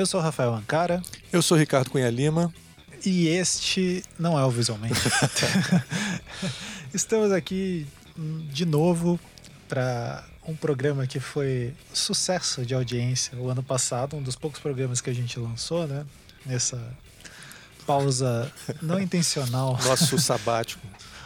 Eu sou o Rafael Ancara. Eu sou o Ricardo Cunha Lima. E este não é o Visualmente. Estamos aqui de novo para um programa que foi sucesso de audiência o ano passado, um dos poucos programas que a gente lançou, né? Nessa pausa não intencional. Nosso sabático.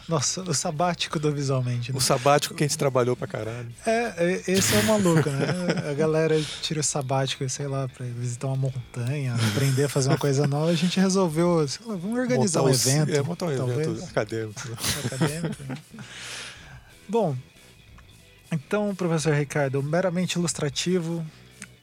Nossa, o sabático do Visualmente. Né? O sabático que a gente trabalhou pra caralho. É, é esse é o maluco, né? A galera tira o sabático, sei lá, pra visitar uma montanha, aprender a fazer uma coisa nova. A gente resolveu, sei lá, vamos organizar montar um evento. É, montar um talvez. evento acadêmico. Acadêmico. Né? Bom, então, professor Ricardo, meramente ilustrativo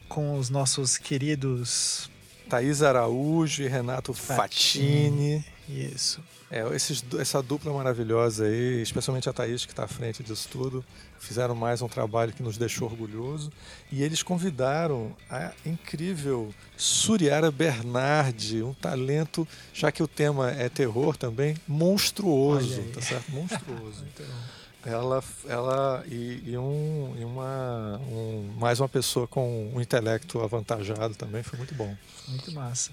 com os nossos queridos Thaís Araújo e Renato Fatini. Fatini. Isso. É, esses, essa dupla maravilhosa aí, especialmente a Thaís, que está à frente disso tudo, fizeram mais um trabalho que nos deixou orgulhoso. E eles convidaram a incrível Suriara Bernardi, um talento, já que o tema é terror também, monstruoso, tá certo? Monstruoso. ela, ela e, e, um, e uma, um, mais uma pessoa com um intelecto avantajado também, foi muito bom. Muito massa.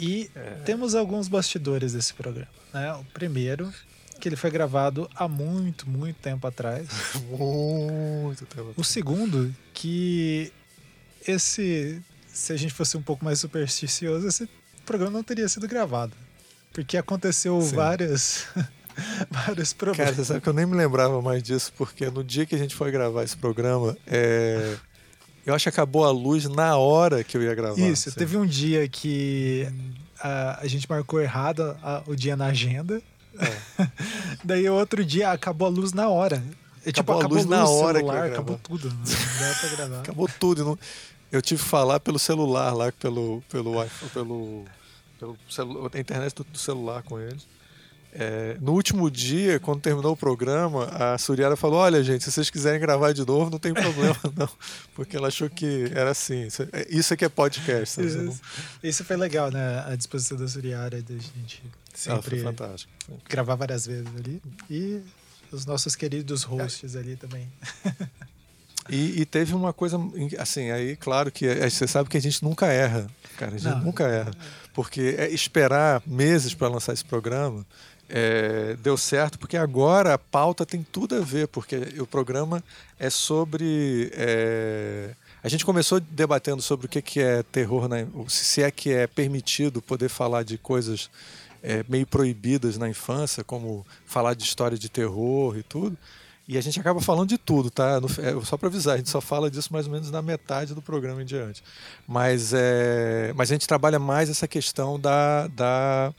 E temos alguns bastidores desse programa. Né? O primeiro, que ele foi gravado há muito, muito tempo atrás. muito tempo atrás. O segundo, que esse, se a gente fosse um pouco mais supersticioso, esse programa não teria sido gravado. Porque aconteceu Sim. várias. vários problemas. Cara, você sabe que eu nem me lembrava mais disso, porque no dia que a gente foi gravar esse programa, é, eu acho que acabou a luz na hora que eu ia gravar. Isso, assim. teve um dia que a, a gente marcou errado a, o dia na agenda. É. Daí outro dia acabou a luz na hora. É, tipo, acabou, a luz na hora celular, acabou tudo. Não dá pra gravar. acabou tudo. Não... Eu tive que falar pelo celular lá, pelo pelo pelo, pelo a internet do celular com eles. É, no último dia, quando terminou o programa, a Suriara falou: Olha, gente, se vocês quiserem gravar de novo, não tem problema, não. Porque ela achou que era assim. Isso aqui é, é podcast. Isso, isso, foi legal, né? A disposição da Suriara de a gente sempre ah, gravar várias vezes ali. E os nossos queridos hosts ali também. E, e, teve uma coisa, assim, aí, claro que você sabe que a gente nunca erra, cara, a gente não. nunca erra. Porque é esperar meses para lançar esse programa é, deu certo, porque agora a pauta tem tudo a ver, porque o programa é sobre. É, a gente começou debatendo sobre o que é terror, na, se é que é permitido poder falar de coisas é, meio proibidas na infância, como falar de história de terror e tudo. E a gente acaba falando de tudo, tá? No, é, só para avisar, a gente só fala disso mais ou menos na metade do programa em diante. Mas, é, mas a gente trabalha mais essa questão da, da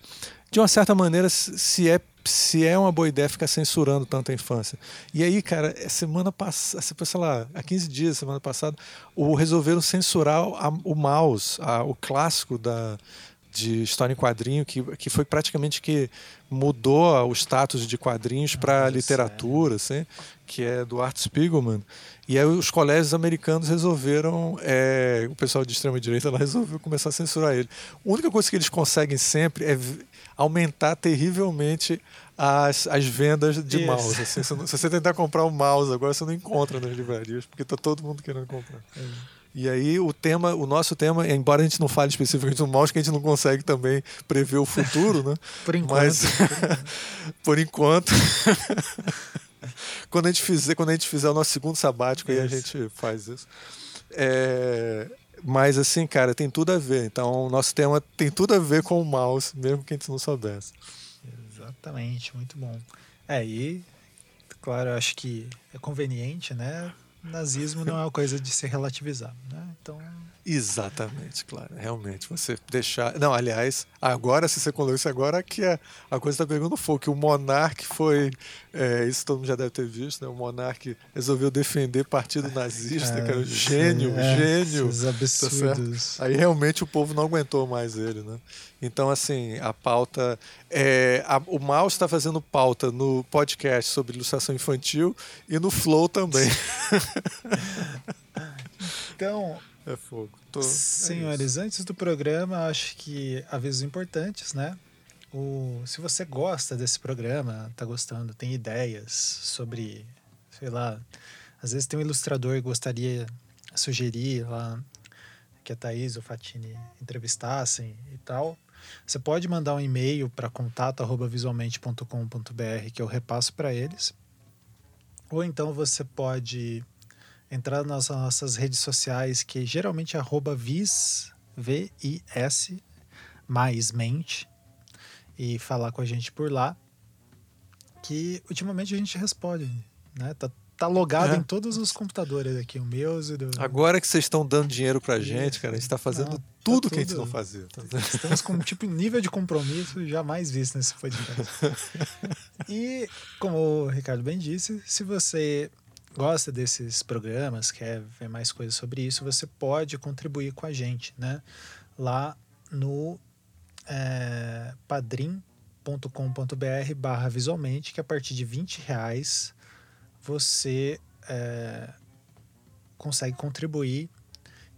de uma certa maneira, se é se é uma boa ideia ficar censurando tanto a infância. E aí, cara, é semana passada, sei lá, há 15 dias, semana passada, o, resolveram censurar a, o mouse, a, o clássico da, de história em quadrinho, que, que foi praticamente que mudou o status de quadrinhos para literatura, assim, que é do Art Spiegelman. E aí os colégios americanos resolveram, é, o pessoal de extrema direita lá resolveu começar a censurar ele. A única coisa que eles conseguem sempre é aumentar terrivelmente as, as vendas de Isso. mouse. Assim, se, você tentar comprar um mouse agora, você não encontra nas livrarias, porque está todo mundo querendo comprar. É. E aí o tema, o nosso tema, embora a gente não fale especificamente do mouse, que a gente não consegue também prever o futuro, né? por enquanto. Mas, por enquanto. quando a gente fizer, quando a gente fizer o nosso segundo sabático, isso. aí a gente faz isso. É, mas assim, cara, tem tudo a ver. Então, o nosso tema tem tudo a ver com o mouse, mesmo que a gente não soubesse. Exatamente, muito bom. É, e, claro, acho que é conveniente, né? Nazismo não é uma coisa de se relativizar, né? Então, Exatamente, claro. Realmente, você deixar. Não, aliás, agora, se você colocou isso agora, que a, a coisa está pegando fogo, que o monarca foi. É, isso todo mundo já deve ter visto, né? O monarca resolveu defender partido nazista, é, cara. Gênio, é, gênio. Esses absurdos. Tá Aí realmente o povo não aguentou mais ele, né? Então, assim, a pauta. É, a, o Mal está fazendo pauta no podcast sobre ilustração infantil e no Flow também. então, é fogo. Tô... É Senhores, é antes do programa, acho que avisos importantes, né? O, se você gosta desse programa, tá gostando, tem ideias sobre, sei lá, às vezes tem um ilustrador que gostaria de sugerir lá que a Thaís e o Fatini entrevistassem e tal, você pode mandar um e-mail para contato@visualmente.com.br que eu repasso para eles. Ou então você pode entrar nas nossas redes sociais, que geralmente é vis, V-I-S, mais mente, e falar com a gente por lá, que ultimamente a gente responde, né? Tá, tá logado é. em todos os computadores aqui, o meu e do... Agora que vocês estão dando dinheiro pra gente, cara, a gente tá fazendo Não, tá tudo, que a gente não fazia. Estamos com um tipo nível de compromisso jamais visto nesse podcast. e, como o Ricardo bem disse, se você gosta desses programas, quer ver mais coisas sobre isso, você pode contribuir com a gente, né? Lá no é, padrim.com.br barra visualmente, que a partir de 20 reais você é, consegue contribuir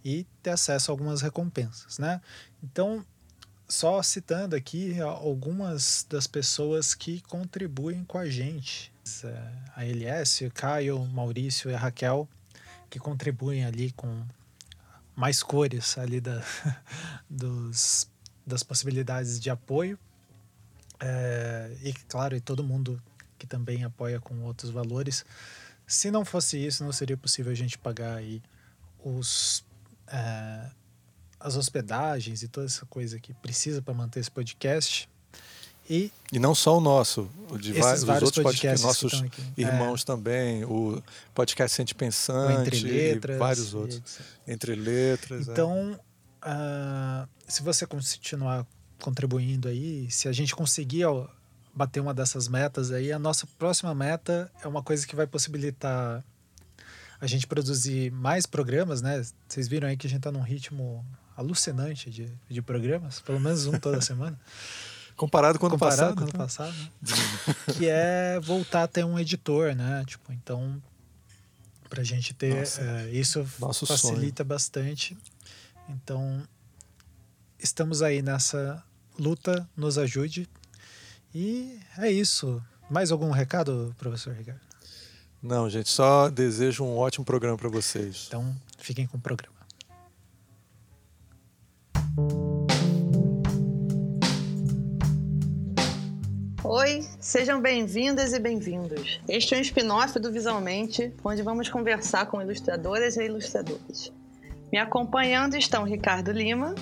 e ter acesso a algumas recompensas, né? Então, só citando aqui algumas das pessoas que contribuem com a gente a Elias, o Caio, o Maurício e a Raquel, que contribuem ali com mais cores ali da, dos, das possibilidades de apoio. É, e, claro, e todo mundo que também apoia com outros valores. Se não fosse isso, não seria possível a gente pagar aí os, é, as hospedagens e toda essa coisa que precisa para manter esse podcast. E, e não só o nosso, o de vários, vários outros podcasts, nossos irmãos é. também, o podcast Sente Pensante, Entre Letras, e vários outros. E Entre Letras. Então, é. uh, se você continuar contribuindo aí, se a gente conseguir bater uma dessas metas aí, a nossa próxima meta é uma coisa que vai possibilitar a gente produzir mais programas, né? Vocês viram aí que a gente está num ritmo alucinante de, de programas, pelo menos um toda semana. Comparado com o ano Comparado passado? Com o ano passado, né? que é voltar a ter um editor, né? Tipo, então, pra gente ter Nossa, é, isso facilita sonho. bastante. Então, estamos aí nessa luta, nos ajude. E é isso. Mais algum recado, professor Ricardo? Não, gente, só desejo um ótimo programa para vocês. Então, fiquem com o programa. Oi, sejam bem-vindas e bem-vindos. Este é um spin-off do Visualmente, onde vamos conversar com ilustradoras e ilustradores. Me acompanhando estão Ricardo Lima.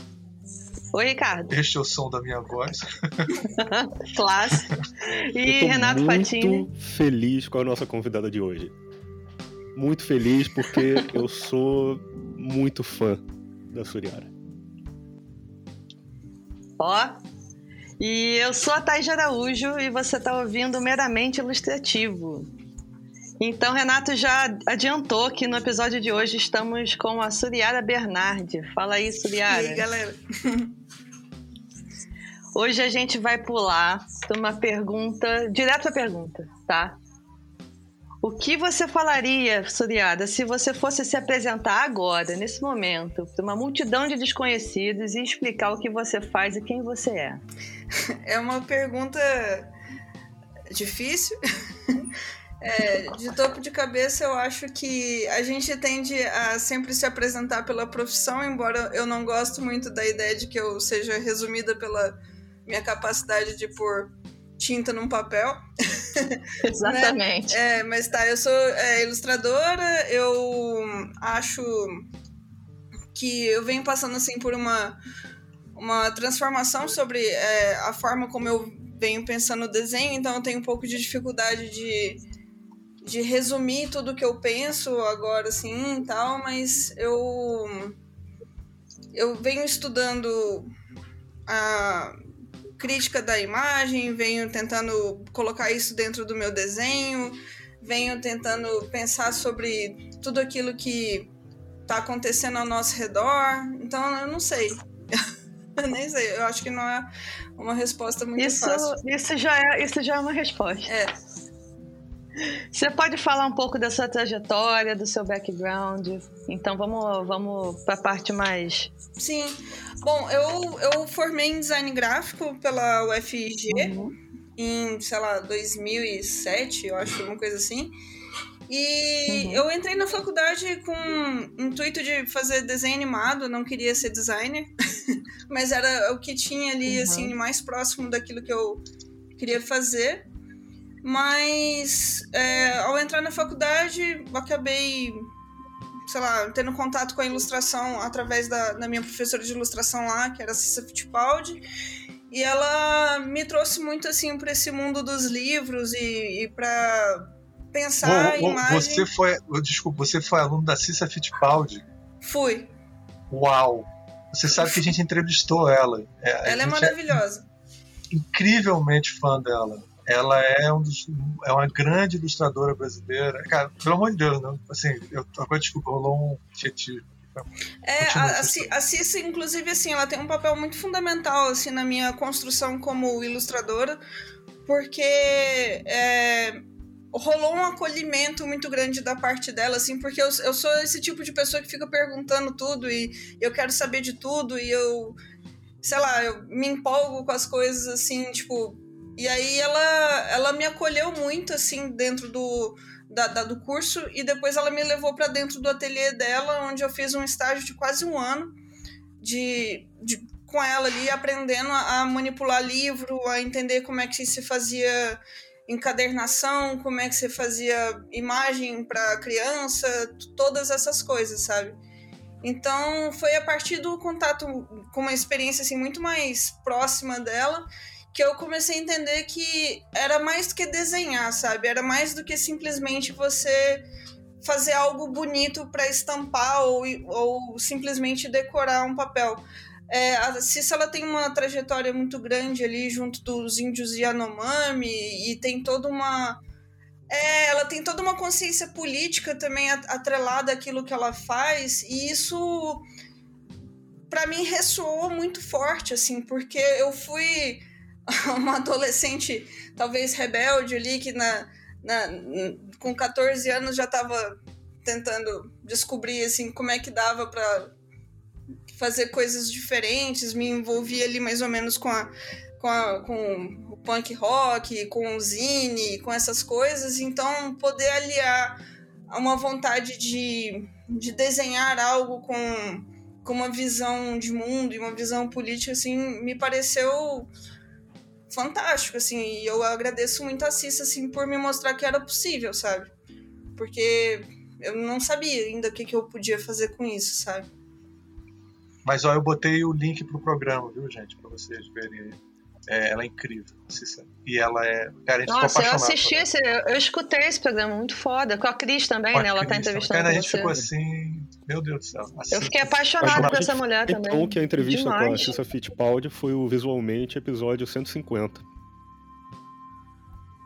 Oi, Ricardo. Este é o som da minha voz. Clássico. E Renato Fatini. Muito feliz com a nossa convidada de hoje. Muito feliz porque eu sou muito fã da Suriara. Ó, e eu sou a Thais Araújo e você está ouvindo Meramente Ilustrativo. Então, Renato já adiantou que no episódio de hoje estamos com a Suriara Bernardi. Fala aí, Suriara. E aí, galera? Hoje a gente vai pular de uma pergunta, direto à pergunta, tá? O que você falaria, Suriada, se você fosse se apresentar agora, nesse momento, para uma multidão de desconhecidos e explicar o que você faz e quem você é? É uma pergunta difícil. É, de topo de cabeça, eu acho que a gente tende a sempre se apresentar pela profissão, embora eu não gosto muito da ideia de que eu seja resumida pela minha capacidade de pôr tinta num papel. Exatamente. né? é, mas tá, eu sou é, ilustradora, eu acho que eu venho passando assim por uma, uma transformação sobre é, a forma como eu venho pensando o desenho, então eu tenho um pouco de dificuldade de, de resumir tudo que eu penso agora assim tal, mas eu eu venho estudando a crítica da imagem, venho tentando colocar isso dentro do meu desenho, venho tentando pensar sobre tudo aquilo que está acontecendo ao nosso redor. Então, eu não sei. nem sei. Eu acho que não é uma resposta muito isso, fácil. Isso já, é, isso já é uma resposta. É. Você pode falar um pouco da sua trajetória, do seu background? Então vamos, vamos para a parte mais. Sim. Bom, eu, eu formei em design gráfico pela UFG uhum. em, sei lá, 2007, eu acho, alguma coisa assim. E uhum. eu entrei na faculdade com o intuito de fazer desenho animado, não queria ser designer, mas era o que tinha ali, uhum. assim, mais próximo daquilo que eu queria fazer. Mas é, ao entrar na faculdade, eu acabei, sei lá, tendo contato com a ilustração através da, da minha professora de ilustração lá, que era a Cissa Fittipaldi. E ela me trouxe muito assim para esse mundo dos livros e, e para pensar em imagem. Você foi, desculpa, você foi aluno da Cissa Fittipaldi? Fui. Uau! Você sabe que a gente entrevistou ela. É, ela é, é maravilhosa. É incrivelmente fã dela. Ela é, um dos, é uma grande ilustradora brasileira. Cara, pelo amor de Deus, não. Assim, eu, agora, desculpa, rolou um tietê. É, a, a, Cissa, inclusive, assim, ela tem um papel muito fundamental, assim, na minha construção como ilustradora, porque é, rolou um acolhimento muito grande da parte dela, assim, porque eu, eu sou esse tipo de pessoa que fica perguntando tudo e eu quero saber de tudo e eu, sei lá, eu me empolgo com as coisas, assim, tipo... E aí ela, ela me acolheu muito, assim, dentro do da, da, do curso e depois ela me levou para dentro do ateliê dela, onde eu fiz um estágio de quase um ano de, de com ela ali, aprendendo a, a manipular livro, a entender como é que se fazia encadernação, como é que você fazia imagem para criança, todas essas coisas, sabe? Então foi a partir do contato com uma experiência assim muito mais próxima dela que eu comecei a entender que era mais do que desenhar, sabe? Era mais do que simplesmente você fazer algo bonito para estampar ou, ou simplesmente decorar um papel. É, a Cissa tem uma trajetória muito grande ali junto dos índios Yanomami e tem toda uma é, ela tem toda uma consciência política também atrelada àquilo que ela faz e isso para mim ressoou muito forte assim porque eu fui uma adolescente talvez rebelde ali que na, na, com 14 anos já estava tentando descobrir assim como é que dava para fazer coisas diferentes, me envolvi ali mais ou menos com a, com, a, com o punk rock, com o zine, com essas coisas, então poder aliar uma vontade de, de desenhar algo com, com uma visão de mundo e uma visão política assim me pareceu fantástico, assim, e eu agradeço muito a Cissa, assim, por me mostrar que era possível, sabe? Porque eu não sabia ainda o que, que eu podia fazer com isso, sabe? Mas, ó, eu botei o link pro programa, viu, gente, pra vocês verem aí. É, ela é incrível, Cissa. E ela é. Cara, a gente Nossa, eu assisti esse. Eu, escutei esse programa, muito foda. Com a Cris também, né? Ela tá entrevistando. Cara, a gente você. ficou assim. Meu Deus do céu. Assim, eu fiquei apaixonado por essa mulher então, também. Então, que a entrevista Demais. com a Cissa Fittipaldi foi o visualmente episódio 150.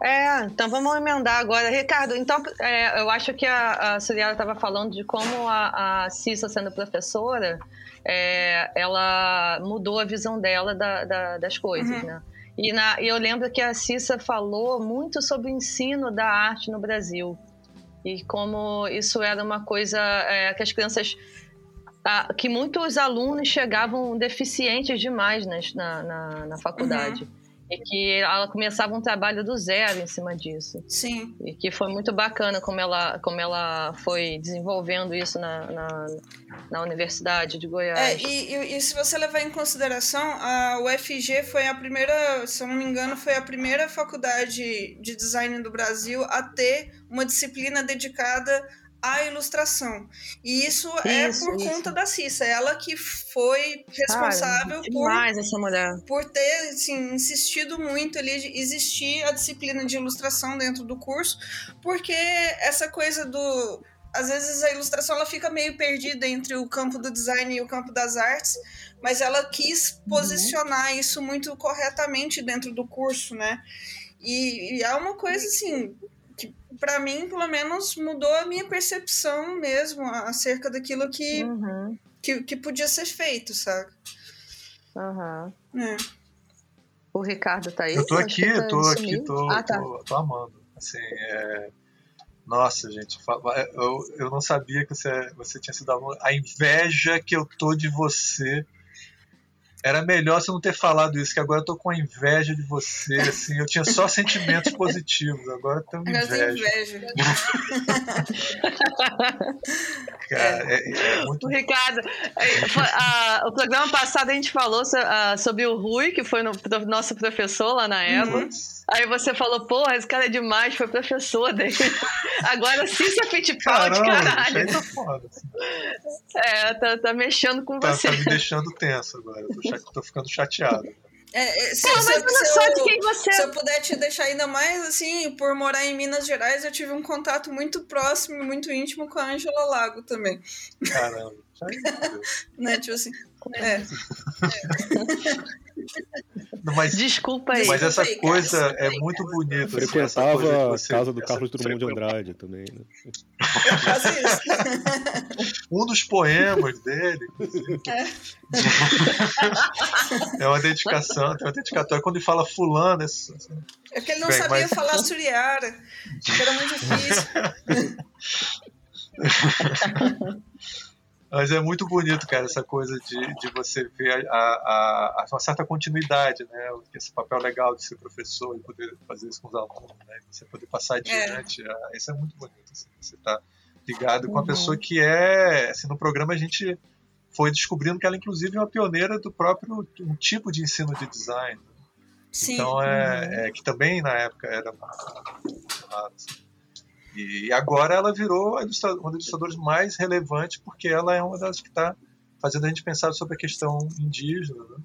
É, então vamos emendar agora. Ricardo, então é, eu acho que a, a Suriara estava falando de como a, a Cissa, sendo professora, é, ela mudou a visão dela da, da, das coisas, uhum. né? E, na, e eu lembro que a Cissa falou muito sobre o ensino da arte no Brasil e como isso era uma coisa é, que as crianças que muitos alunos chegavam deficientes demais na, na, na faculdade. Uhum. E que ela começava um trabalho do zero em cima disso. Sim. E que foi muito bacana como ela, como ela foi desenvolvendo isso na, na, na Universidade de Goiás. É, e, e, e, se você levar em consideração, a UFG foi a primeira, se eu não me engano, foi a primeira faculdade de design do Brasil a ter uma disciplina dedicada a ilustração. E isso, é isso é por isso. conta da Cissa, ela que foi responsável Cara, por, por ter assim, insistido muito ali de existir a disciplina de ilustração dentro do curso, porque essa coisa do às vezes a ilustração ela fica meio perdida entre o campo do design e o campo das artes, mas ela quis uhum. posicionar uhum. isso muito corretamente dentro do curso, né? E, e é uma coisa assim, para mim, pelo menos, mudou a minha percepção mesmo acerca daquilo que, uhum. que, que, podia ser feito, sabe? Uhum. É. O Ricardo tá aí? Eu tô aqui, tá tô aqui, tô, ah, tá. tô, tô, amando. Assim, é... Nossa, gente, eu, eu não sabia que você, você tinha sido aluno. A inveja que eu tô de você era melhor você não ter falado isso, que agora eu tô com inveja de você, assim, eu tinha só sentimentos positivos, agora eu tenho inveja. inveja. Cara, é, é, é muito... Ricardo, a, o programa passado a gente falou sobre o Rui, que foi no, nosso professor lá na EVA. Uhum. Aí você falou, porra, esse cara é demais, foi professor dele. Agora sim você Fittipaldi, caralho. Tá foda, assim. É, tá, tá mexendo com tá, você. Tá me deixando tenso agora. Eu tô, tô ficando chateado. É, é, se, Pô, se, se, eu, você... se eu puder te deixar ainda mais, assim, por morar em Minas Gerais, eu tive um contato muito próximo e muito íntimo com a Ângela Lago também. Caramba. né, tipo assim. É. é. Mas, Desculpa aí. Mas essa aí, coisa cara. é muito bonita. Frequentava a casa do Carlos Drummond de Andrade também. Né? um dos poemas dele. É. é uma dedicação, tem uma dedicatória. Quando ele fala fulano. É, assim, é que ele não bem, sabia mas... falar suriara. Era muito difícil. Mas é muito bonito, cara, essa coisa de, de você ver a, a, a, uma certa continuidade, né? Esse papel legal de ser professor e poder fazer isso com os alunos, né? Você poder passar adiante. É. Isso é muito bonito. Assim, você tá ligado uhum. com uma pessoa que é. Assim, no programa a gente foi descobrindo que ela, inclusive, é uma pioneira do próprio um tipo de ensino de design. Né? Sim. Então, é, uhum. é, que também na época era raro. Assim. E agora ela virou uma das ilustradoras mais relevantes, porque ela é uma das que está fazendo a gente pensar sobre a questão indígena, né?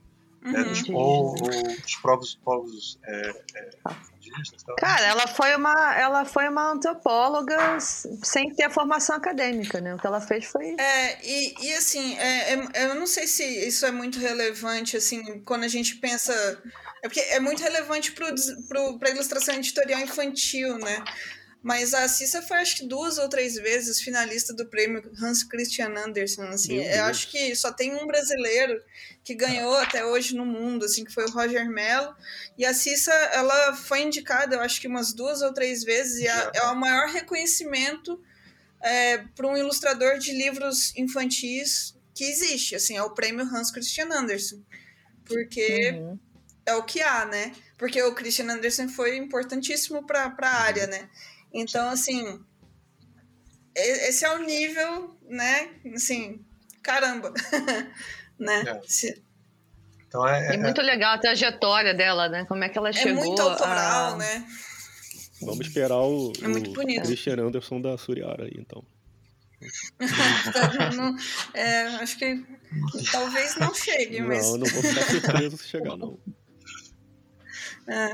Uhum. É, dos, ou, ou dos povos, povos é, é, indígenas. Cara, ela foi, uma, ela foi uma antropóloga sem ter a formação acadêmica, né? O que ela fez foi. É, e, e assim, é, é, eu não sei se isso é muito relevante, assim, quando a gente pensa. É porque é muito relevante para a ilustração editorial infantil, né? Mas a Cissa foi acho que duas ou três vezes finalista do prêmio Hans Christian Andersen, assim. Eu acho que só tem um brasileiro que ganhou até hoje no mundo, assim, que foi o Roger Mello. E a Cissa, ela foi indicada, eu acho que umas duas ou três vezes, e a, é o maior reconhecimento é, para um ilustrador de livros infantis que existe, assim, é o prêmio Hans Christian Andersen. Porque uhum. é o que há, né? Porque o Christian Andersen foi importantíssimo para a área, né? Então, assim, esse é o nível, né? Assim, caramba, né? É. Se... Então é, é, é, muito legal a trajetória dela, né? Como é que ela é chegou. É muito autoral, a... né? Vamos esperar o, é muito bonito. o Christian Anderson da Suriara aí, então. não, é, acho que talvez não chegue, mas. Não, não vou ficar surpreso se chegar, não. É.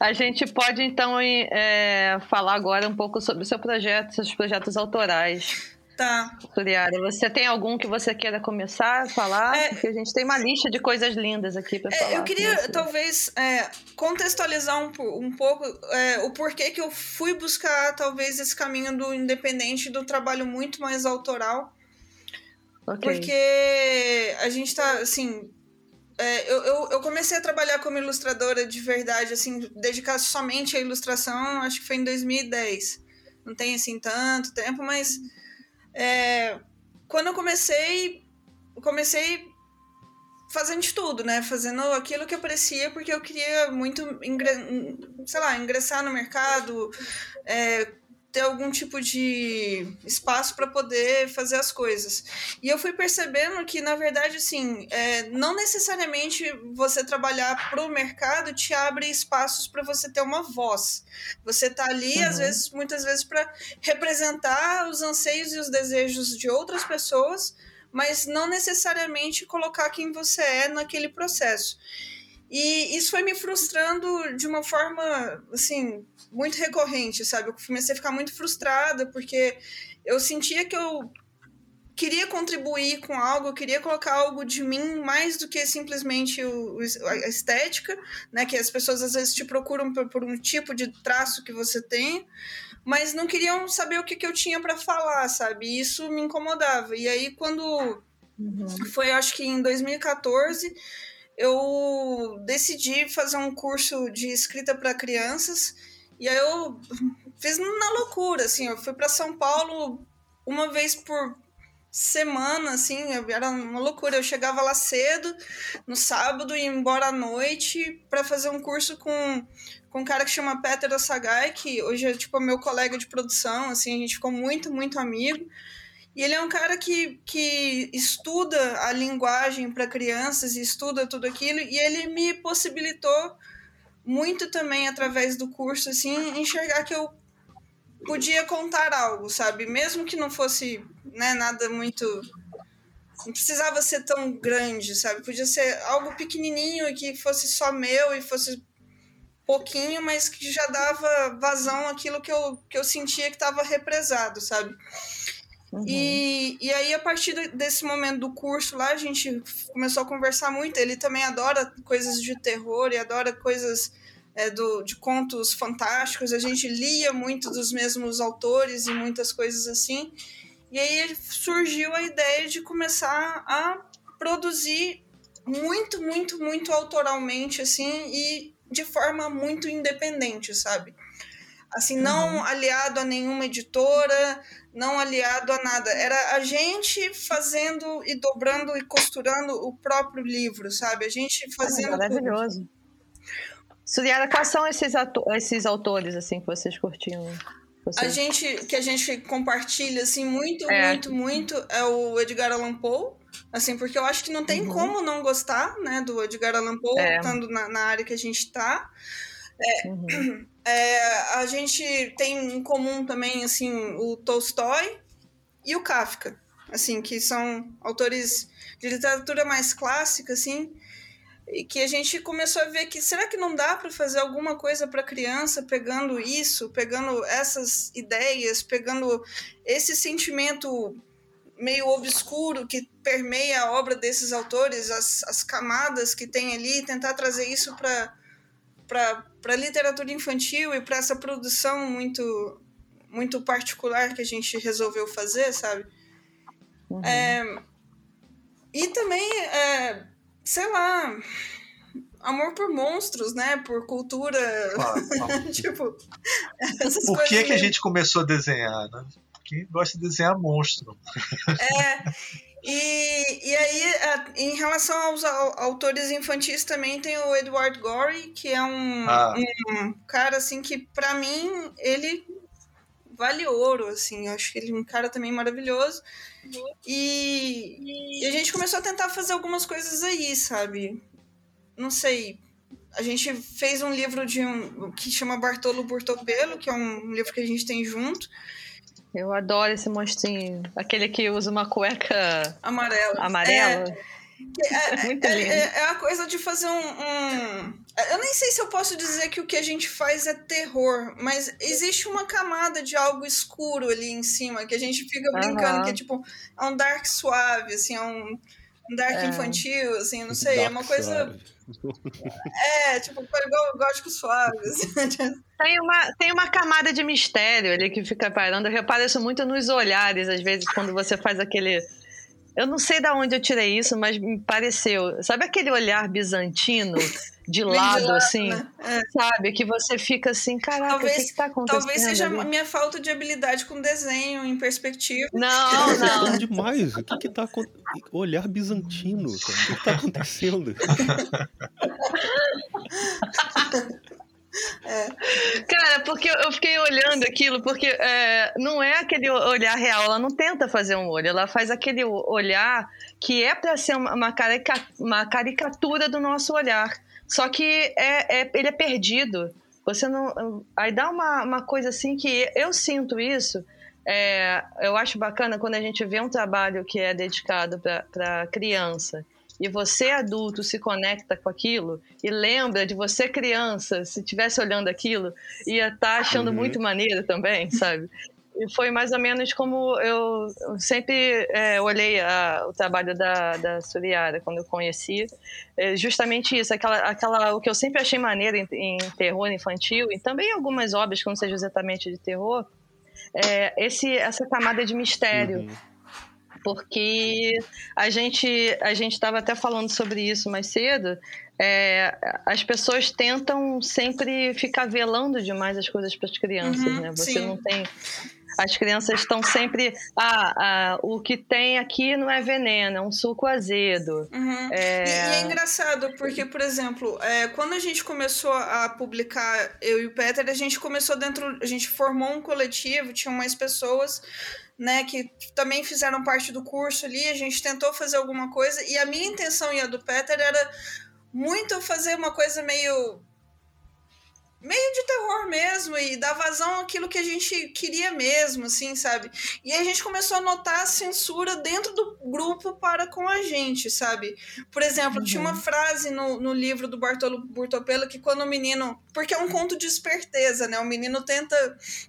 A gente pode, então, é, falar agora um pouco sobre o seu projeto, seus projetos autorais. Tá. Suriara, você tem algum que você queira começar a falar? É, Porque a gente tem uma lista de coisas lindas aqui para é, falar. Eu queria, talvez, é, contextualizar um, um pouco é, o porquê que eu fui buscar, talvez, esse caminho do independente, do trabalho muito mais autoral. Okay. Porque a gente tá, assim, é, eu, eu, eu, comecei a trabalhar como ilustradora de verdade, assim, dedicar somente à ilustração, acho que foi em 2010. Não tem, assim, tanto tempo, mas é, quando eu comecei, comecei fazendo de tudo, né? Fazendo aquilo que aparecia, porque eu queria muito, sei lá, ingressar no mercado, é, ter algum tipo de espaço para poder fazer as coisas. E eu fui percebendo que, na verdade, assim, é, não necessariamente você trabalhar para o mercado te abre espaços para você ter uma voz. Você está ali, uhum. às vezes, muitas vezes, para representar os anseios e os desejos de outras pessoas, mas não necessariamente colocar quem você é naquele processo. E isso foi me frustrando de uma forma, assim, muito recorrente, sabe? Eu comecei a ficar muito frustrada porque eu sentia que eu queria contribuir com algo, eu queria colocar algo de mim mais do que simplesmente o, a estética, né? Que as pessoas às vezes te procuram por, por um tipo de traço que você tem, mas não queriam saber o que, que eu tinha para falar, sabe? E isso me incomodava. E aí, quando uhum. foi, acho que em 2014 eu decidi fazer um curso de escrita para crianças e aí eu fiz na loucura, assim, eu fui para São Paulo uma vez por semana, assim, era uma loucura. Eu chegava lá cedo, no sábado, e ia embora à noite para fazer um curso com, com um cara que chama Peter Osagai, que hoje é tipo meu colega de produção, assim, a gente ficou muito, muito amigo. E ele é um cara que, que estuda a linguagem para crianças e estuda tudo aquilo, e ele me possibilitou muito também através do curso, assim, enxergar que eu podia contar algo, sabe? Mesmo que não fosse né, nada muito. Não precisava ser tão grande, sabe? Podia ser algo pequenininho e que fosse só meu e fosse pouquinho, mas que já dava vazão àquilo que eu, que eu sentia que estava represado, sabe? Uhum. E, e aí, a partir desse momento do curso lá, a gente começou a conversar muito. Ele também adora coisas de terror e adora coisas é, do, de contos fantásticos. A gente lia muito dos mesmos autores e muitas coisas assim. E aí surgiu a ideia de começar a produzir muito, muito, muito autoralmente, assim, e de forma muito independente, sabe? Assim, não uhum. aliado a nenhuma editora, não aliado a nada. Era a gente fazendo e dobrando e costurando o próprio livro, sabe? A gente fazendo. maravilhoso. Suriara, quais são esses, esses autores assim que vocês curtiam? A gente que a gente compartilha assim muito, é. muito, muito é o Edgar Allan Poe, assim, porque eu acho que não tem uhum. como não gostar, né, do Edgar Allan Poe, é. estando na, na, área que a gente está. É, uhum. é, a gente tem em comum também assim o Tolstói e o Kafka, assim, que são autores de literatura mais clássica, assim, e que a gente começou a ver que será que não dá para fazer alguma coisa para criança pegando isso, pegando essas ideias, pegando esse sentimento meio obscuro que permeia a obra desses autores, as, as camadas que tem ali, tentar trazer isso para para literatura infantil e para essa produção muito muito particular que a gente resolveu fazer, sabe? Uhum. É, e também é, sei lá, amor por monstros, né? Por cultura. Claro, claro. tipo, essas Por que, que a gente começou a desenhar, né? Porque gosta de desenhar monstro. É. E, e aí, em relação aos autores infantis, também tem o Edward Gorey, que é um, ah. um cara, assim, que para mim, ele vale ouro, assim. Eu acho que ele é um cara também maravilhoso. E, e a gente começou a tentar fazer algumas coisas aí, sabe? Não sei. A gente fez um livro de um que chama Bartolo Burtopelo, que é um livro que a gente tem junto. Eu adoro esse monstrinho. Aquele que usa uma cueca amarela. Amarela. É, é, Muito é, lindo. É, é, a coisa de fazer um, um, Eu nem sei se eu posso dizer que o que a gente faz é terror, mas existe uma camada de algo escuro ali em cima que a gente fica brincando, uhum. que é tipo. É um dark suave, assim, é um, um dark é. infantil, assim, não sei. Dark é uma coisa. Suave. É, tipo, igual gótico suave. Assim. Tem uma, tem uma camada de mistério ali que fica parando. Eu reparo isso muito nos olhares, às vezes, quando você faz aquele eu não sei de onde eu tirei isso, mas me pareceu. Sabe aquele olhar bizantino de lado, lado assim? Né? É. Sabe? Que você fica assim, caraca, talvez, o que, está acontecendo? Talvez seja a minha falta de habilidade com desenho em perspectiva. Não, não. É demais. O que que tá acontecendo? Olhar bizantino, cara. O que está acontecendo? É. Cara, porque eu fiquei olhando aquilo, porque é, não é aquele olhar real, ela não tenta fazer um olho, ela faz aquele olhar que é para ser uma, uma caricatura do nosso olhar. Só que é, é, ele é perdido. Você não. Aí dá uma, uma coisa assim que eu sinto isso. É, eu acho bacana quando a gente vê um trabalho que é dedicado para criança e você adulto se conecta com aquilo e lembra de você criança, se estivesse olhando aquilo, ia estar tá achando uhum. muito maneiro também, sabe? E foi mais ou menos como eu sempre é, olhei a, o trabalho da, da Suriara quando eu conheci. É justamente isso, aquela, aquela, o que eu sempre achei maneiro em, em terror infantil, e também algumas obras que não sejam exatamente de terror, é esse, essa camada de mistério. Uhum porque a gente a gente estava até falando sobre isso mais cedo. É, as pessoas tentam sempre ficar velando demais as coisas para as crianças, uhum, né? Você sim. não tem as crianças estão sempre. Ah, ah, o que tem aqui não é veneno, é um suco azedo. Uhum. É... E, e, é engraçado, porque, por exemplo, é, quando a gente começou a publicar, eu e o Peter, a gente começou dentro. A gente formou um coletivo, tinha mais pessoas. Né, que também fizeram parte do curso ali, a gente tentou fazer alguma coisa, e a minha intenção e a do Peter era muito fazer uma coisa meio meio de terror mesmo e dar vazão àquilo que a gente queria mesmo, assim, sabe? E a gente começou a notar a censura dentro do grupo para com a gente, sabe? Por exemplo, uhum. tinha uma uhum. frase no, no livro do Bartolo Burtopelo que quando o menino, porque é um conto de esperteza, né? O menino tenta,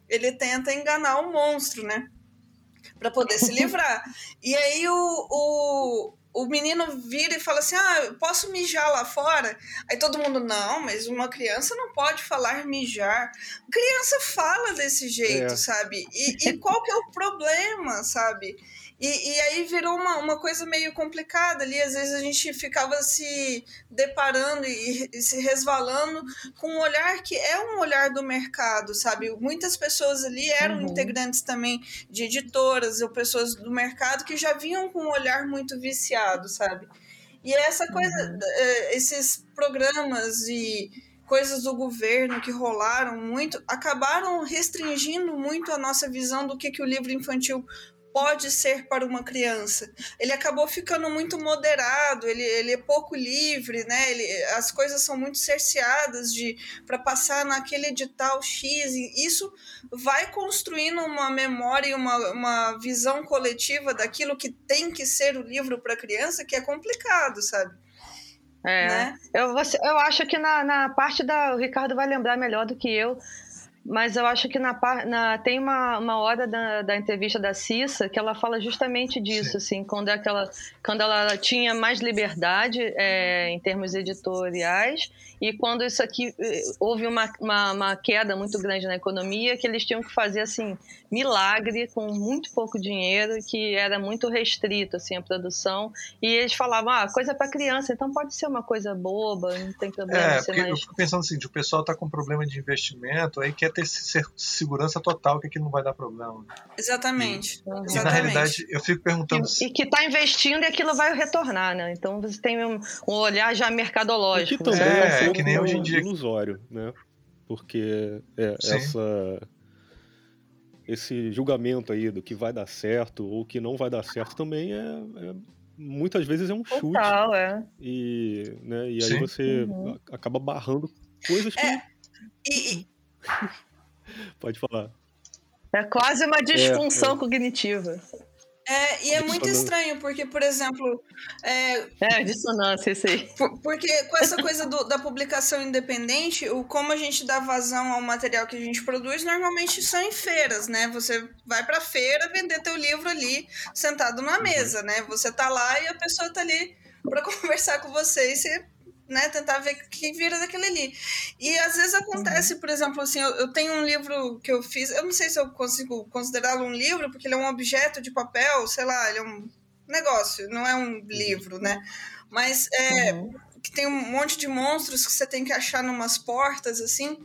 ele tenta enganar o monstro, né? Para poder se livrar. E aí o, o o menino vira e fala assim: Ah, posso mijar lá fora? Aí todo mundo, não, mas uma criança não pode falar mijar. Criança fala desse jeito, é. sabe? E, e qual que é o problema, sabe? E, e aí virou uma, uma coisa meio complicada ali. Às vezes a gente ficava se deparando e, e, se resvalando com um olhar que é um olhar do mercado, sabe? Muitas pessoas ali eram uhum. integrantes também de editoras ou pessoas do mercado que já vinham com um olhar muito viciado, sabe? E essa coisa, uhum. Eh, esses programas e coisas do governo que rolaram muito acabaram restringindo muito a nossa visão do que, que o livro infantil pode ser para uma criança. Ele acabou ficando muito moderado, ele, ele é pouco livre, né? Ele, as coisas são muito cerceadas de para passar naquele edital X. Isso vai construindo uma memória e uma, uma visão coletiva daquilo que tem que ser o livro para criança, que é complicado, sabe? É, né? eu, eu acho que na, na parte da. O Ricardo vai lembrar melhor do que eu mas eu acho que na, na tem uma, uma hora da, da entrevista da Cissa que ela fala justamente disso, Sim. assim, quando, é aquela, quando ela tinha mais liberdade é, em termos editoriais e quando isso aqui eh, houve uma, uma, uma, queda muito grande na economia, que eles tinham que fazer assim milagre com muito pouco dinheiro, que era muito restrito assim a produção. E eles falavam, ah, coisa para criança, então pode ser uma coisa boba, não tem problema. É, mais... eu fico pensando assim, o pessoal está com problema de investimento, aí quer ter segurança total que aquilo não vai dar problema. Exatamente. E, Exatamente. e na realidade eu fico perguntando. E, e que está investindo e aquilo vai retornar, né? Então você tem um, um olhar já mercadológico. que também é, é que nem hoje em dia. ilusório, né? Porque é, essa esse julgamento aí do que vai dar certo ou que não vai dar certo também é, é muitas vezes é um Total, chute. É. E, né, e aí você uhum. acaba barrando coisas que. É, e... Pode falar. É quase uma disfunção é, é. cognitiva. É, e é muito estranho, porque, por exemplo. É, é dissonância, isso aí. porque com essa coisa do, da publicação independente, o como a gente dá vazão ao material que a gente produz, normalmente são em feiras, né? Você vai pra feira vender teu livro ali, sentado na uhum. mesa, né? Você tá lá e a pessoa tá ali para conversar com você e você né, tentar ver o que vira daquele ali. E às vezes acontece, por exemplo, assim, eu, eu, tenho um livro que eu fiz, eu não sei se eu consigo considerá-lo um livro, porque ele é um objeto de papel, sei lá, ele é um negócio, não é um livro, né? Mas é. Uhum. Que tem um monte de monstros que você tem que achar numas portas, assim.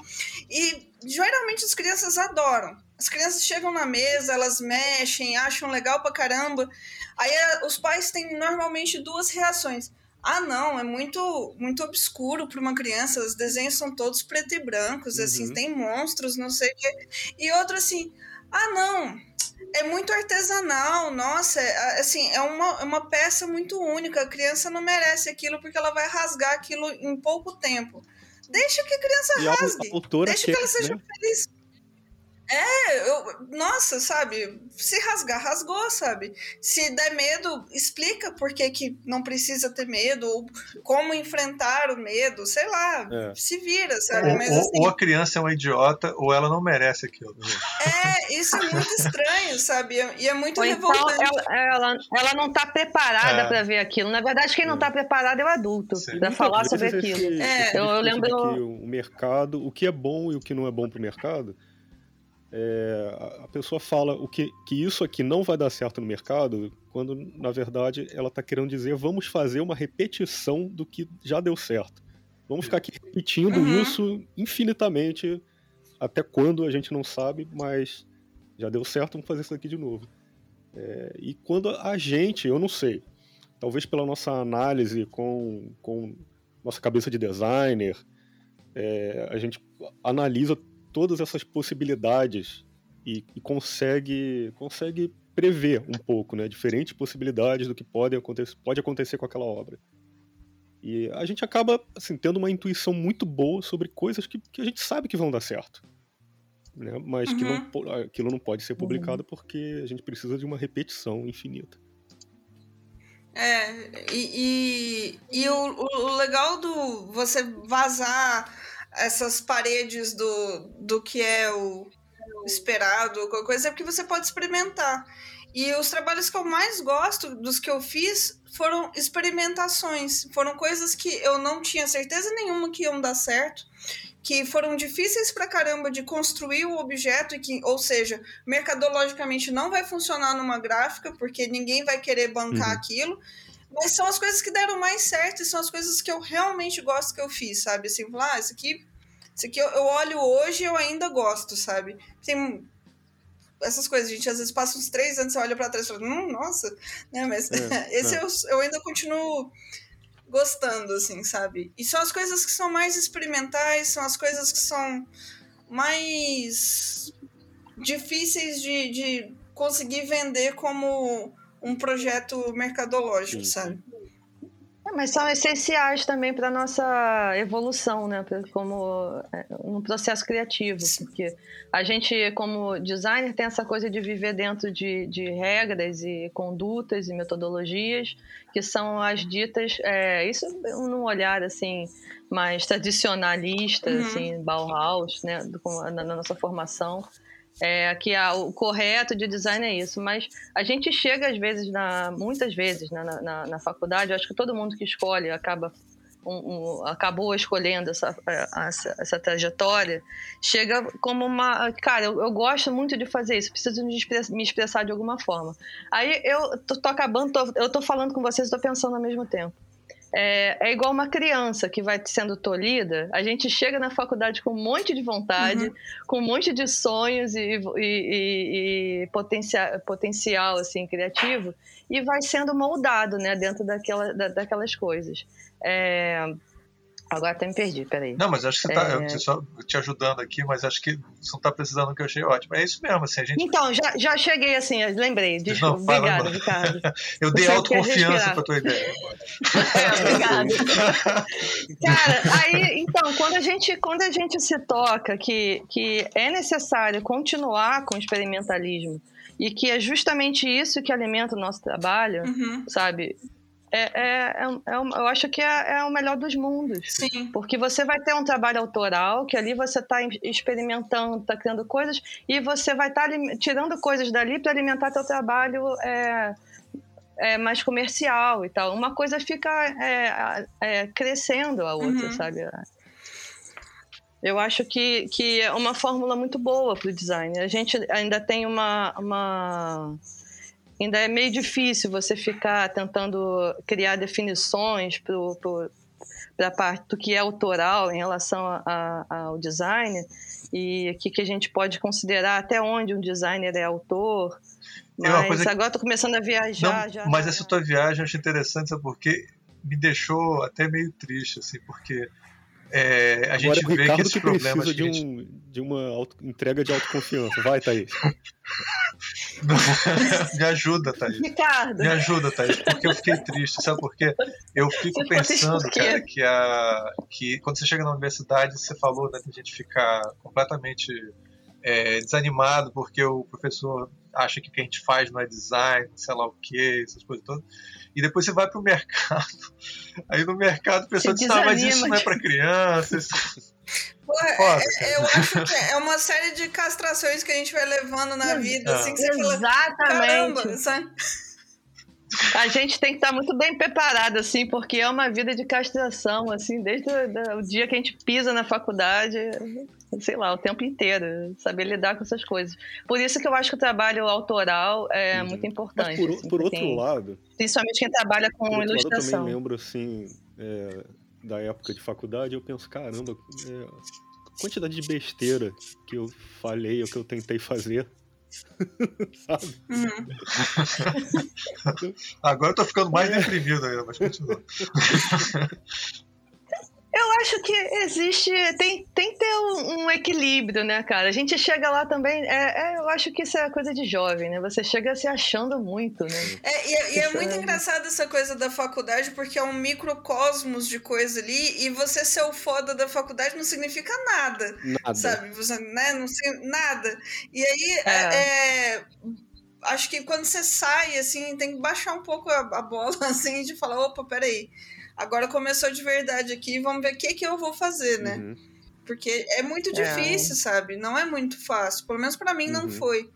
E geralmente as crianças adoram. As crianças chegam na mesa, elas mexem, acham legal pra caramba. Aí os pais têm normalmente duas reações ah, não, é muito muito obscuro para uma criança, os desenhos são todos preto e brancos, assim, uhum. assim, tem monstros, não sei o quê. E outro assim, ah, não, é muito artesanal, nossa, é, assim, é uma, é uma peça muito única, a criança não merece aquilo porque ela vai rasgar aquilo em pouco tempo. Deixa que a criança e rasgue, a, a deixa que ela seja né? feliz. É, eu, nossa, sabe? Se rasgar, rasgou, sabe? Se der medo, explica por que, que não precisa ter medo, ou como enfrentar o medo, sei lá, é. se vira, sabe? Ou, Mas, assim, ou, a criança é uma idiota, ou ela não merece aquilo. Né? É, isso é muito estranho, sabe? E é muito ou então revoltante. Então ela, ela, ela não tá preparada é. para ver aquilo. Na verdade, quem não tá preparado é o adulto, para falar sobre aquilo. Esse, é. eu, eu lembro. O mercado, o que é bom e o que não é bom pro mercado é, a pessoa fala o que, que isso aqui não vai dar certo no mercado, quando na verdade ela está querendo dizer vamos fazer uma repetição do que já deu certo. Vamos ficar aqui repetindo uhum. isso infinitamente, até quando a gente não sabe, mas já deu certo, vamos fazer isso aqui de novo. É, e quando a gente, eu não sei, talvez pela nossa análise com, com nossa cabeça de designer, é, a gente analisa todas essas possibilidades e, e, consegue, consegue prever um pouco, né, diferentes possibilidades do que pode acontecer, pode acontecer com aquela obra. E a gente acaba assim, tendo uma intuição muito boa sobre coisas que, que a gente sabe que vão dar certo né? mas uhum. que não, uhum. aquilo não pode ser publicado uhum. porque a gente precisa de uma repetição infinita. É, e, e, e o, o legal do você vazar essas paredes do, do que é o esperado, qualquer coisa, é porque você pode experimentar. E os trabalhos que eu mais gosto dos que eu fiz foram experimentações, foram coisas que eu não tinha certeza nenhuma que iam dar certo que foram difíceis pra caramba de construir o objeto, e que, ou seja, mercadologicamente não vai funcionar numa gráfica, porque ninguém vai querer bancar uhum. aquilo. Mas são as coisas que deram mais certo e são as coisas que eu realmente gosto que eu fiz, sabe? Assim, falar, ah, isso aqui, isso aqui eu, eu olho hoje e eu ainda gosto, sabe? Tem essas coisas, a gente às vezes passa uns três anos, você olha para trás e fala, hum, nossa, né? Mas é, esse é. eu, eu ainda continuo gostando, assim, sabe? E são as coisas que são mais experimentais, são as coisas que são mais difíceis de, de conseguir vender como um projeto mercadológico, Sim. sabe? É, mas são essenciais também para nossa evolução, né? Como é, um processo criativo, porque a gente, como designer, tem essa coisa de viver dentro de, de regras e condutas e metodologias que são as ditas, é, isso num olhar assim mais tradicionalista, uhum. assim, Bauhaus, né? na, na nossa formação é, que a, o correto de design é isso, mas a gente chega às vezes, na, muitas vezes né, na, na, na faculdade, acho que todo mundo que escolhe acaba um, um, acabou escolhendo essa, essa, essa, trajetória, chega como uma. Cara, eu, eu, gosto muito de fazer isso, preciso me expressar, me expressar de alguma forma. Aí eu tô, tô acabando, tô, eu tô falando com vocês, tô pensando ao mesmo tempo é, é, igual uma criança que vai sendo tolhida. A gente chega na faculdade com um monte de vontade, uhum. com um monte de sonhos e, e, e, e potencial, potencial assim, criativo, e vai sendo moldado né, dentro daquela, da, daquelas coisas. É, Agora até me perdi, peraí. Não, mas acho que você está é... só te ajudando aqui, mas acho que você não está precisando do que eu achei ótimo. É isso mesmo, assim, a gente... Então, já, já cheguei assim, lembrei. Desculpa, não, obrigada, Ricardo. eu dei autoconfiança para tua ideia. é, obrigado. Cara, aí, então, quando a gente, quando a gente se toca que, que é necessário continuar com o experimentalismo e que é justamente isso que alimenta o nosso trabalho, uhum. sabe? É, é, é, é, eu acho que é, é, o melhor dos mundos. Sim. Porque você vai ter um trabalho autoral, que ali você está experimentando, está criando coisas, e você vai estar tá tirando coisas dali para alimentar teu trabalho é, é, mais comercial e tal. Uma coisa fica crescendo a outra, uhum. sabe? Eu acho que, que é uma fórmula muito boa para o design. A gente ainda tem uma, uma ainda é meio difícil você ficar tentando criar definições para a parte do que é autoral em relação a, a, ao design e o que, a gente pode considerar até onde um designer é autor. Mas é agora estou começando a viajar. Não, já, mas essa tua viagem eu acho interessante, sabe por quê? Me deixou até meio triste, assim, porque é, a gente Agora, vê que esses que problemas. Precisa de, um, de uma auto, entrega de autoconfiança. Vai, Thaís. Me ajuda, Thaís. Ricardo. Me ajuda, Thaís, porque eu fiquei triste. Sabe por quê? Eu fico você pensando, cara, que, a, que quando você chega na universidade, você falou né, que a gente ficar completamente é, desanimado porque o professor acha que o que a gente faz não é design, sei lá o que, essas coisas todas. E depois você vai para o mercado. Aí no mercado a pessoa diz, ah, mas isso não é para crianças. Porra, é, eu acho que é uma série de castrações que a gente vai levando na vida, assim, que você Exatamente. fala, caramba, sabe? A gente tem que estar muito bem preparado, assim, porque é uma vida de castração, assim, desde o, o dia que a gente pisa na faculdade, sei lá, o tempo inteiro, saber lidar com essas coisas. Por isso que eu acho que o trabalho autoral é uhum. muito importante. Mas por, por outro tem, lado... Principalmente quem trabalha com por ilustração. Lado, eu também lembro, assim, é, da época de faculdade, eu penso, caramba, é, a quantidade de besteira que eu falei ou que eu tentei fazer Sabe? Uhum. Agora eu tô ficando mais deprimido aí, mas continua. Eu acho que existe, tem, tem que ter um, um, equilíbrio, né, cara? A gente chega lá também, é, é, eu acho que isso é coisa de jovem, né? Você chega se achando muito, né? É, e, é, e é muito engraçado essa coisa da faculdade, porque é um microcosmos de coisa ali, e você ser o foda da faculdade não significa nada, nada. sabe? Você, né, não sei, nada. E aí, é. é acho que quando você sai, assim, tem que baixar um pouco a, a bola, assim, de falar, opa, peraí, agora começou de verdade aqui, vamos ver o que, que eu vou fazer, né? Uhum. Porque é muito é. difícil, é. sabe? Não é muito fácil. Pelo menos para mim uhum. não foi.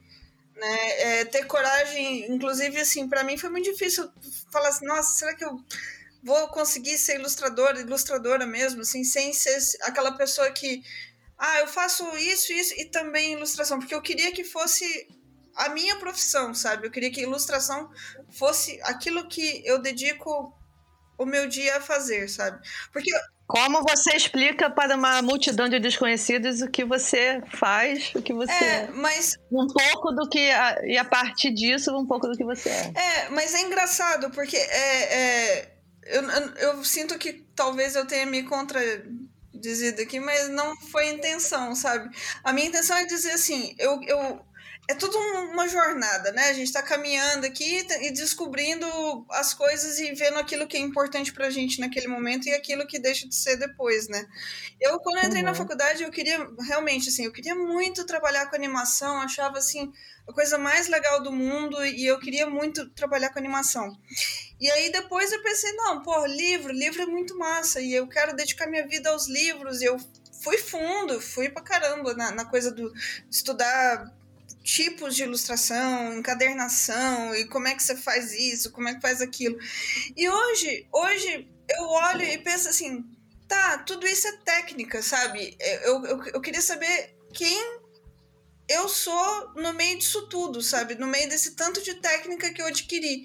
Né? É, ter coragem, inclusive, assim, para mim foi muito difícil falar assim, nossa, será que eu vou conseguir ser ilustradora, ilustradora mesmo, assim, sem ser aquela pessoa que, ah, eu faço isso, isso e também ilustração, porque eu queria que fosse a minha profissão, sabe? Eu queria que ilustração fosse aquilo que eu dedico o meu dia a fazer, sabe? Porque como você explica para uma multidão de desconhecidos o que você faz, o que você é, mas um pouco do que e a partir disso um pouco do que você é. É, mas é engraçado porque é, é eu, eu sinto que talvez eu tenha me contradizido aqui, mas não foi a intenção, sabe? A minha intenção é dizer assim, eu, eu é tudo uma jornada, né? A gente está caminhando aqui e descobrindo as coisas e vendo aquilo que é importante para a gente naquele momento e aquilo que deixa de ser depois, né? Eu, quando eu entrei uhum. na faculdade, eu queria realmente, assim, eu queria muito trabalhar com animação, achava, assim, a coisa mais legal do mundo e eu queria muito trabalhar com animação. E aí depois eu pensei, não, pô, livro, livro é muito massa e eu quero dedicar minha vida aos livros e eu fui fundo, fui pra caramba na, na coisa do estudar tipos de ilustração, encadernação e como é que você faz isso, como é que faz aquilo. E hoje, hoje eu olho e penso assim, tá, tudo isso é técnica, sabe? Eu, eu, eu queria saber quem eu sou no meio disso tudo, sabe? No meio desse tanto de técnica que eu adquiri.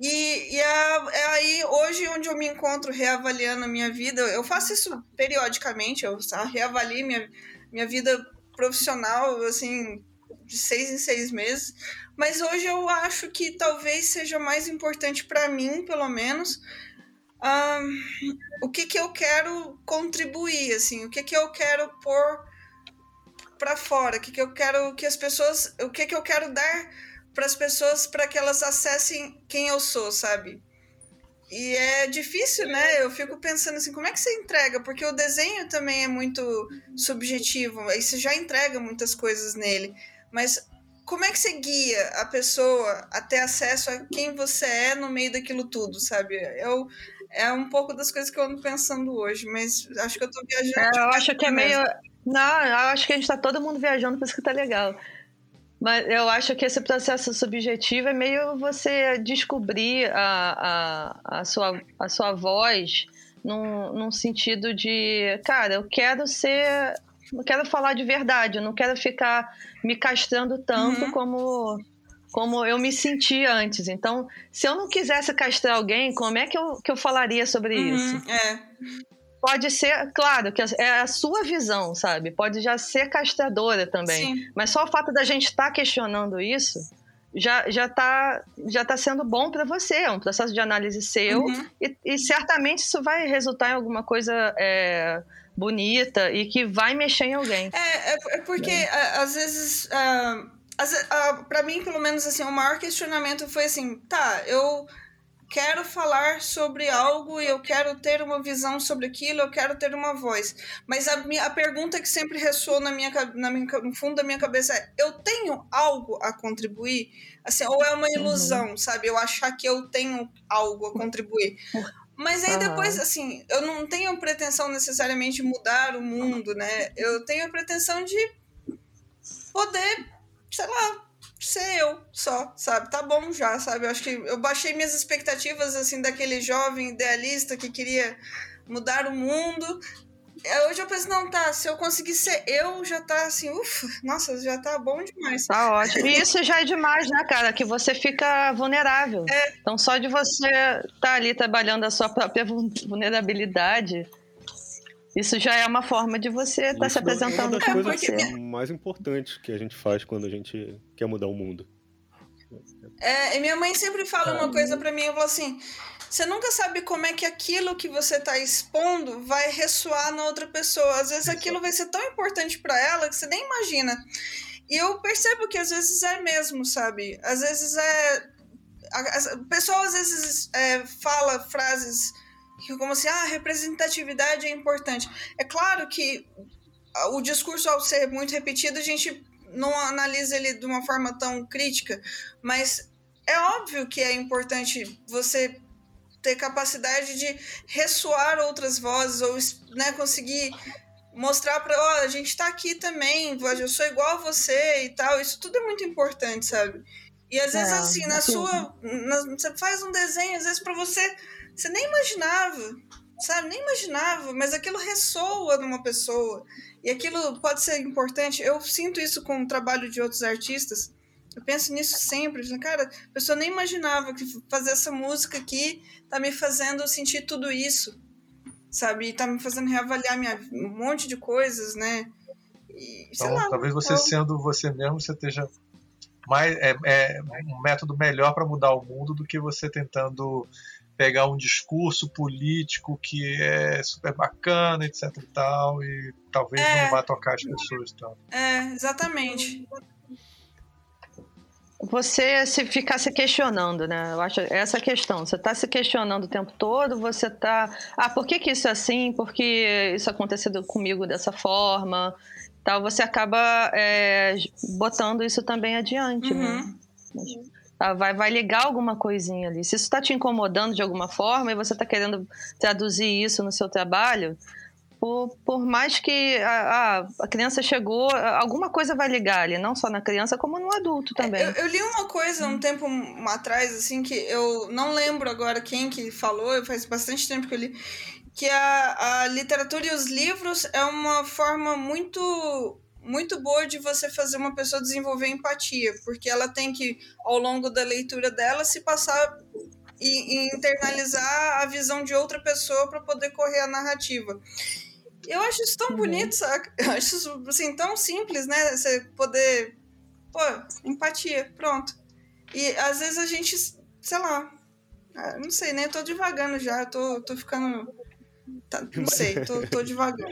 E, e é, é, aí, hoje, onde eu me encontro reavaliando a minha vida, eu faço isso periodicamente, eu reavalio minha, minha vida profissional, assim, de seis em seis meses. Mas hoje eu acho que talvez seja mais importante para mim, pelo menos, um, o que, que eu quero contribuir, assim, o que, que eu quero pôr para fora, o que, que eu quero que as pessoas, o que, que eu quero dar para as pessoas para que elas acessem quem eu sou, sabe? E é difícil, né? Eu fico pensando assim, como é que você entrega? Porque o desenho também é muito subjetivo, aí você já entrega muitas coisas nele. Mas como é que você guia a pessoa a ter acesso a quem você é no meio daquilo tudo, sabe? Eu, é um pouco das coisas que eu ando pensando hoje, mas acho que eu tô viajando. É, eu acho que é meio. Não, eu acho que a gente tá todo mundo viajando, por isso que tá legal. Mas eu acho que esse processo subjetivo é meio você descobrir a, a, a, sua, a sua voz num, num sentido de, cara, eu quero ser não quero falar de verdade, eu não quero ficar me castrando tanto uhum. como como eu me senti antes. Então, se eu não quisesse castrar alguém, como é que eu, que eu falaria sobre uhum, isso? É. Pode ser, claro, que é a sua visão, sabe? Pode já ser castradora também. Sim. Mas só o fato da gente estar tá questionando isso já, já, tá, já tá sendo bom para você. É um processo de análise seu. Uhum. E, e, certamente isso vai resultar em alguma coisa. É, bonita e que vai mexer em alguém. É, é, é porque às vezes. Uh, uh, para mim, pelo menos, assim, o maior questionamento foi assim: tá, eu quero falar sobre algo e eu quero ter uma visão sobre aquilo, eu quero ter uma voz. Mas a, minha, a pergunta que sempre ressoa na minha, na minha, no fundo da minha cabeça é: eu tenho algo a contribuir? Assim, ou é uma ilusão, uhum. sabe? Eu achar que eu tenho algo a contribuir. Mas aí depois, assim, eu não tenho pretensão necessariamente de mudar o mundo, né? Eu tenho a pretensão de poder, sei lá, ser eu só, sabe? Tá bom já, sabe? Eu acho que eu baixei minhas expectativas, assim, daquele jovem idealista que queria mudar o mundo. É, hoje eu penso, não, tá, se eu conseguir ser eu, já tá assim, ufa, nossa, já tá bom demais. Tá ótimo. E isso já é demais, né, cara? Que você fica vulnerável. É. Então, só de você estar tá ali trabalhando a sua própria vulnerabilidade, Isso já é uma forma de você estar tá se apresentando é uma das coisas mais importantes que a gente faz quando a gente quer mudar o mundo. É, e minha mãe sempre fala uma coisa para mim, eu falo assim, você nunca sabe como é que aquilo que você tá expondo vai ressoar na outra pessoa. Às vezes aquilo vai ser tão importante para ela que você nem imagina. E eu percebo que às vezes é mesmo, sabe? Às vezes é. O pessoal às vezes é, fala frases que como assim, ah, representatividade é importante. É claro que o discurso, ao ser muito repetido, a gente não analisa ele de uma forma tão crítica, mas é óbvio que é importante você ter capacidade de ressoar outras vozes ou né, conseguir mostrar para, ó, oh, a gente está aqui também, eu sou igual a você e tal. Isso tudo é muito importante, sabe? E às vezes, é, assim, na sua. Na, você faz um desenho, às vezes, para você você nem imaginava, sabe? Nem imaginava, mas aquilo ressoa numa pessoa. E aquilo pode ser importante. Eu sinto isso com o trabalho de outros artistas. Eu penso nisso sempre. Cara, a pessoa nem imaginava que fazer essa música aqui tá me fazendo sentir tudo isso. Sabe? E tá me fazendo reavaliar minha, um monte de coisas, né? E, então, lá, talvez você eu... sendo você mesmo, você esteja mais é, é um método melhor para mudar o mundo do que você tentando pegar um discurso político que é super bacana, etc e tal, e talvez é, não vá tocar as pessoas tal. É, exatamente. Você se ficar se questionando, né? Eu acho essa questão. Você está se questionando o tempo todo, você está. Ah, por que, que isso é assim? Por que isso aconteceu comigo dessa forma? Tal, você acaba é, botando isso também adiante, né? uhum. né? Tá? Vai, vai ligar alguma coisinha ali. Se isso está te incomodando de alguma forma e você está querendo traduzir isso no seu trabalho, por, por mais que a, a, criança chegou, alguma coisa vai ligar ali, não só na criança, como no adulto é, também. Eu, eu li uma coisa um tempo atrás, assim, que eu não lembro agora quem que falou, faz bastante tempo que eu li, que a, a literatura e os livros é uma forma muito muito boa de você fazer uma pessoa desenvolver empatia, porque ela tem que, ao longo da leitura dela, se passar e, e internalizar a visão de outra pessoa para poder correr a narrativa. Eu acho isso tão uhum. bonito, saca? Eu acho isso assim, tão simples, né? Você poder. Pô, empatia, pronto. E às vezes a gente, sei lá, ah, não sei, né? Eu tô devagando já, eu tô, tô ficando Tá, não sei, tô, tô devagar.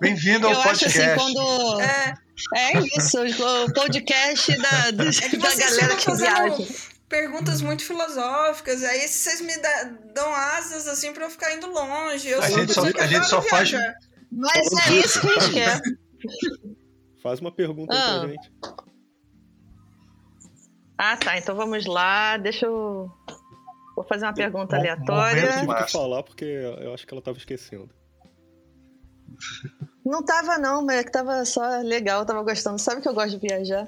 Bem-vindo ao eu podcast. Acho assim, quando... é, é isso, o podcast da, do, é da galera que viaja. Perguntas muito filosóficas, aí vocês me dão asas assim pra eu ficar indo longe. Eu a gente só, a gente só faz. Mas é isso que a gente quer. Faz uma pergunta ah. pra gente. Ah, tá. Então vamos lá. Deixa eu Vou fazer uma pergunta Bom, aleatória. Eu tive que falar porque eu acho que ela estava esquecendo. Não tava não, mas é que tava só legal, tava gostando. Sabe que eu gosto de viajar?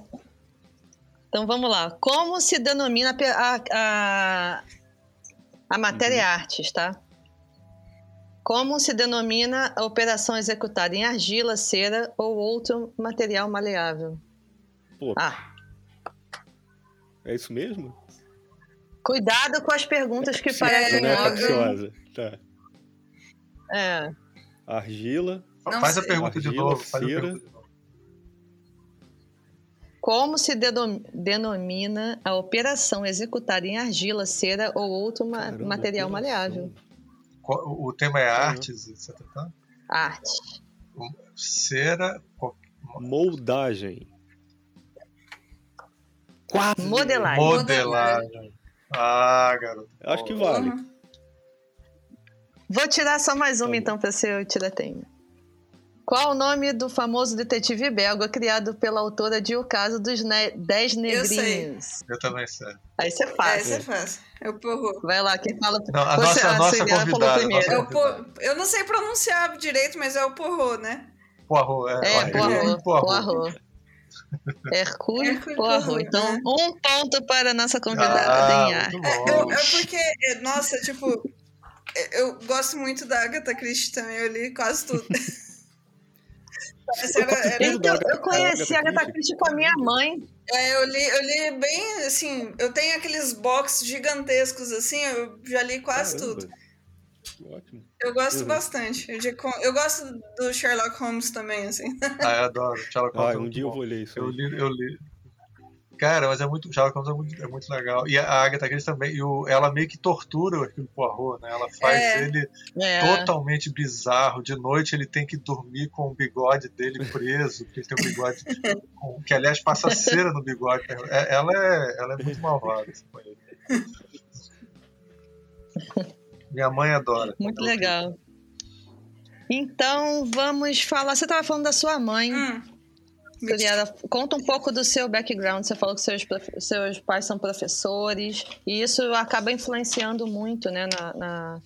Então vamos lá. Como se denomina a, a, a matéria uhum. artes, tá? Como se denomina a operação executada em argila, cera ou outro material maleável? Pô. Ah. É isso mesmo? Cuidado com as perguntas que parecem é, óbvias. Tá. É. Argila. Não faz sei. a pergunta Argila, de novo. Faz pergunta. Como se denomina a operação executada em argila, cera ou outro Caramba, material maleável? O tema é artes, etc. Tá? Arte. Cera. Moldagem. Quase. Modelagem. Modelagem. Ah, garoto. Acho que vale. Uhum. Vou tirar só mais uma, tá então, para ser o tiratema. Qual o nome do famoso detetive belga criado pela autora de O Caso dos ne Dez Negrinhos? Eu, Eu também sei. Aí você faz. Aí você faz. Eu porro. Vai lá, quem fala. Não, a você, nossa, a nossa convidada. Primeiro. Nossa por... Eu não sei pronunciar direito, mas é o porro, né? Porro, é. É, porro. Porro. Hercule Poirot. Então, um ponto para a nossa convidada ah, É, é porque, é, nossa, tipo, é, eu gosto muito da Agatha Christie também, eu li quase tudo. Era, era... Então, eu conheci a Agatha Christie com a minha mãe. É, eu li, eu li bem, assim, eu tenho aqueles boxes gigantescos, assim, eu já li quase Caramba. tudo. Ótimo. Eu gosto uhum. bastante. Eu, eu, gosto do Sherlock Holmes também, assim. Ah, eu adoro. Sherlock Holmes. Ah, um dia eu vou ler isso. Eu li, eu li. Cara, mas é muito. Sherlock Holmes é muito, é muito legal. E a Agatha Christie também. E o, ela meio que tortura o Hercule Poirot, né? Ela faz é. ele é. totalmente bizarro. De noite ele tem que dormir com o bigode dele preso, porque ele tem um bigode. com, que aliás passa cera no bigode. É, ela, é, ela é muito malvada. Assim, minha mãe adora. Muito legal. Então, vamos falar. Você estava falando da sua mãe. Hum. conta um pouco do seu background. Você falou que seus, seus pais são professores, e isso acaba influenciando muito, né? Na, na...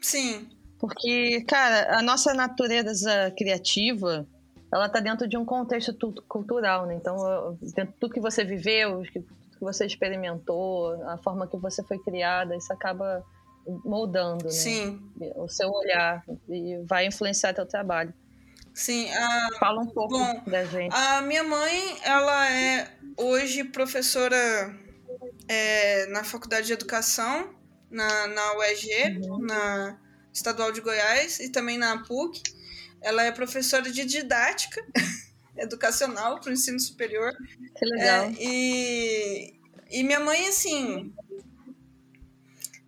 Sim. Porque, cara, a nossa natureza criativa, ela tá dentro de um contexto cultural, né? Então, dentro tudo que você viveu, tudo que você experimentou, a forma que você foi criada, isso acaba moldando né? Sim. o seu olhar e vai influenciar teu trabalho. Sim. A... Fala um pouco Bom, da gente. A minha mãe, ela é hoje professora é, na Faculdade de Educação, na, na UEG, uhum. na Estadual de Goiás e também na PUC. Ela é professora de didática educacional para o ensino superior. Que legal. É, e, e minha mãe, assim,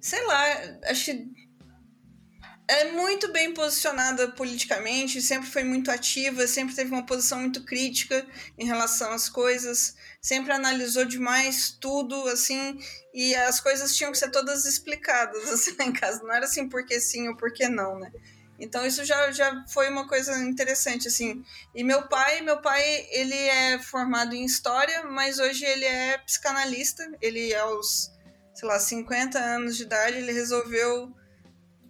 sei lá, acho que é muito bem posicionada politicamente, sempre foi muito ativa, sempre teve uma posição muito crítica em relação às coisas, sempre analisou demais tudo, assim, e as coisas tinham que ser todas explicadas, assim, lá em casa. Não era assim porque sim ou porque não, né? Então isso já, já foi uma coisa interessante, assim. E meu pai, meu pai, ele é formado em História, mas hoje ele é psicanalista, ele é aos sei lá, 50 anos de idade, ele resolveu,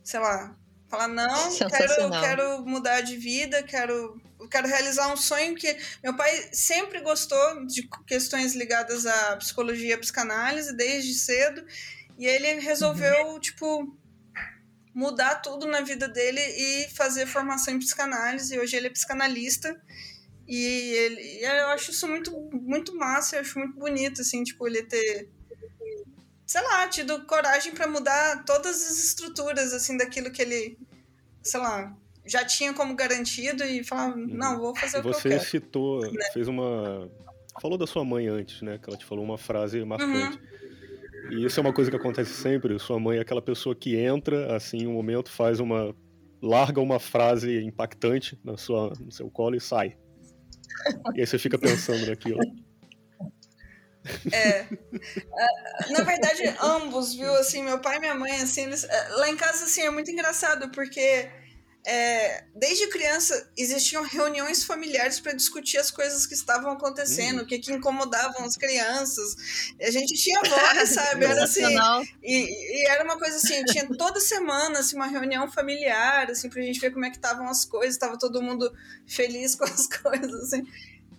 sei lá, falar: não, quero, quero mudar de vida, quero, quero realizar um sonho que. Meu pai sempre gostou de questões ligadas à psicologia, à psicanálise, desde cedo, e ele resolveu, uhum. tipo mudar tudo na vida dele e fazer formação em psicanálise. Hoje ele é psicanalista. E ele, eu acho isso muito, muito massa, eu acho muito bonito, assim, tipo, ele ter sei lá, tido coragem para mudar todas as estruturas, assim, daquilo que ele, sei lá, já tinha como garantido e falar, uhum. não, vou fazer o Você que eu quero. Você citou, né? fez uma... Falou da sua mãe antes, né? Que ela te falou uma frase marcante. Uhum. E isso é uma coisa que acontece sempre. Sua mãe é aquela pessoa que entra, assim, um momento, faz uma... Larga uma frase impactante na sua, no seu colo e sai. E aí você fica pensando naquilo. É. Na verdade, ambos, viu? Assim, meu pai e minha mãe, assim, eles... É, lá em casa, assim, é muito engraçado, porque é, desde criança existiam reuniões familiares para discutir as coisas que estavam acontecendo, hum. o que, que incomodavam as crianças. A gente tinha voz, sabe? Era assim. E, e, era uma coisa assim, tinha toda semana assim, uma reunião familiar, assim, pra gente ver como é que estavam as coisas, estava todo mundo feliz com as coisas, assim.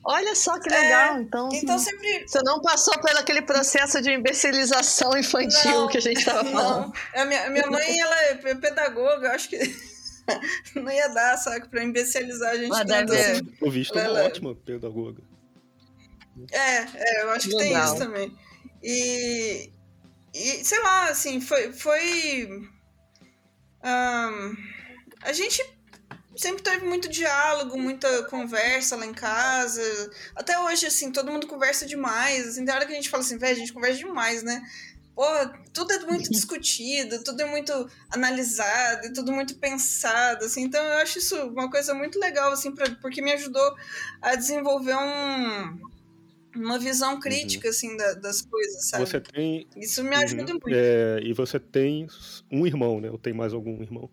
Olha só que legal. É, então, então sempre... você não passou pelo aquele processo de imbecilização infantil não, que a gente estava falando. A minha, minha mãe ela é pedagoga, acho que não ia dar, sabe, para imbecilizar a gente. Mas tanto, assim. O visto é uma ótima pedagoga. É, é, eu acho que legal. tem isso também. E, e sei lá, assim, foi. foi um, a gente sempre teve muito diálogo, muita conversa lá em casa. Até hoje, assim, todo mundo conversa demais. Assim, tem hora que a gente fala assim, velho, a gente conversa demais, né? Pô, tudo é muito discutido, tudo é muito analisado, tudo muito pensado, assim. Então eu acho isso uma coisa muito legal, assim, pra, porque me ajudou a desenvolver um, uma visão crítica, uhum. assim, da, das coisas, sabe? Você tem... Isso me ajuda uhum. muito. É, e você tem um irmão, né? Ou tem mais algum irmão?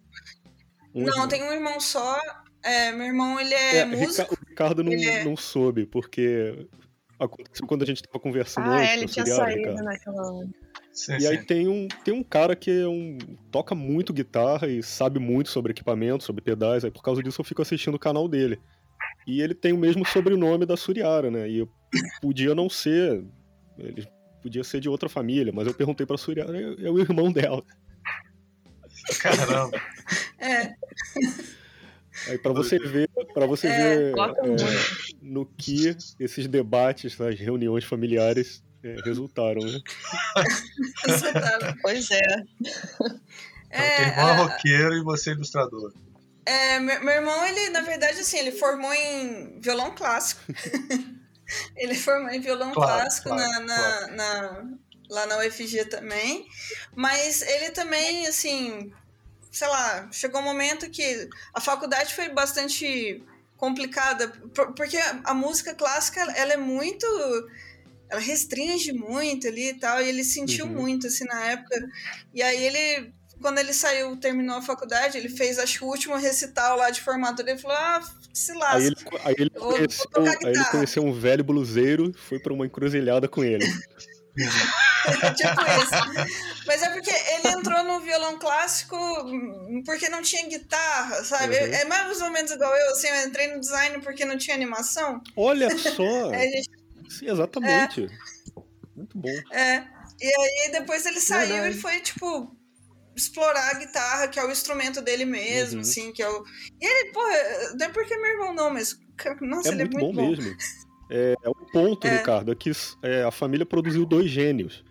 Um não, irmão. tem um irmão só. É, meu irmão, ele é, é músico. O Ricardo não, é... não soube, porque aconteceu quando a gente tava conversando ah, antes. É, ele tinha saído naquela hora. Sim, e sim. aí tem um, tem um cara que é um, toca muito guitarra e sabe muito sobre equipamento, sobre pedais, aí por causa disso eu fico assistindo o canal dele. E ele tem o mesmo sobrenome da Suriara, né? E podia não ser, ele podia ser de outra família, mas eu perguntei pra Suriara, é, é o irmão dela. Caramba. É. Aí para você ver, para você é, ver é, no que esses debates nas reuniões familiares é, resultaram, né? pois é. Então, é, irmão é roqueiro e você é ilustrador. É, meu, meu, irmão, ele, na verdade, assim, ele formou em violão clássico. ele formou em violão claro, clássico claro, na, na, claro. na, lá na UFG também. Mas ele também, assim, sei lá, chegou um momento que a faculdade foi bastante complicada, porque a música clássica, ela é muito ela restringe muito ali e tal, e ele sentiu uhum. muito, assim, na época. E aí ele, quando ele saiu, terminou a faculdade, ele fez, acho que o último recital lá de formatura, ele falou, ah, se lasca. Aí ele, aí ele, conheceu, aí ele conheceu um velho bluseiro, foi para uma encruzilhada com ele. tipo isso. Mas é porque ele entrou no violão clássico porque não tinha guitarra, sabe? Uhum. É mais ou menos igual eu, assim, eu entrei no design porque não tinha animação. Olha só! gente... Sim, exatamente. É. Muito bom. É. E aí depois ele saiu Verdade. e foi, tipo, explorar a guitarra, que é o instrumento dele mesmo, uhum. assim, que é o. E ele, porra, não é porque é meu irmão, não, mas. Nossa, é ele muito é muito bom. bom. mesmo. É, é o ponto, é. Ricardo, é que é, a família produziu dois gênios.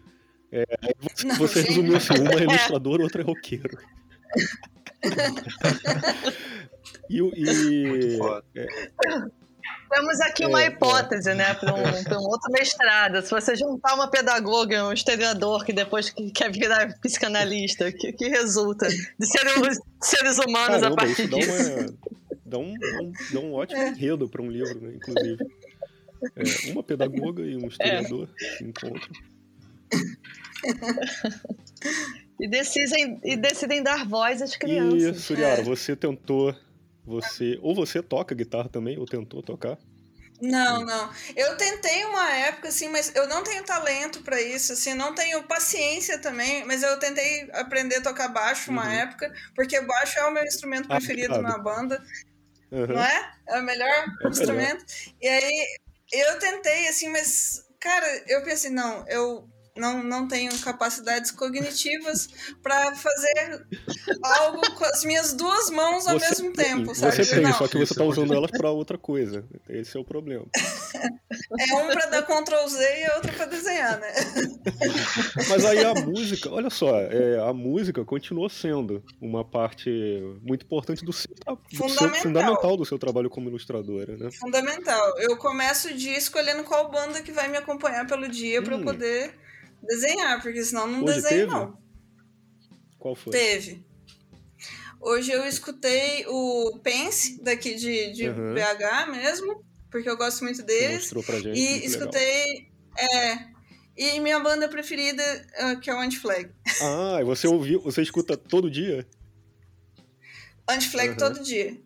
É, você, não, você resumiu assim, uma é ilustrador, outra é roqueiro. e, e é, temos aqui uma hipótese, né, para um, um, outro mestrado. Se você juntar uma pedagoga, um historiador que depois quer virar psicanalista, que, que resulta de sermos seres humanos Caramba, a partir disso. Dá, uma, dá, um, dá um ótimo enredo para um livro, né, inclusive. É, uma pedagoga e um historiador é. se encontram. E, decidem, e decidem dar voz às crianças. E, Suriara, é. você tentou. Você, ou você toca guitarra também, ou tentou tocar? Não, não. Eu tentei uma época, assim, mas eu não tenho talento para isso, assim, não tenho paciência também, mas eu tentei aprender a tocar baixo uma uhum. época, porque baixo é o meu instrumento ah, preferido claro. na banda. Uhum. Não é? É o melhor é instrumento. Melhor. E aí eu tentei, assim, mas, cara, eu pensei, não, eu não, não tenho capacidades cognitivas para fazer algo com as minhas duas mãos ao você mesmo tem, tempo, sabe? Você tem, não. só que você está usando elas para outra coisa. Esse é o problema. é um para dar Ctrl Z e outro para desenhar, né? Mas aí a música, olha só, é, a música continua sendo uma parte muito importante do seu, do fundamental. Seu, fundamental do seu trabalho como ilustradora, né? Fundamental. Eu começo o dia escolhendo qual banda que vai me acompanhar pelo dia hum. para eu poder desenhar, porque senão não Hoje desenho, teve? não. Qual foi? Teve. Hoje eu escutei o Pense, daqui de, de uhum. BH mesmo, porque eu gosto muito deles. Mostrou pra gente. E escutei. É. E minha banda preferida, uh, que é o Anti-Flag. Ah, e você ouviu, você escuta todo dia? Anti-Flag uhum. todo dia.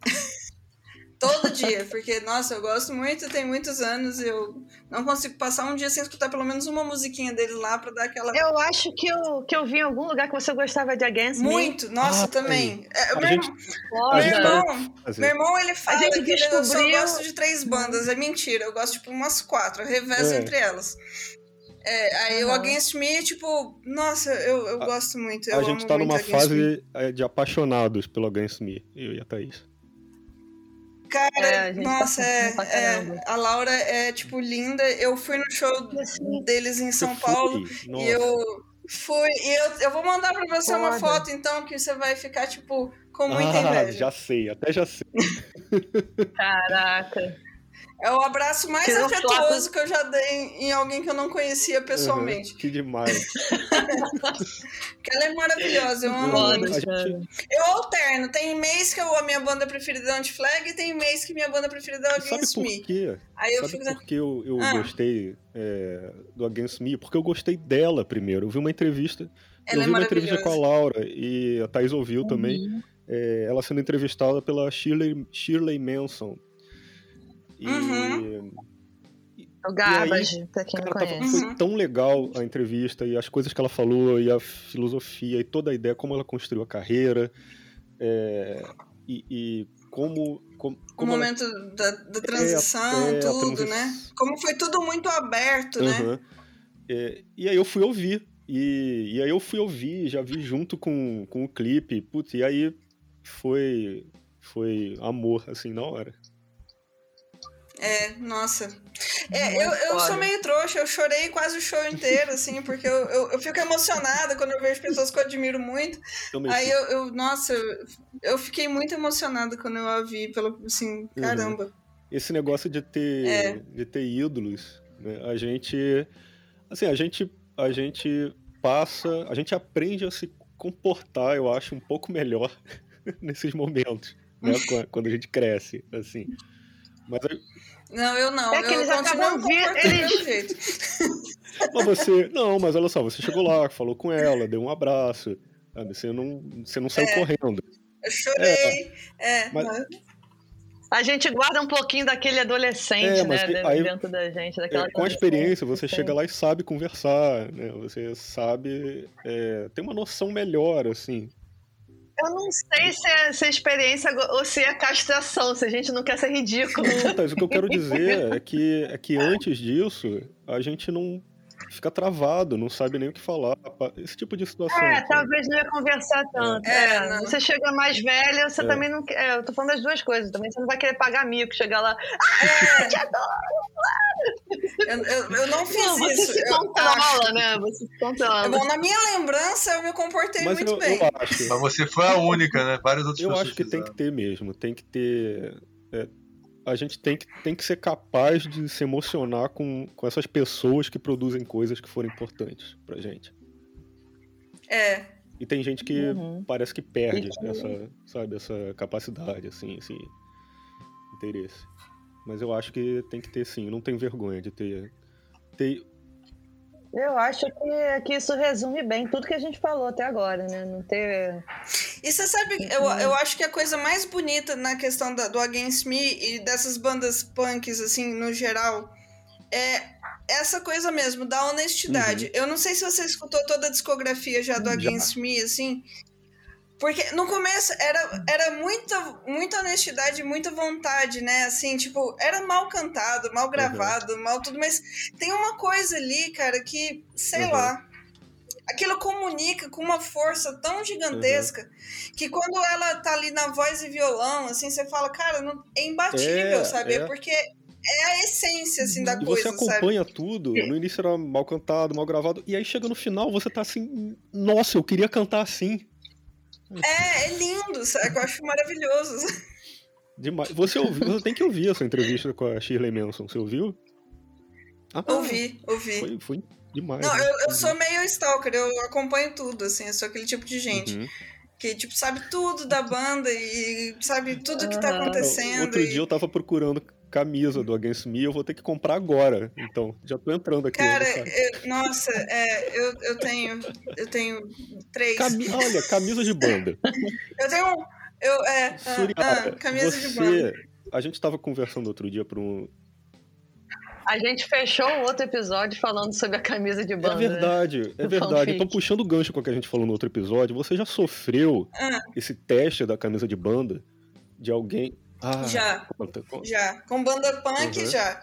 Todo dia, porque, nossa, eu gosto muito, tem muitos anos, eu não consigo passar um dia sem escutar pelo menos uma musiquinha dele lá pra dar aquela. Eu acho que eu, que eu vi em algum lugar que você gostava de Against Muito, Me. nossa, ah, também. É, meu, gente, irmão, meu, irmão, meu irmão, ele fala que descobriu... eu só gosto de três bandas, é mentira, eu gosto tipo umas quatro, eu revezo é. entre elas. É, aí uhum. o Against Me, tipo, nossa, eu, eu a, gosto muito. Eu a gente tá numa fase Me. de apaixonados pelo Against Me, eu e a Thaís. Cara, é, nossa, tá é, é, a Laura é, tipo, linda. Eu fui no show deles em São Paulo e eu fui. E eu, eu vou mandar pra você Foda. uma foto, então, que você vai ficar, tipo, com muita ah, inveja. Já sei, até já sei. Caraca. É o abraço mais afetuoso que eu já dei em alguém que eu não conhecia pessoalmente. Uhum, que demais. que ela é maravilhosa, eu amo muito. Eu alterno. Tem mês que eu, a minha banda preferida é Anti-Flag e tem mês que minha banda preferida é Against Sabe Me. Por quê? Aí eu Sabe fico... por que eu, eu ah. gostei é, do Against Me? Porque eu gostei dela primeiro. Eu vi uma entrevista. Ela eu é vi uma entrevista com a Laura e a Thais ouviu uhum. também. É, ela sendo entrevistada pela Shirley, Shirley Manson e, uhum. o Garbage, pra quem cara, não conhece. Tava, foi tão legal a entrevista e as coisas que ela falou e a filosofia e toda a ideia, como ela construiu a carreira é, e, e, como, como, como o momento ela... da, da, transição, é, é, tudo, né? Como foi tudo muito aberto, uhum. né? É, e aí eu fui ouvir. E, e aí eu fui ouvir, já vi junto com, com o clipe, putz, e aí foi, foi amor, assim, na hora. É, nossa. É, eu, eu sou meio trouxa, eu chorei quase o show inteiro, assim, porque eu, eu, eu fico emocionada quando eu vejo pessoas que eu admiro muito. Aí eu, eu nossa, eu, eu, fiquei muito emocionada quando eu a vi, pelo, assim, uhum. caramba. Uhum. Esse negócio de ter, é. de ter ídolos, né? A gente, assim, a gente, a gente passa, a gente aprende a se comportar, eu acho, um pouco melhor nesses momentos, né? quando a gente cresce, assim. Mas não, eu não. É que eu eles acabam eles... jeito. Mas você, não, mas olha só, você chegou lá, falou com ela, deu um abraço, sabe? Você não, você não saiu é. correndo. Eu chorei, é. é mas... A gente guarda um pouquinho daquele adolescente, é, né, aí, dentro da gente. Daquela é, com a experiência, você chega lá e sabe conversar, né? Você sabe, é, tem uma noção melhor, assim, eu não sei se é, se é experiência ou se é castração, se a gente não quer ser ridículo. Não, mas o que eu quero dizer é que, é que antes disso, a gente não fica travado, não sabe nem o que falar. Esse tipo de situação. É, sabe? talvez não ia conversar tanto. É, é você chega mais velha, você é. também não quer. É, eu tô falando das duas coisas também. Você não vai querer pagar mico, chegar lá. Ah, te adoro! Eu, eu, eu não fiz não, você isso. Se controla, né? Você se controla. Bom, na minha lembrança, eu me comportei Mas muito eu, bem. Eu acho. Mas você foi a única, né? Várias outras eu pessoas. Eu acho que fizeram. tem que ter mesmo. Tem que ter. É, a gente tem que, tem que ser capaz de se emocionar com, com essas pessoas que produzem coisas que foram importantes pra gente. É. E tem gente que uhum. parece que perde essa, sabe, essa capacidade, assim, esse interesse. Mas eu acho que tem que ter sim, não tem vergonha de ter, ter eu acho que, que isso resume bem tudo que a gente falou até agora, né? Não ter. E você sabe, eu, eu acho que a coisa mais bonita na questão da, do Against Me e dessas bandas punks, assim, no geral, é essa coisa mesmo, da honestidade. Uhum. Eu não sei se você escutou toda a discografia já do Against já. Me, assim. Porque no começo era, era muita, muita honestidade, muita vontade, né? Assim, tipo, era mal cantado, mal uhum. gravado, uhum. mal tudo, mas tem uma coisa ali, cara, que, sei uhum. lá. Aquilo comunica com uma força tão gigantesca uhum. que quando ela tá ali na voz e violão, assim, você fala, cara, não, é imbatível, é, sabe? É. Porque é a essência, assim, da e coisa, você acompanha sabe? tudo, no início era mal cantado, mal gravado, e aí chega no final, você tá assim, nossa, eu queria cantar assim. É, é lindo, sabe? Eu acho maravilhoso. Demais. Você ouviu, você tem que ouvir essa entrevista com a Shirley Manson, você ouviu? Ah, ouvi, ouvi. Foi, foi demais. Não, né? eu, eu sou meio stalker, eu acompanho tudo, assim, eu sou aquele tipo de gente. Uhum. Que, tipo, sabe tudo da banda e sabe tudo que tá acontecendo. Outro e... dia eu tava procurando camisa do Against Me, eu vou ter que comprar agora. Então, já tô entrando aqui. Cara, eu, nossa, é, eu, eu tenho. Eu tenho três. Cami olha, camisa de banda. eu tenho. Eu, é, Suriara, ah, camisa você, de banda. A gente tava conversando outro dia para um. A gente fechou um outro episódio falando sobre a camisa de banda. É verdade, né? é verdade. Então, puxando o gancho com o que a gente falou no outro episódio, você já sofreu ah. esse teste da camisa de banda de alguém ah, já. Conta, conta. Já. Com banda punk, uhum. já.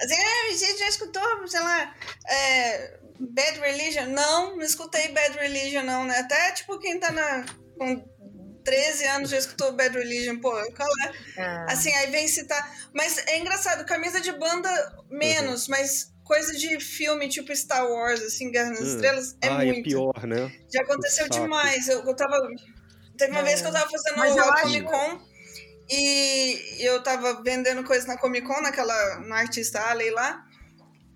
Assim, ah, você já escutou, sei lá, é, Bad Religion? Não, não escutei Bad Religion, não, né? Até, tipo, quem tá na, com 13 anos já escutou Bad Religion, pô, qual é? Ah. Assim, aí vem citar. Mas é engraçado, camisa de banda, menos, uhum. mas coisa de filme tipo Star Wars, assim, Guerra nas hum. Estrelas, é ah, muito. é pior, né? Já aconteceu demais. Eu, eu tava. Teve uma é. vez que eu tava fazendo o Comic Con. E eu tava vendendo coisas na Comic Con, naquela, no Artista Alley lá.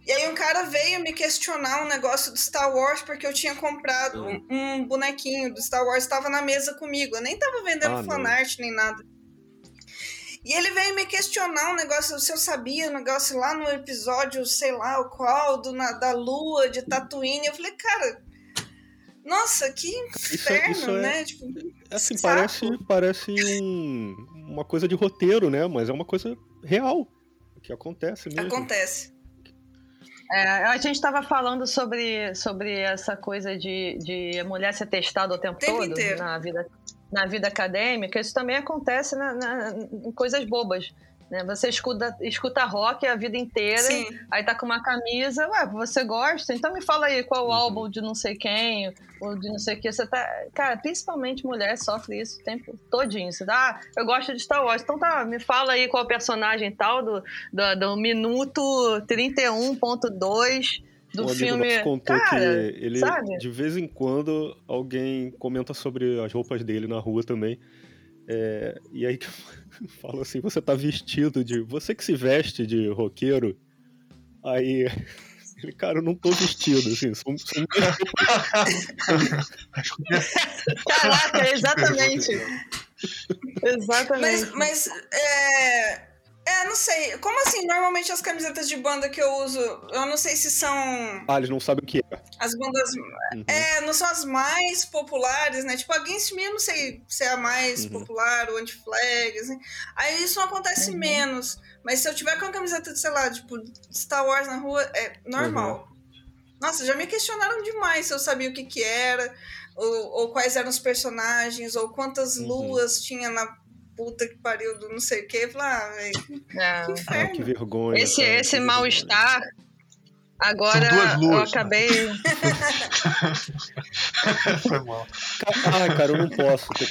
E aí um cara veio me questionar um negócio do Star Wars, porque eu tinha comprado uhum. um, bonequinho do Star Wars, estava na mesa comigo. Eu nem tava vendendo ah, fanart nem nada. E ele veio me questionar um negócio, se eu sabia, um negócio lá no episódio, sei lá o qual, do, na, da lua, de Tatooine. Eu falei, cara, nossa, que inferno, isso, isso é, né? Tipo, assim, parece, parece um, uma coisa de roteiro, né? Mas é uma coisa real, que acontece mesmo. Acontece. É, a gente estava falando sobre, sobre essa coisa de, de a mulher ser testada o tempo, tempo todo inteiro. na vida, na vida acadêmica. Isso também acontece na, na, em coisas bobas. Né? Você escuta, escuta rock a vida inteira, Sim. aí tá com uma camisa, ué, você gosta? Então me fala aí qual o uhum. álbum de não sei quem, ou de não sei o que. Você tá. Cara, principalmente mulher sofre isso o tempo todinho. Você dá, ah, eu gosto de Star Wars. Então tá, me fala aí qual o personagem tal do, do, do minuto 31.2 do um filme. Amigo contou Cara, que ele, sabe? de vez em quando, alguém comenta sobre as roupas dele na rua também. É, e aí fala assim, você tá vestido de. Você que se veste de roqueiro. Aí. Ele, cara, eu não tô vestido, assim, sou, sou... Caraca, exatamente. exatamente. Mas, mas é, é, não sei. Como assim? Normalmente as camisetas de banda que eu uso, eu não sei se são. Ah, eles não sabem o que é. As bandas. Uhum. É, não são as mais populares, né? Tipo, a Against Me, eu não sei se é a mais uhum. popular, o anti-flag, assim. Aí isso acontece uhum. menos. Mas se eu tiver com a camiseta de, sei lá, tipo, Star Wars na rua, é normal. Uhum. Nossa, já me questionaram demais se eu sabia o que que era, ou, ou quais eram os personagens, ou quantas uhum. luas tinha na puta que pariu do não sei o que. Falar, ah, velho, que inferno. Ah, que vergonha. Esse, esse mal-estar. Agora eu acabei. Foi mal. Ah, cara, eu não posso ter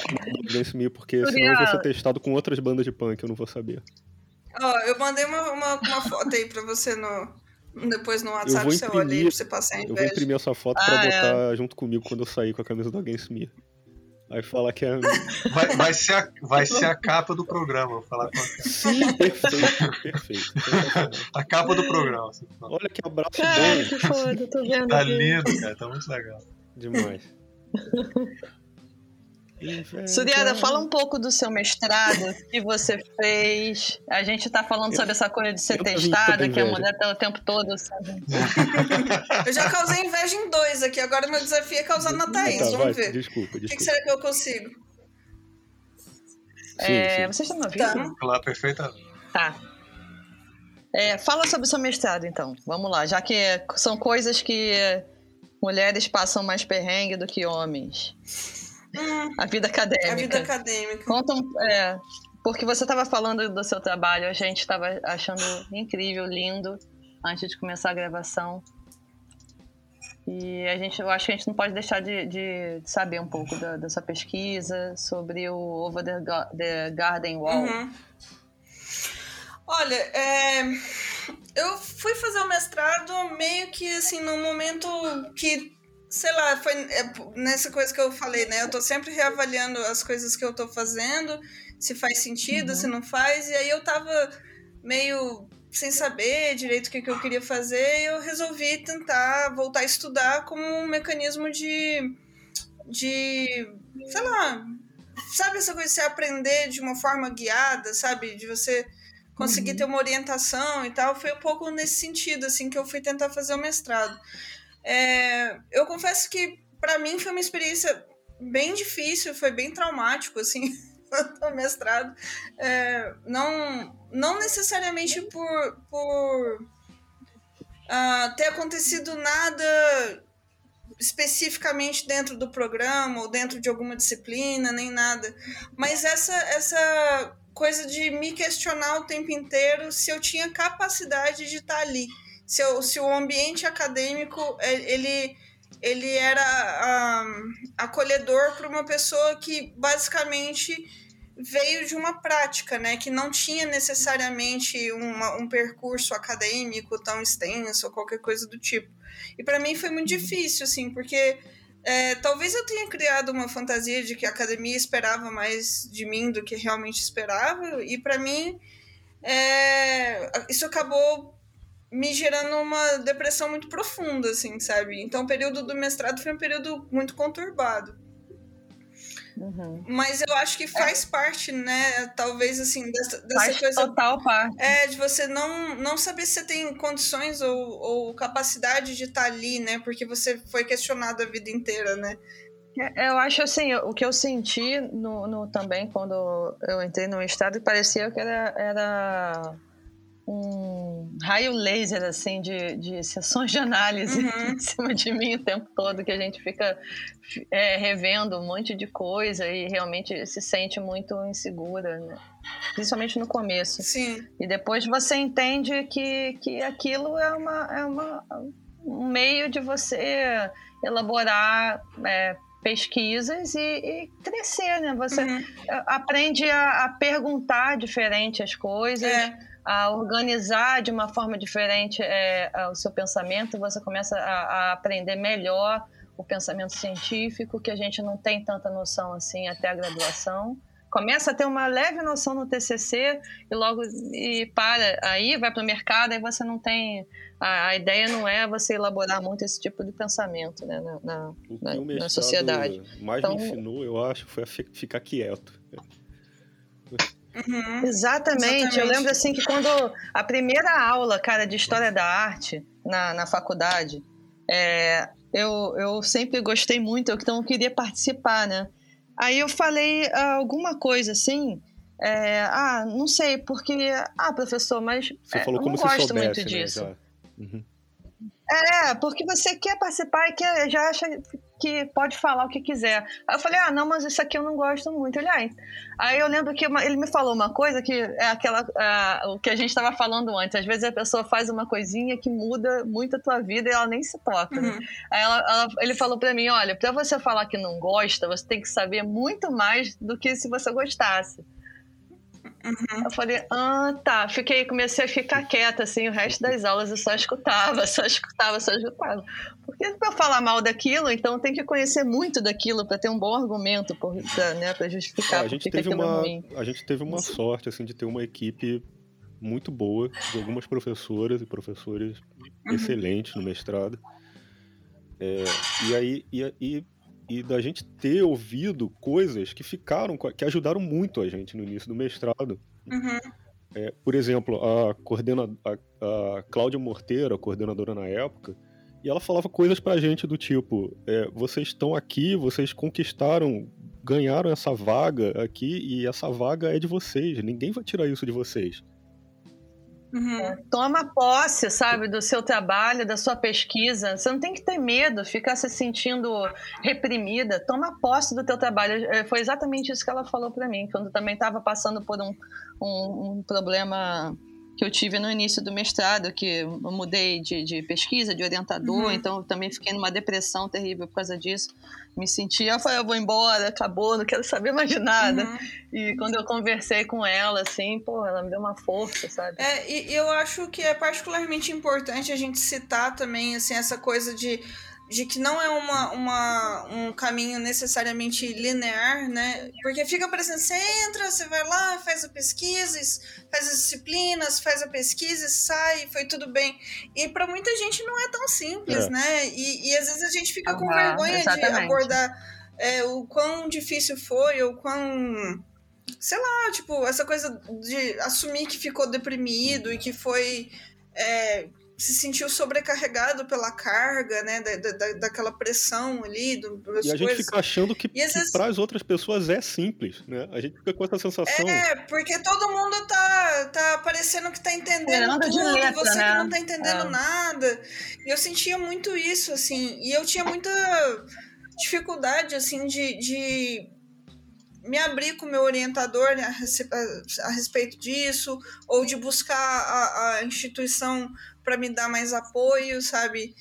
desse meio, porque senão eu vou ser testado com outras bandas de punk, eu não vou saber. Ó, eu mandei uma, uma, uma foto aí pra você no, depois no WhatsApp, imprimir, você olha aí pra você passar Eu vou imprimir essa foto ah, pra é. botar junto comigo quando eu sair com a camisa do Against Me. Aí fala que é. Vai, vai, ser, a, vai ser a capa do programa. Vou falar com a... Sim, perfeito, perfeito. A capa do programa. Olha que abraço Cara, bom. que foda, tô vendo. Tá lindo, cara, tá muito legal. Demais. Suriada, fala um pouco do seu mestrado que você fez. A gente tá falando sobre essa coisa de ser testada, que a mulher tá o tempo todo, sabe? eu já causei inveja em dois aqui, agora meu desafio é causar na Thaís. Tá, Vamos vai, ver. Desculpa, desculpa. O que, que, será que eu consigo? É, sim, sim. Vocês estão me ouvindo? Tá. Claro, perfeitamente. Tá. É, fala sobre o seu mestrado, então. Vamos lá, já que são coisas que mulheres passam mais perrengue do que homens. A vida acadêmica. A vida acadêmica. Conta um, é, porque você estava falando do seu trabalho, a gente estava achando incrível, lindo, antes de começar a gravação. E a gente, eu acho que a gente não pode deixar de, de saber um pouco da, da sua pesquisa sobre o Over the, the Garden Wall. Uhum. Olha, é, eu fui fazer o mestrado meio que assim, num momento que sei lá, foi é, nessa coisa que eu falei, né? Eu tô sempre reavaliando as coisas que eu tô fazendo, se faz sentido, uhum. se não faz, e aí eu tava meio sem saber direito o que, que eu queria fazer, e eu resolvi tentar voltar a estudar como um mecanismo de. de. sei lá. Sabe essa coisa de você aprender de uma forma guiada, sabe? De você conseguir uhum. ter uma orientação e tal. Foi um pouco nesse sentido, assim, que eu fui tentar fazer o mestrado. É, eu confesso que para mim foi uma experiência bem difícil, foi bem traumático, assim, o mestrado. É, não, não necessariamente por, por uh, ter acontecido nada especificamente dentro do programa ou dentro de alguma disciplina, nem nada. Mas essa, essa coisa de me questionar o tempo inteiro se eu tinha capacidade de estar ali se, o, se o ambiente acadêmico é, ele, ele era um, acolhedor para uma pessoa que basicamente veio de uma prática, né, que não tinha necessariamente uma, um percurso acadêmico tão extenso ou qualquer coisa do tipo. E para mim foi muito difícil, assim, porque é, talvez eu tenha criado uma fantasia de que a academia esperava mais de mim do que realmente esperava, e para mim é, isso acabou me gerando uma depressão muito profunda, assim, sabe? Então, o período do mestrado foi um período muito conturbado. Uhum. Mas eu acho que faz é. parte, né? Talvez assim, dessa, dessa faz coisa. Total parte. É, de você não, não saber se você tem condições ou, ou capacidade de estar tá ali, né? Porque você foi questionado a vida inteira, né? É, eu acho assim, o que eu senti no, no também quando eu entrei no estado parecia que era, era um raio laser, assim, de, de sessões de análise uhum. em cima de mim o tempo todo, que a gente fica é, revendo um monte de coisa e realmente se sente muito insegura, né? principalmente no começo. Sim. E depois você entende que, que aquilo é, uma, é uma, um meio de você elaborar é, pesquisas e, e, crescer, né? Você uhum. aprende a, a, perguntar diferente as coisas. É a organizar de uma forma diferente é, o seu pensamento, você começa a, a, aprender melhor o pensamento científico, que a gente não tem tanta noção assim até a graduação. Começa a ter uma leve noção no TCC e logo e para aí, vai para o mercado e você não tem. A, a, ideia não é você elaborar muito esse tipo de pensamento né, na, na, na, na sociedade. mais então, me ensinou, eu acho, foi ficar quieto. Uhum, exatamente. exatamente. Eu lembro assim que quando a primeira aula, cara, de história da arte na, na faculdade, é, eu, eu sempre gostei muito, então eu queria participar, né? Aí eu falei alguma coisa assim. É, ah, não sei, porque. Ah, professor, mas. Você falou é, como eu não gosto soubesse, muito né, disso. Uhum. É, porque você quer participar e quer, já acha que pode falar o que quiser. Aí eu falei, ah, não, mas isso aqui eu não gosto muito. Ele, ah, aí eu lembro que uma, ele me falou uma coisa que é aquela, uh, o que a gente estava falando antes. Às vezes a pessoa faz uma coisinha que muda muito a tua vida e ela nem se toca. Né? Uhum. Né? Aí ela, ela, ele falou para mim, olha, para você falar que não gosta, você tem que saber muito mais do que se você gostasse. Uhum. Eu falei, ah, tá. Fiquei, comecei a ficar quieta, assim, o resto das aulas eu só escutava, só escutava, só escutava. Porque para falar mal daquilo, então tem que conhecer muito daquilo para ter um bom argumento para né, justificar é, a gente teve uma A gente teve uma sorte, assim, de ter uma equipe muito boa, de algumas professoras e professores uhum. excelentes no mestrado. É, e aí, e, e e da gente ter ouvido coisas que ficaram, que ajudaram muito a gente no início do mestrado. Uhum. É, por exemplo, a, coordena, a, a Cláudia Morteira, a coordenadora na época, e ela falava coisas pra gente do tipo: é, vocês estão aqui, vocês conquistaram, ganharam essa vaga aqui, e essa vaga é de vocês, ninguém vai tirar isso de vocês. Uhum. É, toma posse, sabe, do seu trabalho, da sua pesquisa. Você não tem que ter medo, ficar se sentindo reprimida. Toma posse do teu trabalho. É, foi exatamente isso que ela falou para mim, quando também estava passando por um, um, um problema que eu tive no início do mestrado, que eu mudei de, de pesquisa, de orientador, uhum. então eu também fiquei numa depressão terrível por causa disso. Me sentia, eu falei, eu vou embora, acabou, não quero saber mais de nada. Uhum. E quando eu conversei com ela, assim, pô, ela me deu uma força, sabe? É, e eu acho que é particularmente importante a gente citar também, assim, essa coisa de de que não é uma, uma, um caminho necessariamente linear, né? Porque fica parecendo, você entra, você vai lá, faz a pesquisa, faz as disciplinas, faz a pesquisa, sai, foi tudo bem. E para muita gente não é tão simples, é. né? E, e às vezes a gente fica com vergonha exatamente. de abordar é, o quão difícil foi, ou quão. Sei lá, tipo, essa coisa de assumir que ficou deprimido e que foi. É, se sentiu sobrecarregado pela carga, né, da, da, daquela pressão ali. Do, e a gente fica achando que, que vezes... para as outras pessoas é simples, né? A gente fica com essa sensação. É, porque todo mundo tá, tá parecendo que tá entendendo tudo, letra, você né? que não tá entendendo é. nada. E eu sentia muito isso, assim, e eu tinha muita dificuldade, assim, de, de me abrir com o meu orientador né, a, a, respeito disso, ou de buscar a, a instituição para me dar mais apoio, sabe?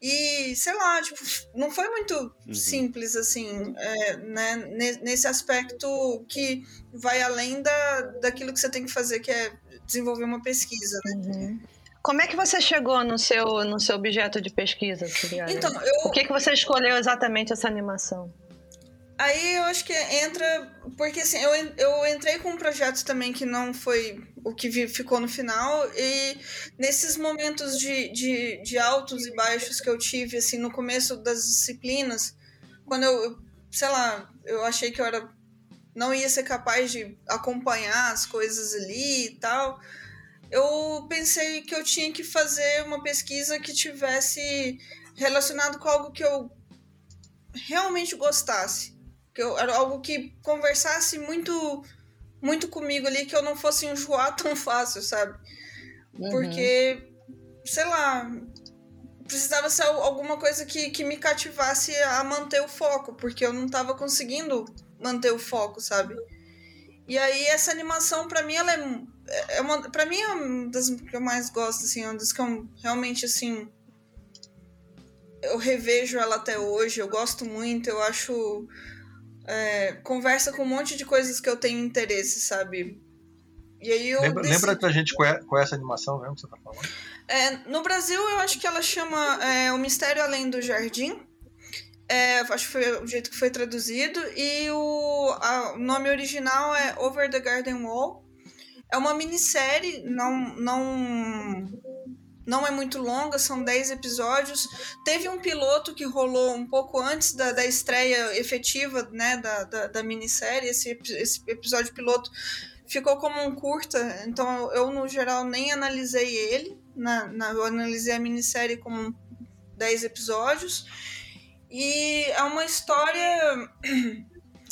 E, sei lá, tipo, não foi muito uhum. simples, assim, é, né, nesse aspecto que vai além da, daquilo que você tem que fazer, que é desenvolver uma pesquisa, né? Uhum. Como é que você chegou no seu, no seu objeto de pesquisa? Então, eu... Por que, que você escolheu exatamente essa animação? Aí eu acho que entra. Porque assim, eu, eu entrei com um projeto também que não foi o que ficou no final. E nesses momentos de, de, de altos e baixos que eu tive, assim, no começo das disciplinas, quando eu, sei lá, eu achei que eu era. Não ia ser capaz de acompanhar as coisas ali e tal. Eu pensei que eu tinha que fazer uma pesquisa que tivesse relacionado com algo que eu realmente gostasse que eu, era algo que conversasse muito muito comigo ali, que eu não fosse enjoar tão fácil, sabe? Uhum. Porque sei lá, precisava ser alguma coisa que, que me cativasse a manter o foco, porque eu não tava conseguindo manter o foco, sabe? E aí essa animação, para mim, ela é, é uma, pra mim é uma das que eu mais gosto, assim, é uma das que eu realmente, assim, eu revejo ela até hoje, eu gosto muito, eu acho... É, conversa com um monte de coisas que eu tenho interesse, sabe? E aí eu lembra, decidi... lembra pra gente qual é, qual é essa animação mesmo que você tá falando? É, no Brasil, eu acho que ela chama é, O Mistério Além do Jardim. É, acho que foi o jeito que foi traduzido. E o, a, o nome original é Over the Garden Wall. É uma minissérie, não, não, não é muito longa, são 10 episódios. Teve um piloto que rolou um pouco antes da, da estreia efetiva né, da, da, da minissérie. Esse, esse episódio piloto ficou como um curta, então eu, no geral, nem analisei ele. Na, na, eu analisei a minissérie como 10 episódios. E é uma história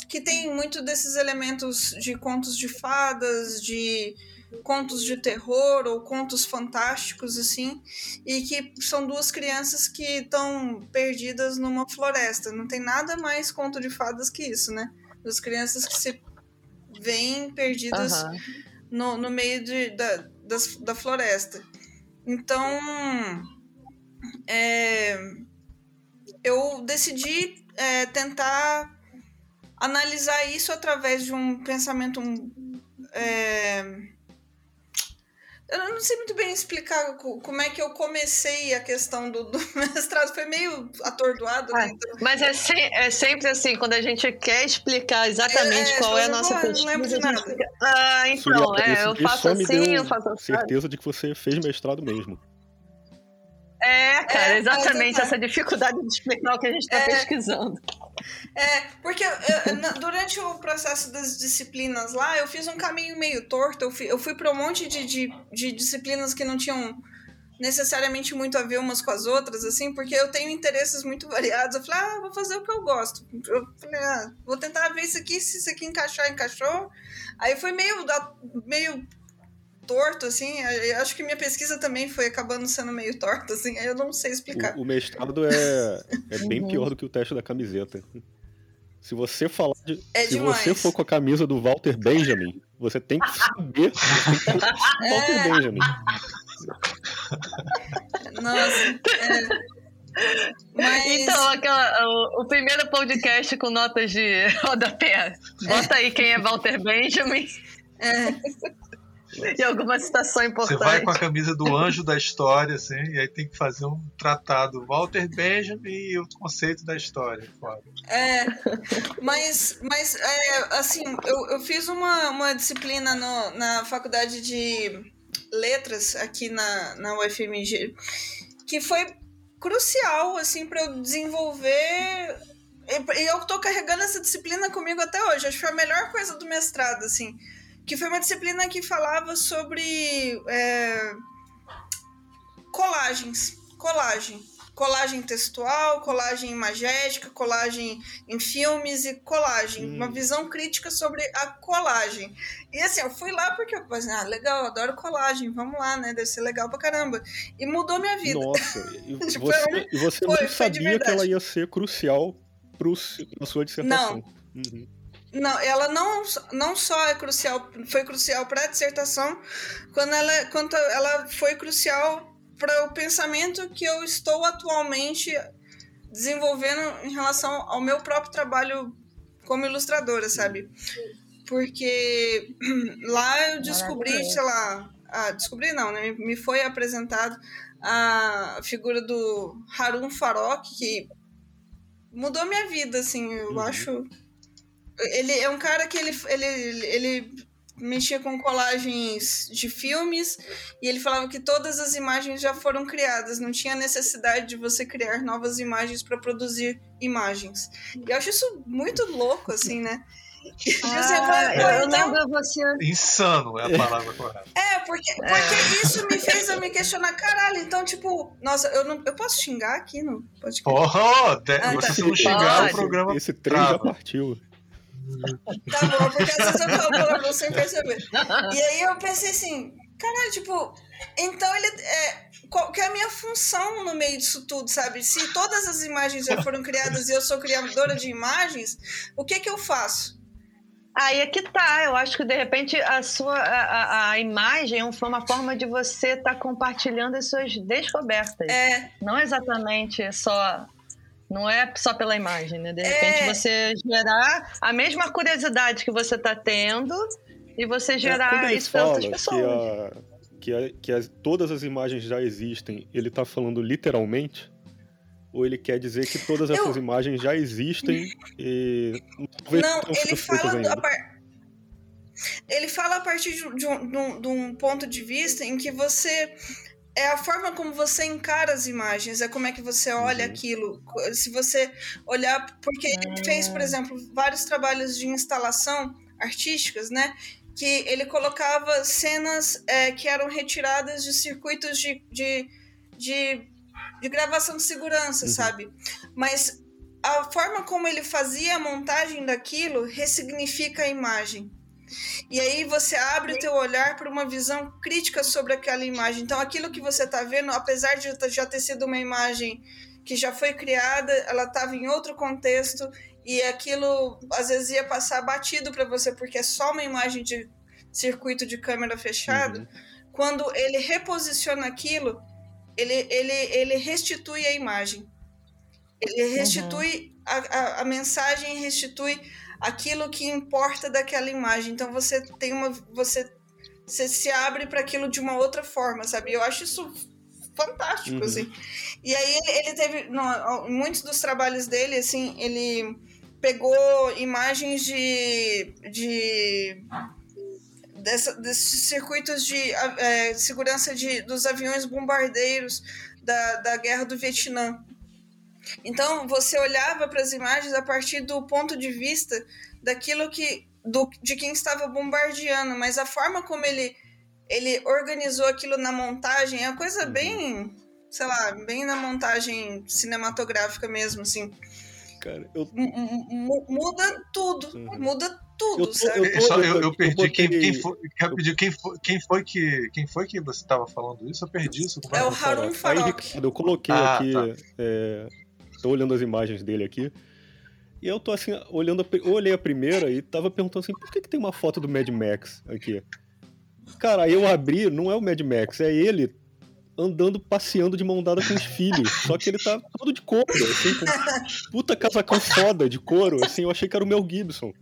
que tem muito desses elementos de contos de fadas, de contos de terror ou contos fantásticos assim, e que são duas crianças que estão perdidas numa floresta. Não tem nada mais conto de fadas que isso, né? Duas crianças que se veem perdidas uhum. no, no meio de, da, das, da floresta. Então, é, eu decidi é, tentar analisar isso através de um pensamento é, eu não sei muito bem explicar como é que eu comecei a questão do, do mestrado. Foi meio atordoado, né? Então... Mas é, se, é, sempre assim, quando a gente quer explicar exatamente é, qual é a nossa pesquisa. Não lembro de nada. Ah, então, é, eu faço assim, eu faço assim. certeza de que você fez mestrado mesmo. É, cara, é, exatamente essa dificuldade de explicar o que a gente está é, pesquisando. É, porque eu, durante o processo das disciplinas lá, eu fiz um caminho meio torto. Eu fui, eu fui para um monte de, de, de, disciplinas que não tinham necessariamente muito a ver umas com as outras, assim, porque eu tenho interesses muito variados. Eu falei, ah, vou fazer o que eu gosto. Eu falei, ah, vou tentar ver isso aqui, se isso aqui encaixar, encaixou. Aí foi meio, meio torto, assim. Eu acho que minha pesquisa também foi acabando sendo meio torta, assim. Eu não sei explicar. O, o mestrado é, é bem uhum. pior do que o teste da camiseta. Se você falar de. É se demais. você for com a camisa do Walter Benjamin, você tem que saber. Tem que Walter é. Benjamin. Nossa. É... Mas... Então, aquela, o, o, primeiro podcast com notas de rodapé. Bota aí quem é Walter Benjamin. É. em alguma citação importante. Você vai com a camisa do anjo da história, assim, e aí tem que fazer um tratado Walter Benjamin e o conceito da história. É, mas, mas é, assim, eu, eu fiz uma, uma disciplina no, na faculdade de letras aqui na, na UFMG que foi crucial, assim, para eu desenvolver e eu tô carregando essa disciplina comigo até hoje. Acho que foi a melhor coisa do mestrado, assim que foi uma disciplina que falava sobre é, colagens, colagem, colagem textual, colagem imagética, colagem em filmes e colagem, hum. uma visão crítica sobre a colagem. E assim, eu fui lá porque eu pensei, ah, legal, adoro colagem, vamos lá, né? Deve ser legal pra caramba. E mudou minha vida. Nossa, e tipo, você, e você foi, não sabia que ela ia ser crucial pro, pra sua dissertação. Não. Uhum. Não, ela não, não só é crucial, foi crucial para a dissertação, quando ela, quando ela foi crucial para o pensamento que eu estou atualmente desenvolvendo em relação ao meu próprio trabalho como ilustradora, sabe? Porque lá eu descobri, sei lá, ah, descobri não, né? Me foi apresentado a figura do Harun Farok, que mudou minha vida, assim, eu uhum. acho ele é um cara que ele, ele, ele mexia com colagens de filmes e ele falava que todas as imagens já foram criadas, não tinha necessidade de você criar novas imagens para produzir imagens. E eu acho isso muito louco, assim, né? Ah, eu, eu então... lembro você. Insano é a palavra correta. É, porque, porque é. isso me fez eu me questionar, caralho, então, tipo, nossa, eu não. Eu posso xingar aqui no podcast? Porra, de... ah, você tá. se não xingar, o programa. Esse trem já partiu. Tá bom, porque às vezes eu falo palavrão sem perceber. E aí eu pensei assim, caralho, tipo, então ele. É, qual que é a minha função no meio disso tudo, sabe? Se todas as imagens já foram criadas e eu sou criadora de imagens, o que que eu faço? Aí é que tá. Eu acho que de repente a sua a, a imagem foi uma forma de você estar tá compartilhando as suas descobertas. É. Não exatamente só. Não é só pela imagem, né? De repente é. você gerar a mesma curiosidade que você está tendo e você é, gerar é, isso para outras pessoas. Que, a, que, a, que as, todas as imagens já existem, ele está falando literalmente? Ou ele quer dizer que todas eu... essas imagens já existem e. Não, ele fala. A par... Ele fala a partir de um, de, um, de um ponto de vista em que você é a forma como você encara as imagens, é como é que você olha uhum. aquilo. Se você olhar. Porque ele fez, por ah. exemplo, vários trabalhos de instalação artísticas, né? Que ele colocava cenas é, que eram retiradas de circuitos de, de, de de gravação de segurança, uhum. sabe? Mas a forma como ele fazia a montagem daquilo ressignifica a imagem. E aí você abre o teu olhar para uma visão crítica sobre aquela imagem. Então aquilo que você está vendo, apesar de já ter sido uma imagem que já foi criada, ela estava em outro contexto e aquilo às vezes ia passar batido para você porque é só uma imagem de circuito de câmera fechado. Uhum. Quando ele reposiciona aquilo, ele, ele, ele restitui a imagem. Ele restitui uhum. a, a, a, mensagem, restitui aquilo que importa daquela imagem. Então você tem uma. Você, você se abre para aquilo de uma outra forma, sabe? Eu acho isso fantástico, uhum. assim. E aí ele teve. No, muitos dos trabalhos dele, assim, ele pegou imagens de. de dessa, desses circuitos de é, segurança de, dos aviões bombardeiros da, da guerra do Vietnã. Então você olhava para as imagens a partir do ponto de vista daquilo que do, de quem estava bombardeando, mas a forma como ele ele organizou aquilo na montagem é uma coisa uhum. bem, sei lá, bem na montagem cinematográfica mesmo, assim. Cara, eu... muda tudo, uhum. muda tudo, eu, sabe? Eu, tô, eu, eu perdi quem, quem, foi, rapidinho, quem, foi, quem foi que quem foi que você estava falando isso? Eu perdi isso. É o Harun Farok. Eu coloquei ah, aqui, tá. é, tô olhando as imagens dele aqui. E eu tô assim, olhando, eu olhei a primeira e tava perguntando assim, por que, que tem uma foto do Mad Max aqui? Cara, eu abri, não é o Mad Max, é ele andando, passeando de mão dada com os filhos. Só que ele tá todo de couro, assim, com puta casacão foda de couro, assim, eu achei que era o Mel Gibson.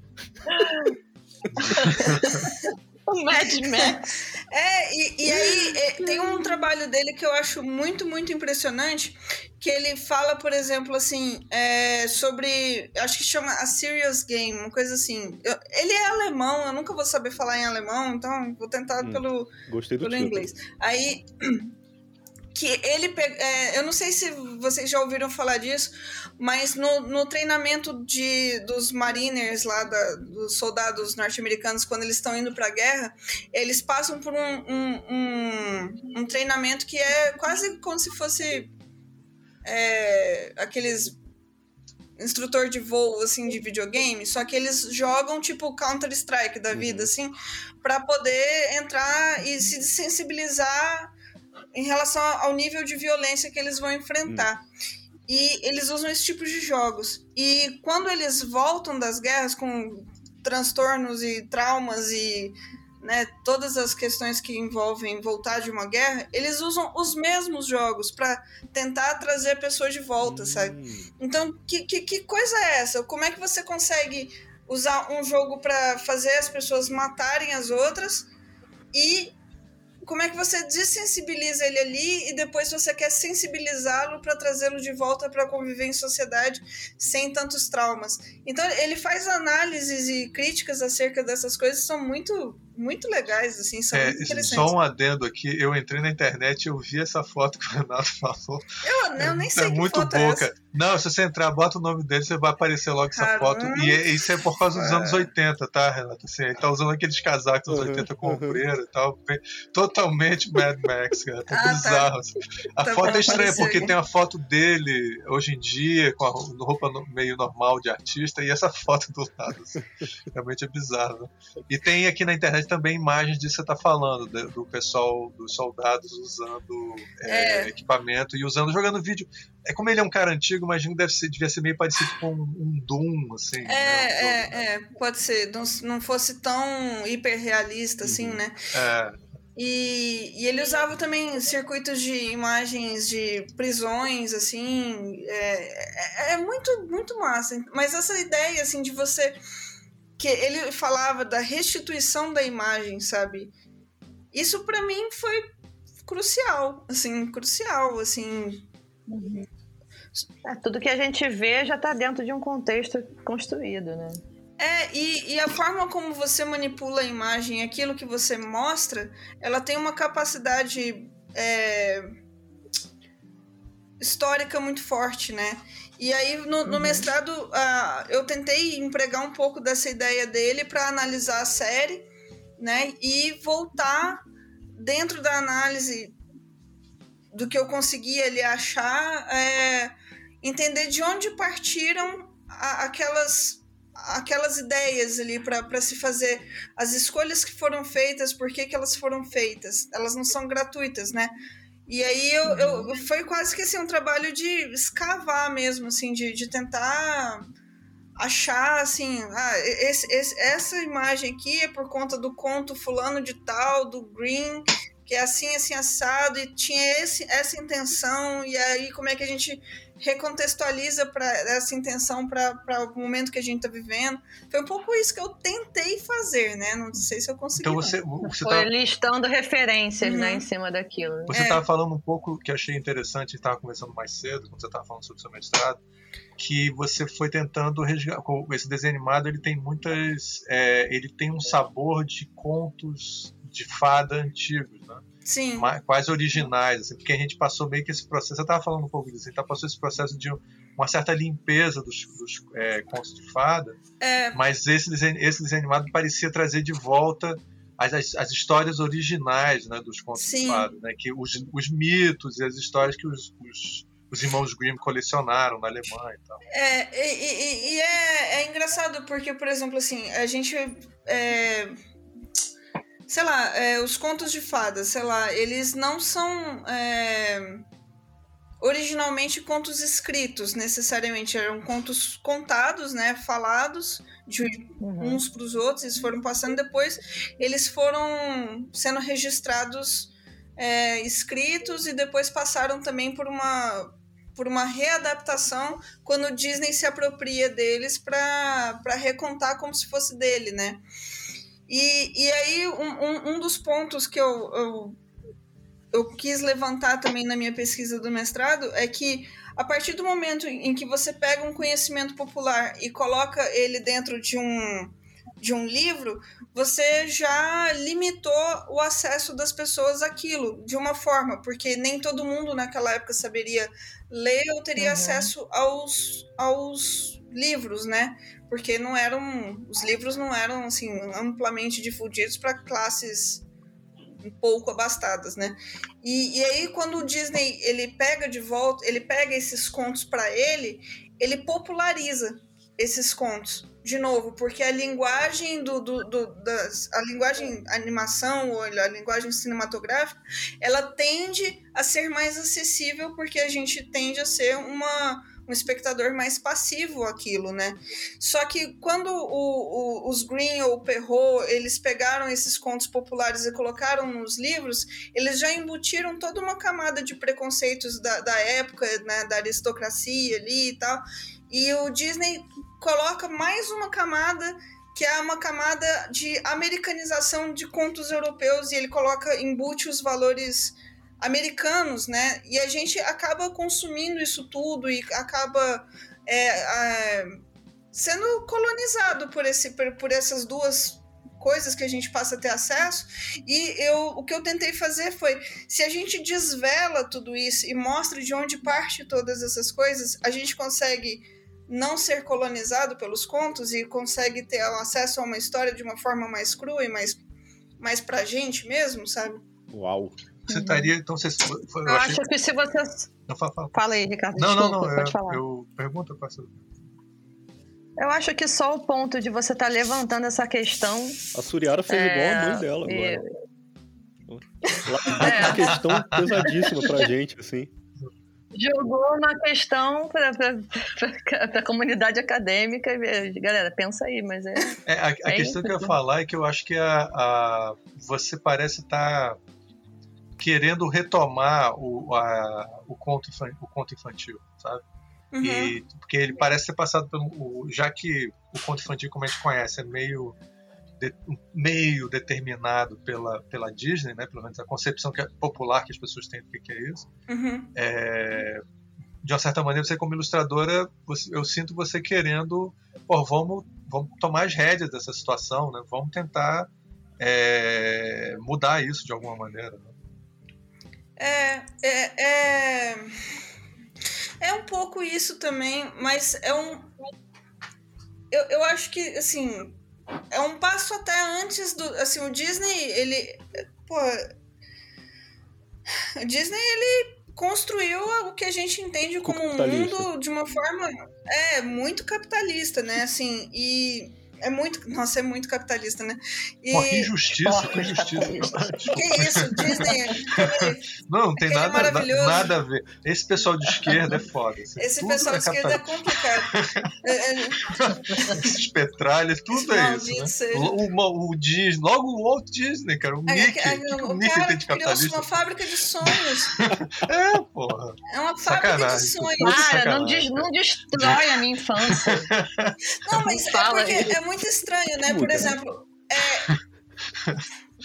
o Mad Max. É, e, e aí é, tem um trabalho dele que eu acho muito, muito impressionante, que ele fala, por exemplo, assim, é, sobre, acho que chama A Serious Game, uma coisa assim. Eu, ele é alemão, eu nunca vou saber falar em alemão, então vou tentar hum, pelo, pelo inglês. Aí que ele é, eu não sei se vocês já ouviram falar disso, mas no, no treinamento de, dos mariners lá, da, dos soldados norte-americanos, quando eles estão indo para a guerra, eles passam por um, um, um, um, treinamento que é quase como se fosse é, aqueles instrutor de voo assim de videogame, só que eles jogam tipo Counter Strike da vida uhum. assim, para poder entrar e se sensibilizar em relação ao nível de violência que eles vão enfrentar. Hum. E eles usam esse tipo de jogos. E quando eles voltam das guerras com transtornos e traumas e né, todas as questões que envolvem voltar de uma guerra, eles usam os mesmos jogos para tentar trazer a pessoa de volta, hum. sabe? Então, que, que, que coisa é essa? Como é que você consegue usar um jogo para fazer as pessoas matarem as outras e como é que você desensibiliza ele ali e depois você quer sensibilizá-lo para trazê-lo de volta para conviver em sociedade sem tantos traumas. Então ele faz análises e críticas acerca dessas coisas são muito muito legais, assim, são é, Só um adendo aqui, eu entrei na internet e eu vi essa foto que o Renato falou. Eu, eu nem sei é que muito foto boa, é Não, se você entrar, bota o nome dele, você vai aparecer logo Caramba. essa foto. E é, isso é por causa dos anos 80, tá, Renato? Assim, ele tá usando aqueles casacos dos anos 80 com ombreira e tal. Totalmente Mad Max, cara. Tá ah, tá. bizarro. Tá. Assim. A tá foto é estranha, porque tem a foto dele hoje em dia, com a roupa meio normal de artista, e essa foto do lado. Assim. Realmente é bizarro. Né? E tem aqui na internet também imagens disso que você está falando, do, do, pessoal, dos soldados usando é, é. equipamento e usando, jogando vídeo. É como ele é um cara antigo, imagino que deve ser, devia ser meio parecido com um, um Doom, assim. É, né? é, é, pode ser. Não, não fosse tão hiperrealista, assim, uhum. né? É. E, e, ele usava também circuitos de imagens de prisões, assim, é, é, é, muito, muito massa. Mas essa ideia, assim, de você... Que ele falava da restituição da imagem, sabe? Isso para mim foi crucial, assim, crucial, assim... É, tudo que a gente vê já está dentro de um contexto construído, né? É, e, e, a forma como você manipula a imagem, aquilo que você mostra, ela tem uma capacidade é, histórica muito forte, né? E aí, no, no uhum. mestrado, uh, eu tentei empregar um pouco dessa ideia dele para analisar a série, né? E voltar dentro da análise do que eu conseguia ali achar, é, entender de onde partiram a, aquelas aquelas ideias ali para se fazer as escolhas que foram feitas, por que, que elas foram feitas. Elas não são gratuitas, né? E aí eu, eu uhum. foi quase que assim, um trabalho de escavar mesmo, assim, de, de tentar achar assim, ah, esse, esse, essa imagem aqui é por conta do conto fulano de tal, do Green, que é assim, assim, assado, e tinha esse, essa intenção, e aí como é que a gente recontextualiza para essa intenção para o momento que a gente está vivendo. Foi um pouco isso que eu tentei fazer, né? Não sei se eu consegui. Então você, você Foi tá... listando referências, uhum. né, em cima daquilo. Né? Você estava é. falando um pouco que achei interessante, estava conversando mais cedo, quando você estava falando sobre o seu mestrado, que você foi tentando resgatar. Esse desenho animado ele tem muitas, é, ele tem um sabor de contos de fada antigos, né? Sim. quase originais, assim, porque a gente passou meio que esse processo. Você estava falando um pouco disso, a gente tá passou esse processo de uma certa limpeza dos, dos é, contos de fada, é. mas esse desenho, esse desenho animado parecia trazer de volta as, as, as histórias originais né, dos contos Sim. de fada, né, que os, os mitos e as histórias que os, os os irmãos Grimm colecionaram na Alemanha e tal. É, e, e, e é, é, engraçado porque, por exemplo, assim, a gente é, sei lá, é, os contos de fadas, sei lá, eles não são é, originalmente contos escritos, necessariamente. Eram contos contados, né, falados de uhum. uns para os outros, eles foram passando depois, eles foram sendo registrados é, escritos e depois passaram também por uma por uma readaptação quando o Disney se apropria deles para recontar como se fosse dele, né? E, e aí, um, um, um dos pontos que eu, eu, eu quis levantar também na minha pesquisa do mestrado é que a partir do momento em que você pega um conhecimento popular e coloca ele dentro de um, de um livro, você já limitou o acesso das pessoas àquilo de uma forma, porque nem todo mundo naquela época saberia ler ou teria uhum. acesso aos, aos livros, né? porque não eram os livros não eram assim amplamente difundidos para classes um pouco abastadas, né? E, e aí quando o Disney ele pega de volta, ele pega esses contos para ele, ele populariza esses contos de novo, porque a linguagem do, do, do das, a linguagem animação ou a linguagem cinematográfica, ela tende a ser mais acessível porque a gente tende a ser uma um espectador mais passivo aquilo, né? Só que quando o, o, os Green ou o Perrault, eles pegaram esses contos populares e colocaram nos livros, eles já embutiram toda uma camada de preconceitos da, da época, né, da aristocracia ali e tal, e o Disney coloca mais uma camada que é uma camada de americanização de contos europeus e ele coloca embute os valores americanos, né? E a gente acaba consumindo isso tudo e acaba é, é, sendo colonizado por, esse, por, essas duas coisas que a gente passa a ter acesso. E eu, o que eu tentei fazer foi, se a gente desvela tudo isso e mostra de onde parte todas essas coisas, a gente consegue não ser colonizado pelos contos e consegue ter acesso a uma história de uma forma mais crua e mais, mais pra gente mesmo, sabe? Uau! Você uhum. estaria. Então, você, eu, eu achei... acho que se você. Não, fala, fala. fala aí, Ricardo. Não, Desculpa, não, não. Pode eu, falar. Eu pergunto, eu passo. Eu acho que só o ponto de você estar tá levantando essa questão. A Suriara fez é... igual a mãe dela agora. É. Uma questão pesadíssima pra gente, assim. Jogou uma questão pra, pra, pra, pra comunidade acadêmica. Galera, pensa aí, mas é. é a, a é questão isso. que eu ia falar é que eu acho que a, a você parece estar. Tá querendo retomar o, a, o, conto, o conto infantil, sabe? Uhum. E, porque ele parece ter passado pelo. Já que o conto infantil, como a gente conhece, é meio, de, meio determinado pela, pela Disney, né? Pelo menos a concepção que é popular que as pessoas têm do que, que é isso. Uhum. É, de uma certa maneira, você como ilustradora, você, eu sinto você querendo, pô, vamos, vamos tomar as rédeas dessa situação, né? Vamos tentar é, mudar isso de alguma maneira. Né? É, é, é, é um pouco isso também, mas é um. Eu, eu acho que, assim, é um passo até antes do. Assim, o Disney, ele. Pô. O Disney, ele construiu o que a gente entende como um mundo de uma forma é muito capitalista, né? Assim, e é muito. Nossa, é muito capitalista, né? E... Pô, que injustiça, que injustiça. que isso, Disney. não, não tem nada, nada a ver. Esse pessoal de esquerda é foda. Assim, Esse pessoal é de esquerda é complicado. É, é... Esses petralhas, tudo é isso. Né? O, o, Disney, logo o Walt Disney, cara. O Mickey. É, o, o, o Mickey tem de capitalista. uma fábrica de sonhos. é, porra. É uma fábrica Sacanagem. de sonhos. Cara, não, des, não destrói a minha infância. Não, mas é porque é muito estranho, né? Por exemplo, é,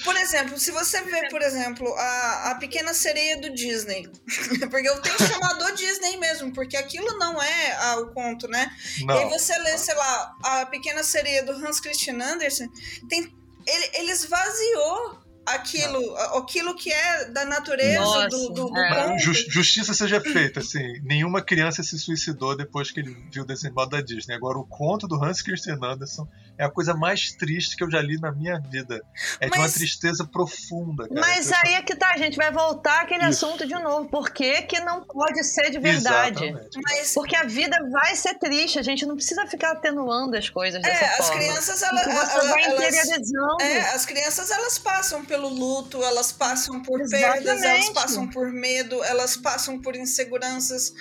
por exemplo, se você vê, por exemplo, a, a Pequena Sereia do Disney, porque eu tenho chamado Disney mesmo, porque aquilo não é a, o conto, né? Não. E aí você lê, sei lá, a Pequena Sereia do Hans Christian Andersen, tem, ele, ele esvaziou aquilo, aquilo que é da natureza Nossa, do, do, do é. Justiça seja feita, assim, nenhuma criança se suicidou depois que ele viu o desenho da Disney. Agora, o conto do Hans Christian Andersen é a coisa mais triste que eu já li na minha vida. É mas, de uma tristeza profunda. Cara. Mas aí é que tá, a gente vai voltar aquele Isso. assunto de novo. Por que, que não pode ser de verdade? Mas... Porque a vida vai ser triste, a gente não precisa ficar atenuando as coisas é, dessa as forma. Crianças, ela, ela, vai interiorizando. É, as crianças, elas passam pelo luto, elas passam por Exatamente. perdas, elas passam por medo, elas passam por inseguranças.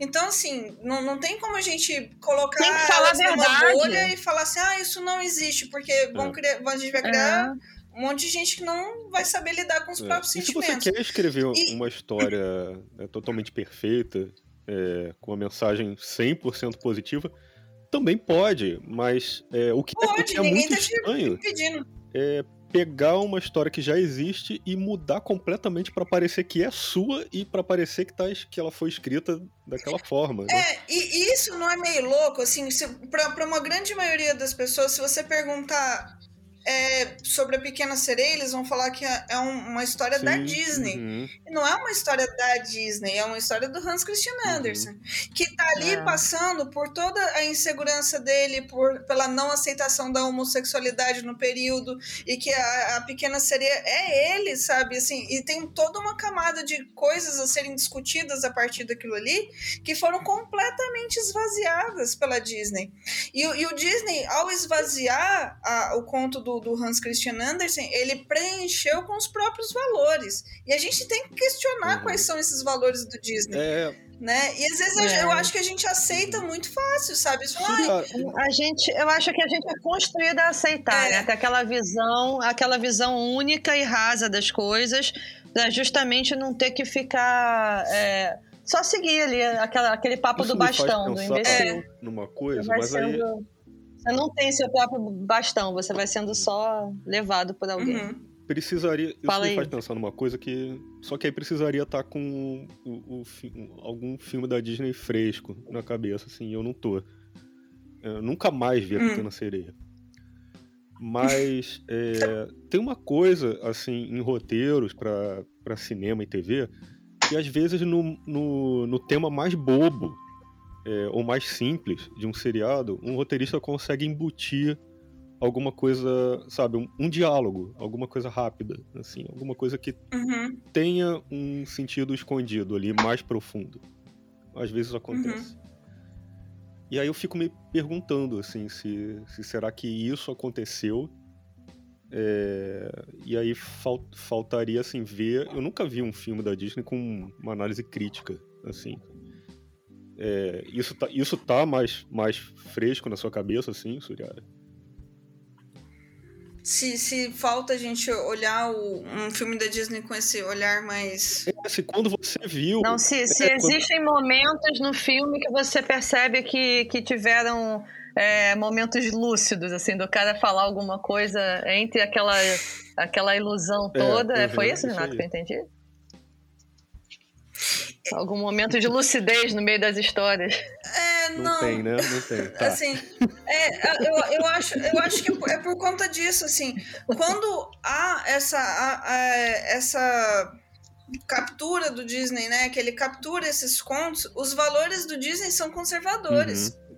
Então, assim, não, não tem como a gente colocar elas numa bolha e falar assim, ah, isso não existe, porque vão é. criar, a gente vai criar é. um monte de gente que não vai saber lidar com os é. próprios e sentimentos. Se você quer escrever e... uma história é, totalmente perfeita, é, com uma mensagem 100% positiva, também pode, mas é, o que, pode, o que é muito tá estranho é pegar uma história que já existe e mudar completamente para parecer que é sua e para parecer que, tá, que ela foi escrita daquela forma. Né? É, e isso não é meio louco, assim, para uma grande maioria das pessoas, se você perguntar é, sobre a Pequena Sereia, eles vão falar que é, é uma história Sim, da Disney. Uhum. Não é uma história da Disney, é uma história do Hans Christian uhum. Andersen, uhum. que tá ali é. passando por toda a insegurança dele, por, pela não aceitação da homossexualidade no período, e que a, a Pequena Sereia é ele, sabe? Assim, e tem toda uma camada de coisas a serem discutidas a partir daquilo ali, que foram completamente esvaziadas pela Disney. E, e o Disney, ao esvaziar a, o conto do do, do Hans Christian Andersen, ele preencheu com os próprios valores. E a gente tem que questionar uhum. quais são esses valores do Disney. É, né? E às vezes é. eu acho que a gente aceita muito fácil, sabe? Isso, a gente, eu acho que a gente é construído a aceitar, é. né? Ter aquela visão, aquela visão única e rasa das coisas, pra justamente não ter que ficar é, só seguir ali aquela, aquele papo Isso do bastão, do imbecil. Numa coisa, mas sendo... aí você não tem seu próprio bastão, você vai sendo só levado por alguém. Uhum. Precisaria. Isso Fala me faz pensar numa coisa que. Só que aí precisaria estar tá com o, o, algum filme da Disney fresco na cabeça, assim, eu não tô. Eu nunca mais vi a Pequena uhum. Sereia. Mas é, tem uma coisa, assim, em roteiros para cinema e TV, que às vezes no, no, no tema mais bobo é, ou mais simples de um seriado, um roteirista consegue embutir alguma coisa, sabe, um, um diálogo, alguma coisa rápida, assim, alguma coisa que uhum. tenha um sentido escondido ali, mais profundo. Às vezes acontece. Uhum. E aí eu fico me perguntando, assim, se, se será que isso aconteceu é, e aí fal, faltaria assim ver. Eu nunca vi um filme da Disney com uma análise crítica, assim. É, isso tá, isso tá mais, mais fresco na sua cabeça, assim, Suriara? Se, se falta a gente olhar o, um filme da Disney com esse olhar mais. É, se quando você viu. Não, se, se é, existem quando... momentos no filme que você percebe que, que tiveram é, momentos lúcidos, assim, do cara falar alguma coisa entre aquela, aquela ilusão é, toda. É, Foi isso, Renato, que eu entendi? Algum momento de lucidez no meio das histórias. É, não. Não tem, né? Não tem. Tá. Assim, é, eu, eu, acho, eu acho que é por conta disso, assim. Quando há essa, há, essa captura do Disney, né? Que ele captura esses contos, os valores do Disney são conservadores. Uhum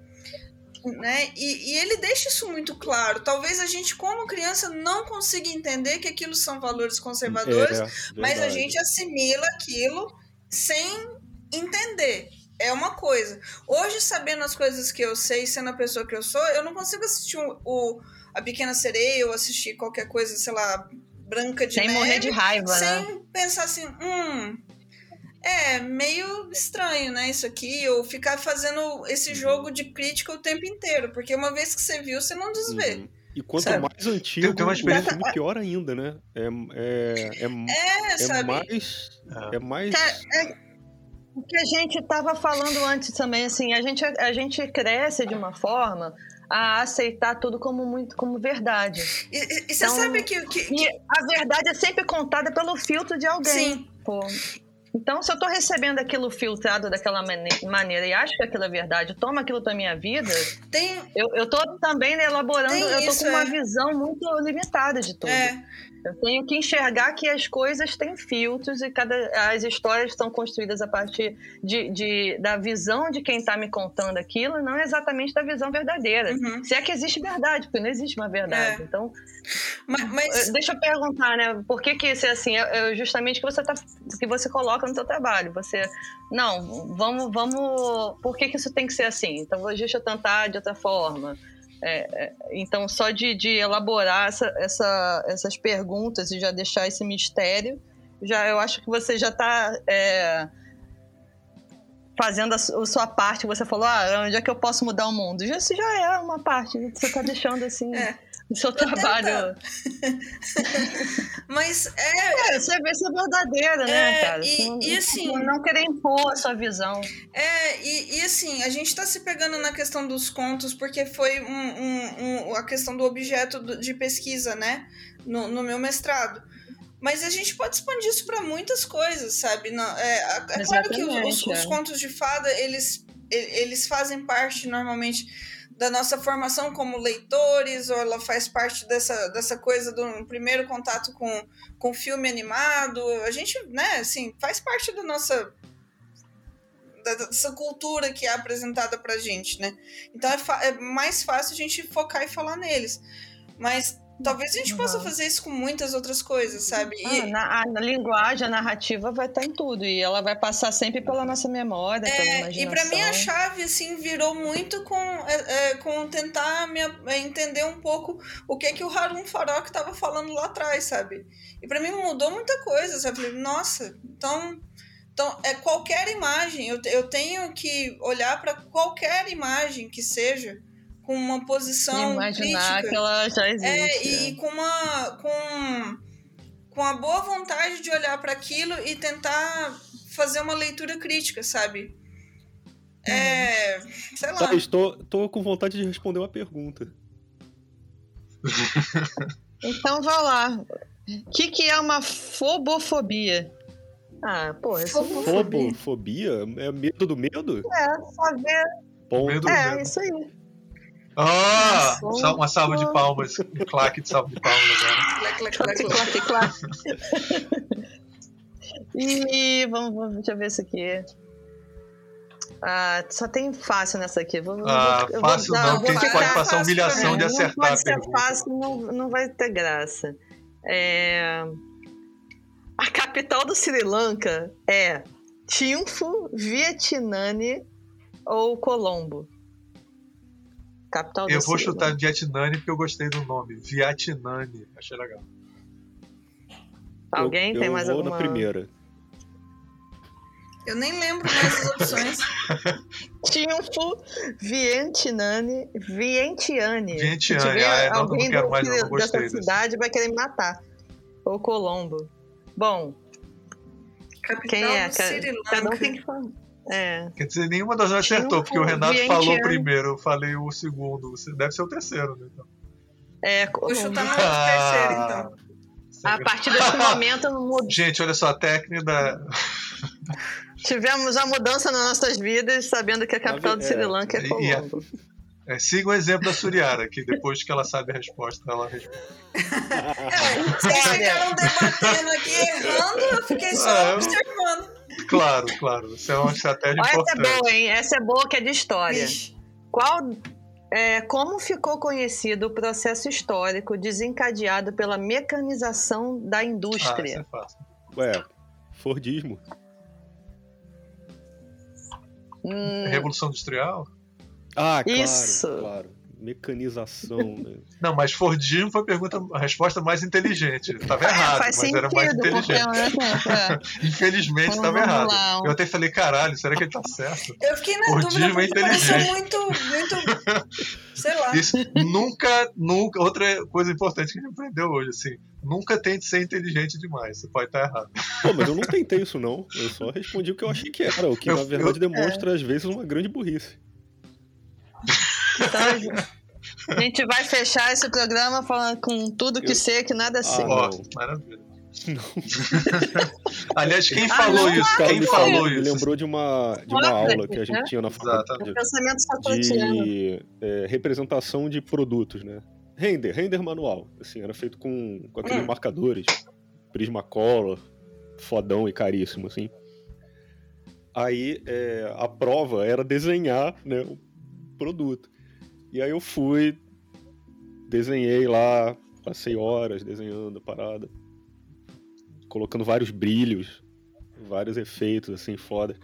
né? E, e, ele deixa isso muito claro. Talvez a gente, como criança, não consiga entender que aquilo são valores conservadores, é, mas a gente assimila aquilo sem entender. É uma coisa. Hoje, sabendo as coisas que eu sei, sendo a pessoa que eu sou, eu não consigo assistir o, o A Pequena Sereia ou assistir qualquer coisa, sei lá, branca de Sem neve, morrer de raiva, sem né? pensar assim, hum, é meio estranho, né? Isso aqui, ou ficar fazendo esse uhum. jogo de crítica o tempo inteiro, porque uma vez que você viu, você não desvê. Uhum. E quanto sabe? mais antigo, tem, uma experiência... o filme pior ainda, né? É, é, é, é, é mais. É, é mais. É, o que a gente estava falando antes também, assim, a gente, a gente cresce de uma forma a aceitar tudo como muito como verdade. E, e, e você então, sabe que, que, que, a verdade é sempre contada pelo filtro de alguém. Sim. Pô. Então, se eu estou recebendo aquilo filtrado daquela maneira e acho que aquilo é verdade, toma aquilo para minha vida, tem... eu, tô também elaborando, tem eu isso, com uma é. visão muito limitada de tudo. É. Eu tenho que enxergar que as coisas têm filtros e cada, as histórias estão construídas a partir de, de da visão de quem está me contando aquilo, não exatamente da visão verdadeira. Uhum. Se é que existe verdade, porque não existe uma verdade. É. Então, mas, mas, eh, deixa eu perguntar, né? Por que que isso é assim? É, é justamente que você tá, que você coloca no seu trabalho. Você, não, vamos, vamos. Por que que isso tem que ser assim? Então, deixa eu tentar de outra forma. É, é, então, só de, de elaborar essa, essa, essas perguntas e já deixar esse mistério, já eu acho que você já está é, fazendo a, a, sua parte. Você falou, ah, onde é que eu posso mudar o mundo? Isso já é uma parte. Você está deixando assim. É do seu trabalho. Mas é. É, você vê se é verdadeira, né, é, cara? E, não, e assim. Não querer impor a sua visão. É, e, e assim, a gente tá se pegando na questão dos contos, porque foi um, um, um a questão do objeto de pesquisa, né? No, no meu mestrado. Mas a gente pode expandir isso para muitas coisas, sabe? Não, é, é claro que os, os, os, é. contos de fada, eles, eles fazem parte normalmente da nossa formação como leitores, ou ela faz parte dessa, dessa coisa do primeiro contato com, com filme animado. A gente, né, assim, faz parte da nossa dessa cultura que é apresentada pra gente, né? Então é, é mais fácil a gente focar e falar neles. Mas Talvez a gente uhum. possa fazer isso com muitas outras coisas, sabe? E... Ah, na, a, linguagem, a narrativa vai estar em tudo. E ela vai passar sempre pela nossa memória, é, pela imaginação. E para mim a chave, assim, virou muito com, é, é, com tentar me, é, entender um pouco o que que o Harun Farok estava falando lá atrás, sabe? E para mim mudou muita coisa, sabe? Nossa, então... Então, é qualquer imagem, eu, eu tenho que olhar para qualquer imagem que seja com uma posição imaginar crítica. que ela já existe. É, e, e, com uma com com a boa vontade de olhar para aquilo e tentar fazer uma leitura crítica, sabe? É, sei lá. Tá, estou, estou com vontade de responder uma pergunta. então vá lá. O que, que é uma fobofobia? Ah, pô, é fobofobia. Fobofobia? É medo do medo? É, saber. Medo é, medo. isso aí. Ah, oh, uma salva de palmas. Um claque de salva de palmas agora. Claque, claque, claque, claque. E vamos, vamos, deixa eu ver isso aqui. Ah, só tem fácil nessa aqui. Vou, ah, vou, fácil vou, não, porque a gente pode passar humilhação de acertar não pode ser fácil, não, não vai ter graça. É... A capital do Sri Lanka é Thimphu, Vietnã ou Colombo? Capital Eu vou chutar Vietnã porque eu gostei do nome. Vietnã. Achei legal. Alguém eu, tem eu mais vou alguma? na primeira. Eu nem lembro mais as opções. Triunfo Vientiane. Vientiane. Vientiane, ah, é, alguém não mais, não, não dessa desse. cidade vai querer me matar. Ou Colombo. Bom, Capital quem é? Cada um tem que falar. É. Quer dizer, nenhuma das duas acertou, um porque o Renato Vientiane. falou primeiro, eu falei o segundo. Você- Deve ser o terceiro, né? Então. É, Vou Colombo. chutar no terceiro, então. A partir desse momento Gente, olha só, a técnica tivemos a mudança nas nossas vidas, sabendo que a capital do É, Sri Lanka é e a- Colombo. É, siga o exemplo da Suriara, que depois que ela sabe a resposta, ela responde. É, vocês ficaram debatendo aqui, errando, eu fiquei só Ah, eu- observando. Claro, claro. Isso é uma estratégia Ó, essa é importante. boa, hein? Essa é boa que é de história. Vixe. Qual, é, como ficou conhecido o processo histórico desencadeado pela mecanização da Ah, isso indústria? é fácil. Ué, Fordismo. Hum, Revolução Industrial? Ah, claro, Isso. claro. Mecanização, né? Não, mas Fordismo foi a, pergunta, a resposta mais inteligente. Estava é, errado, mas era mais sentido, porque inteligente. né, Infelizmente Então, estava vamos errado. lá. Eu até falei, caralho, será que ele tá certo? Eu fiquei na Fordismo dúvida é inteligente. muito, muito. Sei lá. Isso nunca, nunca. Outra coisa importante que a gente aprendeu hoje, assim, nunca tente ser inteligente demais. Você pode estar errado. Pô, mas eu não tentei isso, não. Eu só respondi o que eu achei que era, o que Eu- na verdade É. demonstra, às vezes, uma grande burrice. Então, a gente vai fechar esse programa falando com tudo que Eu- sei, que nada sei. Ah, Ó, não. maravilha. Aliás, quem Ah, falou não, isso? Cara, Quem falou falou, me isso? lembrou de uma, de uma aula que a gente né? tinha na faculdade Exatamente. De é, representação de produtos, né? Render, render manual. Assim, era feito com, com aqueles Hum. marcadores, Prismacolor, fodão e caríssimo, assim. Aí é, a prova era desenhar né, o produto. E aí eu fui, desenhei lá, passei horas desenhando a parada, colocando vários brilhos, vários efeitos, assim, foda.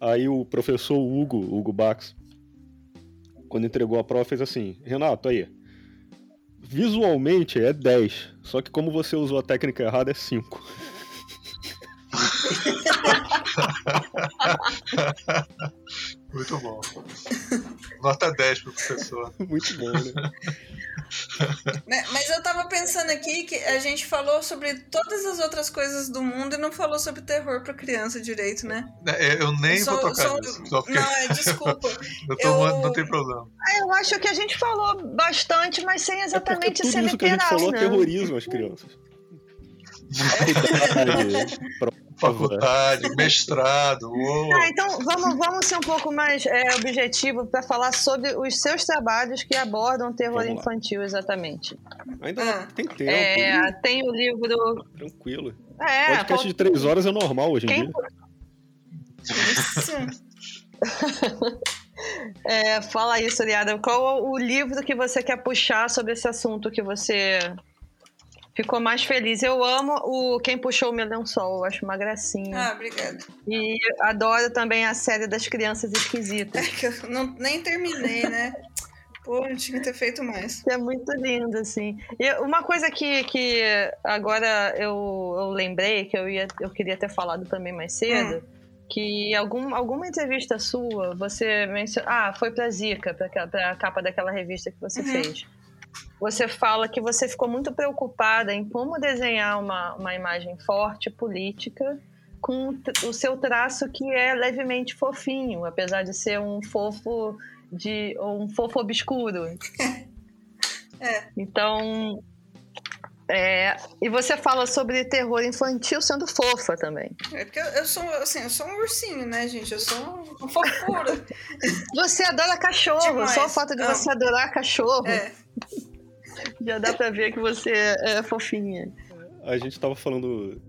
Aí o professor Hugo, Hugo Bax, quando entregou a prova, fez assim: Renato, aí. Visualmente é 10, só que como você usou a técnica errada, é 5. Muito bom. Nota 10 pro professor. Muito bom, né? Né, Mas eu tava pensando aqui que a gente falou sobre todas as outras coisas do mundo e não falou sobre terror pra criança direito, né? É, Eu nem Só- vou tocar só- nisso. Só porque Não, é, desculpa. eu tô, eu- não tem problema. Ah, Eu acho que a gente falou bastante, mas sem É exatamente tudo ser que a gente literal, falou né? aterroriza as crianças. Prova. Faculdade, mestrado, uou. Ah, então vamos, vamos ser um pouco mais é, objetivo para falar sobre os seus trabalhos que abordam terror infantil, exatamente. Ainda Ah. tem tempo, É, tem o livro. tranquilo. É, Podcast falta- de 3 horas é normal hoje em Quem- dia. Isso. é, fala aí, Suriada. Qual o livro que você quer puxar sobre esse assunto que você ficou mais feliz? Eu amo o Quem Puxou o Meu Lençol, eu acho uma gracinha. Ah, obrigada. E adoro também a série das crianças esquisitas. É que eu não, nem terminei, né? Pô, eu tinha que ter feito mais. É muito lindo, assim. E uma coisa que, que agora eu, eu lembrei, que eu, ia, eu queria ter falado também mais cedo, que algum, alguma entrevista sua, você mencionou. Ah, foi pra Zika, pra, pra capa daquela revista que você Uhum. fez. Você fala que você ficou muito preocupada em como desenhar uma, uma imagem forte, política, com o seu traço que é levemente fofinho, apesar de ser um fofo de um fofo obscuro. É. Então, é, e você fala sobre terror infantil sendo fofa também. É porque eu, eu sou assim, eu sou um ursinho, né, gente? Eu sou uma fofura. Você adora cachorro, Demais. só o fato de Amo. você adorar cachorro É. já dá pra ver que você é fofinha. A gente tava falando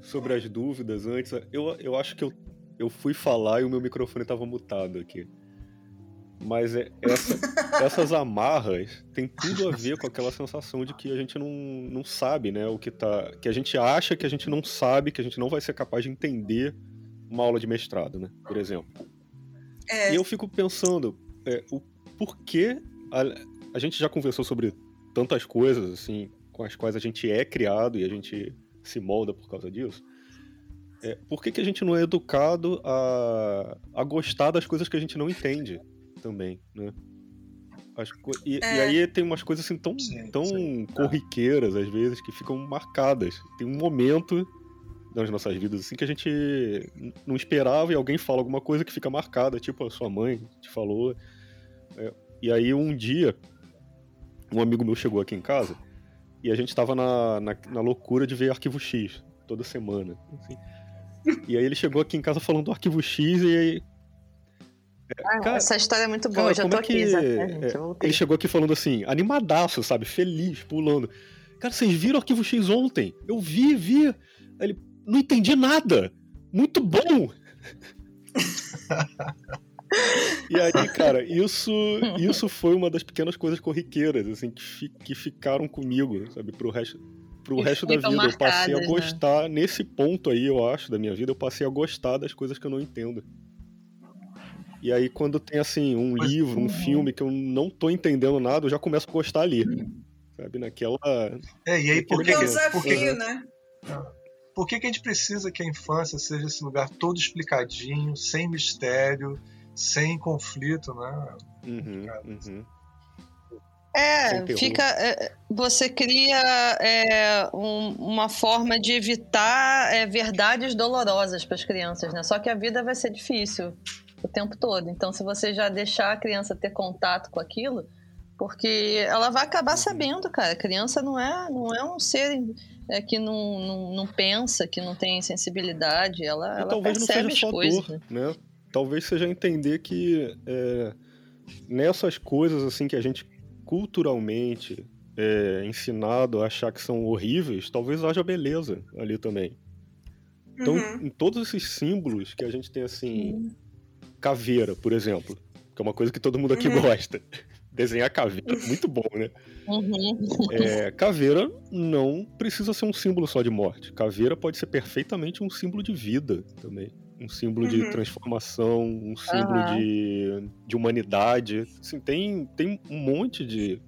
sobre as dúvidas antes. Eu, eu acho que eu, eu fui falar e o meu microfone tava mutado aqui. Mas é, essa- essas amarras tem tudo a ver com aquela sensação de que a gente não, não sabe, né? O que tá. Que a gente acha que a gente não sabe, que a gente não vai ser capaz de entender uma aula de mestrado, né? Por exemplo. É. E eu fico pensando, é, o porquê a, a gente já conversou sobre tantas coisas, assim, com as quais a gente é criado e a gente se molda por causa disso. É, por que, que a gente não é educado a, a gostar das coisas que a gente não entende também, né? E, é. e, aí tem umas coisas assim tão, sim, tão sim. corriqueiras, às vezes, que ficam marcadas. Tem um momento nas nossas vidas assim que a gente não esperava e alguém fala alguma coisa que fica marcada, tipo a sua mãe te falou. É, e aí um dia, um amigo meu chegou aqui em casa e a gente tava na, na, na loucura de ver Arquivo X toda semana. Assim. E aí ele chegou aqui em casa falando do Arquivo X e aí ah, cara, essa história é muito boa, cara, já tô é aqui, já, gente, é, Ele chegou aqui falando assim, animadaço, sabe? Feliz, pulando. Cara, vocês viram o Arquivo X ontem? Eu vi, vi. Aí ele, não entendi nada. Muito bom. e aí, cara, isso, isso foi uma das pequenas coisas corriqueiras, assim, que, fi, que ficaram comigo, sabe, pro resto, pro resto da vida. Marcadas, eu passei a né? gostar, né? nesse ponto aí, eu acho, da minha vida, eu passei a gostar das coisas que eu não entendo. E aí, quando tem, assim, um Mas, livro, um filme que eu não tô entendendo nada, eu já começo a gostar ali. Sabe, naquela. É, e aí, por que. É um desafio, né? Por que, que a gente precisa que a infância seja esse lugar todo explicadinho, sem mistério, sem conflito, né? Uhum, uhum. É, fica. É, você cria é, um, uma forma de evitar é, verdades dolorosas para as crianças, né? Só que a vida vai ser difícil o tempo todo. Então, se você já deixar a criança ter contato com aquilo, porque ela vai acabar uhum. sabendo, cara. A criança não é, não é um ser é, que não, não, não, pensa, que não tem sensibilidade. Ela, ela talvez percebe não seja as coisas. Dor, né? né? Talvez seja entender que é, nessas coisas assim que a gente culturalmente é ensinado a achar que são horríveis, talvez haja beleza ali também. Então, uhum. em todos esses símbolos que a gente tem assim, caveira, por exemplo, que é uma coisa que todo mundo aqui uhum. gosta. Desenhar caveira, muito bom, né? Uhum. É, caveira não precisa ser um símbolo só de morte. Caveira pode ser perfeitamente um símbolo de vida também. Um símbolo uhum. de transformação, um símbolo de, de humanidade. Assim, tem, tem um monte de,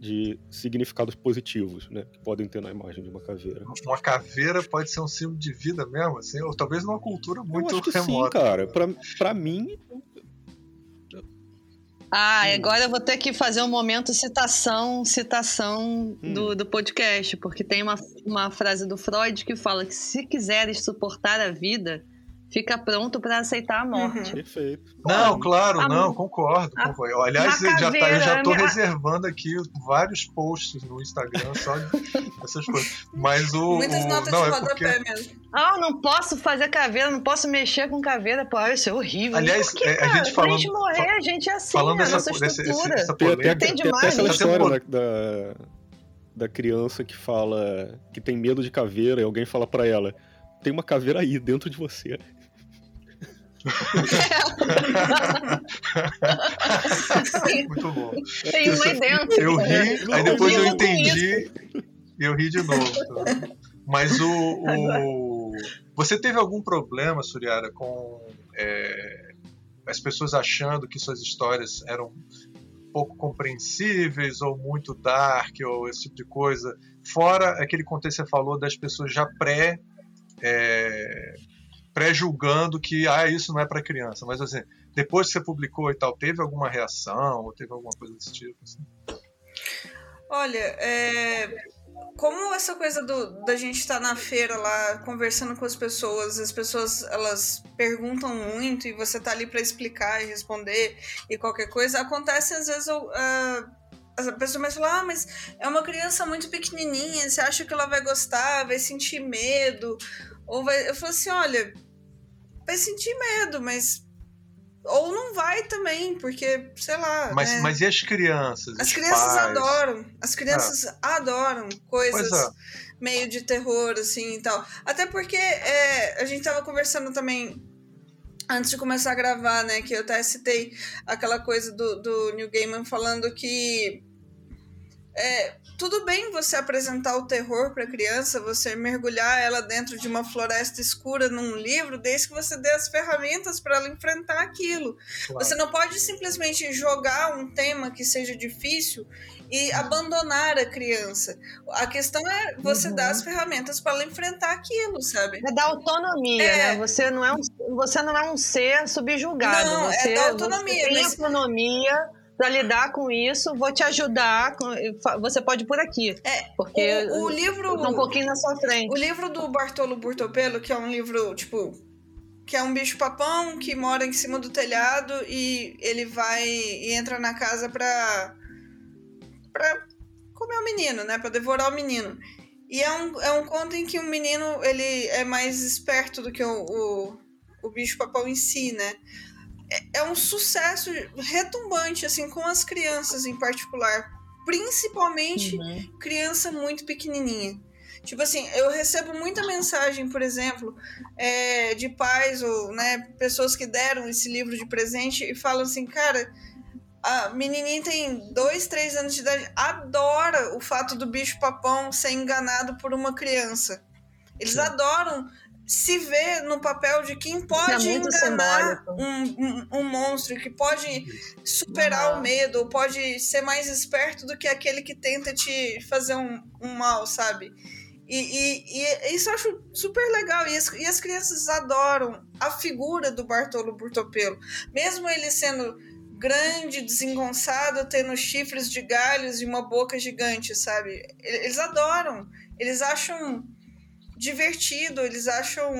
de significados positivos, né? Que podem ter na imagem de uma caveira. Uma caveira pode ser um símbolo de vida mesmo, assim, ou talvez numa cultura muito Eu acho que remota. Sim, cara. Pra, pra mim. Ah, hum. agora eu vou ter que fazer um momento citação, citação hum. do, do podcast, porque tem uma, uma frase do Freud que fala que se quiseres suportar a vida, fica pronto para aceitar a morte. Uhum. Perfeito. Não, claro, a, não, concordo, a, concordo. Aliás, já tá, eu já estou reservando aqui vários posts no Instagram só essas coisas. Mas o. Muitas o, notas não, de é porque... mesmo. Ah, não posso fazer caveira, não posso mexer com caveira. Pô, isso é horrível. Aliás, porque, é, a gente falando. a gente morrer, a gente é assim, falando a nossa dessa, estrutura. Esse, essa polêmica, tem, tem, demais, tem essa história da, da, da criança que fala que tem medo de caveira e alguém fala para ela tem uma caveira aí dentro de você. Muito bom. Tem uma aí dentro. Eu ri, aí depois eu entendi e eu ri de novo. Mas o, o, Você teve algum problema, Suriara, com é, as pessoas achando que suas histórias eram pouco compreensíveis ou muito dark ou esse tipo de coisa? Fora aquele contexto que você falou das pessoas já pré. É, pré-julgando que ah, isso não é para criança. Mas assim, depois que você publicou e tal, teve alguma reação ou teve alguma coisa desse tipo? Assim? Olha, é, como essa coisa do, da gente estar tá na feira lá conversando com as pessoas, as pessoas elas perguntam muito e você tá ali para explicar e responder e qualquer coisa, acontece às vezes uh, a pessoa mais fala, ah, mas é uma criança muito pequenininha, você acha que ela vai gostar, vai sentir medo? Ou vai. Eu falo assim: olha, vai sentir medo, mas. Ou não vai também, porque, sei lá. Mas, né? mas e as crianças? As crianças pais? adoram. As crianças ah. adoram coisas é. meio de terror, assim e tal. Até porque é, a gente tava conversando também antes de começar a gravar, né? Que eu até citei aquela coisa do, do New Gaiman falando que é, tudo bem você apresentar o terror para criança, você mergulhar ela dentro de uma floresta escura num livro, desde que você dê as ferramentas para ela enfrentar aquilo. Claro. Você não pode simplesmente jogar um tema que seja difícil e abandonar a criança. A questão é você uhum. dar as ferramentas para ela enfrentar aquilo, sabe? É dar autonomia, é. né? Você não é um, você não é um ser subjugado. Não, é você, é dar autonomia. Você tem mas... autonomia para lidar com isso, vou te ajudar. Você pode ir por aqui. É, porque o, o livro. um pouquinho na sua frente. O livro do Bartolo Burtopelo, que é um livro, tipo. Que é um bicho-papão que mora em cima do telhado e ele vai e entra na casa pra. Pra comer o menino, né? Pra devorar o menino. E é um, é um conto em que o menino ele é mais esperto do que o, o, o bicho-papão em si, né? É, é um sucesso retumbante, assim, com as crianças em particular. Principalmente uhum. criança muito pequenininha. Tipo assim, eu recebo muita mensagem, por exemplo, é, de pais ou né, pessoas que deram esse livro de presente e falam assim, cara, a menininha tem dois, três anos de idade, adora o fato do bicho papão ser enganado por uma criança. Eles Sim. adoram se vê no papel de quem pode é enganar um, um, um, monstro, que pode superar o medo, ou pode ser mais esperto do que aquele que tenta te fazer um, um mal, sabe? E, e, e, isso eu acho super legal. E as, e as crianças adoram a figura do Bartolo Burtopelo. Mesmo ele sendo grande, desengonçado, tendo chifres de galhos e uma boca gigante, sabe? Eles adoram. Eles acham divertido, eles acham,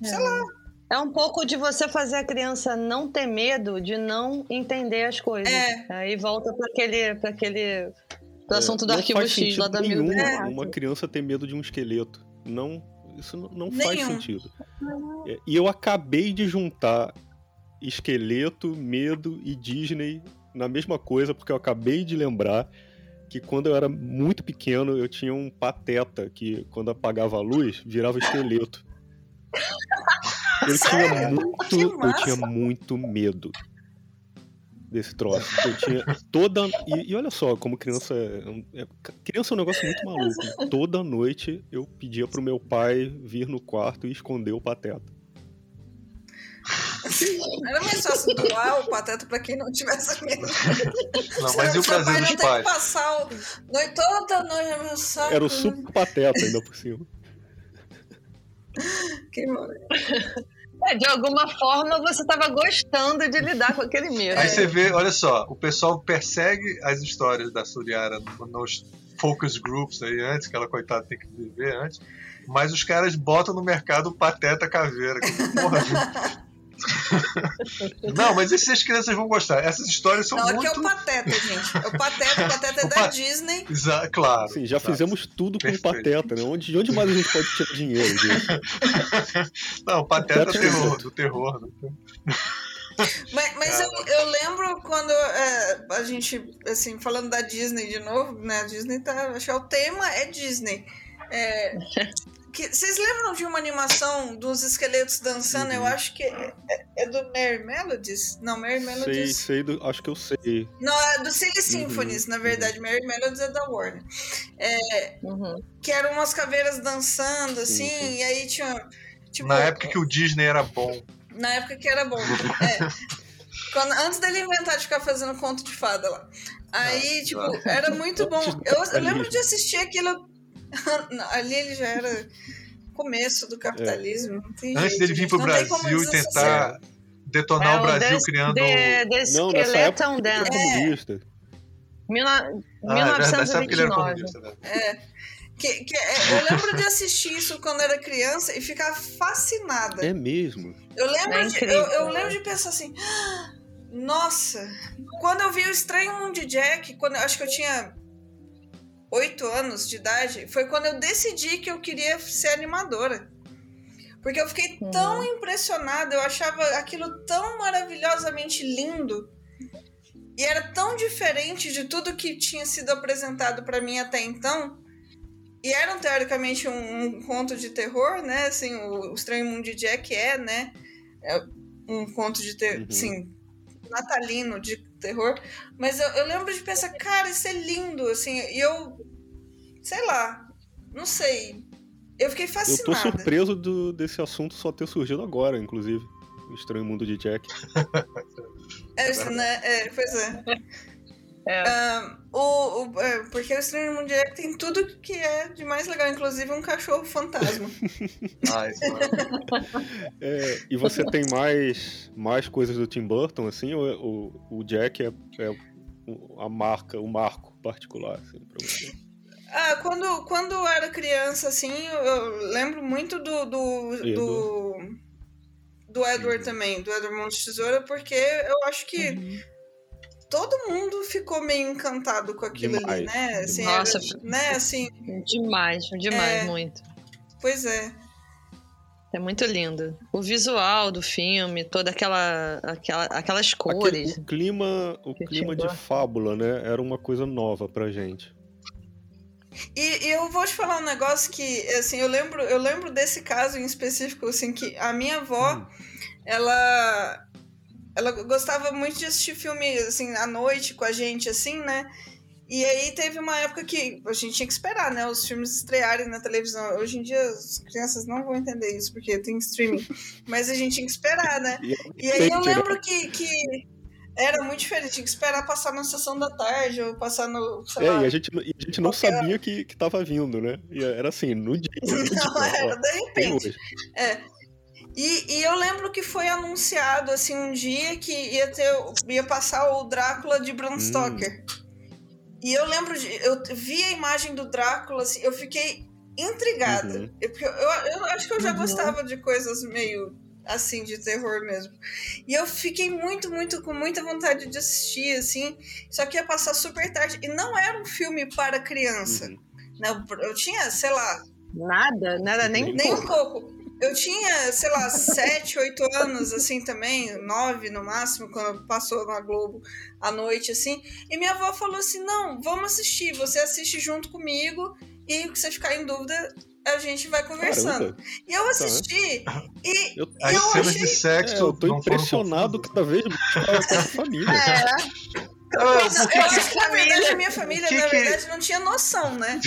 sei é. lá. É um pouco de você fazer a criança não ter medo de não entender as coisas. É. Aí volta para aquele, pra aquele pro é, assunto do arquivo X lá da nenhum é. uma criança ter medo de um esqueleto. Não, isso não, não faz sentido. É, e eu acabei de juntar esqueleto, medo e Disney na mesma coisa, porque eu acabei de lembrar que quando eu era muito pequeno eu tinha um pateta que quando apagava a luz virava esqueleto. Eu tinha muito, eu tinha muito medo desse troço. Eu tinha toda e, e olha só como criança é, é, criança é um negócio muito maluco. Toda noite eu pedia pro meu pai vir no quarto e esconder o pateta. Era mais fácil doar o pateta pra quem não tivesse medo. Não, mas e o prazer dos pais? Que passar o... noite, toda noite meu saco. Era o super pateta ainda por cima. Que. É, de alguma forma você estava gostando de lidar com aquele medo. Aí você vê, olha só, o pessoal persegue as histórias da Suriara nos focus groups aí antes, que ela coitada tem que viver antes, mas os caras botam no mercado o pateta caveira. Porra, Não, mas esses as crianças vão gostar. Essas histórias são Não, muito... aqui é o Pateta, gente. É o Pateta, o Pateta é o da pa... Disney. Exa claro. Sim, já exato. fizemos tudo com o Pateta, né? Onde, de onde mais a gente pode tirar dinheiro, gente? Não, o Pateta, Pateta é terror, do terror. Né? Mas, mas eu, eu, lembro quando é, a gente, assim, falando da Disney de novo, né? A Disney tá. Acho que é o tema é Disney. É, que, vocês lembram de uma animação dos esqueletos dançando? Uhum. Eu acho que é, é, é, do Mary Melodies? Não, Mary Melodies. Sei, sei, do, acho que eu sei. Não, é do Silly uhum. Symphonies, uhum. na verdade. Mary Melodies é da Warner. É, uhum. Que eram umas caveiras dançando, assim, sim, sim. e aí tinha. Tipo, na época que o Disney era bom. Na época que era bom. é. Quando, antes dele inventar de ficar fazendo conto de fada lá. Aí, ah, tipo, ah. era muito bom. Eu, eu lembro de assistir aquilo ali ele já era começo do capitalismo. É. Antes dele vir para o Brasil e tentar detonar é, o Brasil criando. The, the não, nessa época ele era comunista. Mil, ah, 1929. Né? É. Que, que, é, eu lembro de assistir isso quando era criança e ficar fascinada. É mesmo. Eu lembro, é de, eu, eu, lembro de pensar assim. Ah, nossa, quando eu vi o Estranho Mundo de Jack, quando acho que eu tinha oito anos de idade, foi quando eu decidi que eu queria ser animadora. Porque eu fiquei uhum. tão impressionada, eu achava aquilo tão maravilhosamente lindo. E era tão diferente de tudo que tinha sido apresentado para mim até então. E era teoricamente um, um, conto de terror, né? Assim, o, o Estranho Mundo de Jack é, né? É um conto de terror, uhum. assim, natalino, de terror. Mas eu, eu lembro de pensar, cara, isso é lindo, assim, e eu. Sei lá, não sei. Eu fiquei fascinada. Eu tô surpreso do, desse assunto só ter surgido agora, inclusive. O Estranho Mundo de Jack. é, né? é, pois é. É. O, o, é, porque o Estranho Mundo de Jack tem tudo que é de mais legal, inclusive um cachorro fantasma. ah, isso é, E você tem mais, mais coisas do Tim Burton, assim, ou o, o Jack é, é a marca, o marco particular, assim, pra você? Ah, quando, quando eu era criança, assim, eu lembro muito do. do, do, do Edward também, do Edward de Tesoura, porque eu acho que. Uhum todo mundo ficou meio encantado com aquilo demais, ali, né? Assim, Nossa, era, né? Assim, demais, demais, é, muito. Pois é. É muito lindo. O visual do filme, toda aquela, aquela aquelas cores. Aquele, o clima, o clima de fábula, né? Era uma coisa nova pra gente. E, e, eu vou te falar um negócio que, assim, eu lembro, eu lembro desse caso em específico, assim, que a minha avó, hum. ela ela gostava muito de assistir filme, assim, à noite com a gente, assim, né? E aí teve uma época que a gente tinha que esperar, né? Os filmes estrearem na televisão. Hoje em dia as crianças não vão entender isso, porque tem streaming. Mas a gente tinha que esperar, né? E aí eu lembro que, que era muito diferente. Tinha que esperar passar na sessão da tarde ou passar no. é, lá, e a gente, e a gente não sabia que, que tava vindo, né? E era assim, no dia. Não, era de repente. É. E, e, eu lembro que foi anunciado assim um dia que ia ter ia passar o Drácula de Bram hum. Stoker. Hum. E eu lembro de eu vi a imagem do Drácula assim, eu fiquei intrigada. Uhum. Eu, eu, eu, acho que eu já uhum. gostava de coisas meio assim de terror mesmo. E eu fiquei muito, muito com muita vontade de assistir assim, só que ia passar super tarde e não era um filme para criança. Uhum. Não, eu tinha, sei lá, nada, nada nem, nem um pouco. Eu tinha, sei lá, sete, oito anos, assim, também, nove no máximo, quando passou na Globo à noite, assim. E minha avó falou assim: não, vamos assistir, você assiste junto comigo, e se você ficar em dúvida, a gente vai conversando. Caramba. E eu assisti, tá. e eu, As eu cenas achei... de sexo. É, eu tô impressionado cada vez mais com a família. É. Eu, eu acho que, na verdade, a minha família, que na verdade, que... não tinha noção, né?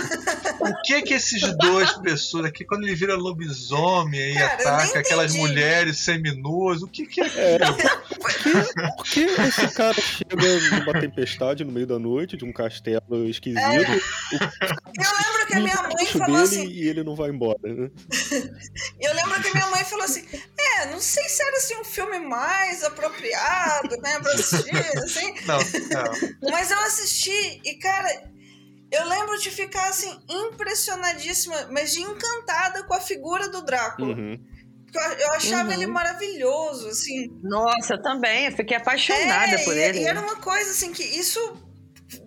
o que que esses dois pessoas aqui, quando ele vira lobisomem e ataca aquelas mulheres seminuas, o que que é aquilo? É. Por que esse cara chega numa tempestade no meio da noite, de um castelo esquisito? É. Eu lembro que a minha mãe falou assim... E ele não vai embora, né? eu lembro que a minha mãe falou assim, é, não sei se era assim, um filme mais apropriado, né, pra assistir, assim... Não, não. Mas eu assisti e, cara, eu lembro de ficar assim, impressionadíssima, mas de encantada com a figura do Drácula. Uhum. Eu, eu achava uhum. ele maravilhoso, assim. Nossa, eu também, eu fiquei apaixonada é, por ele. E era uma coisa assim que isso.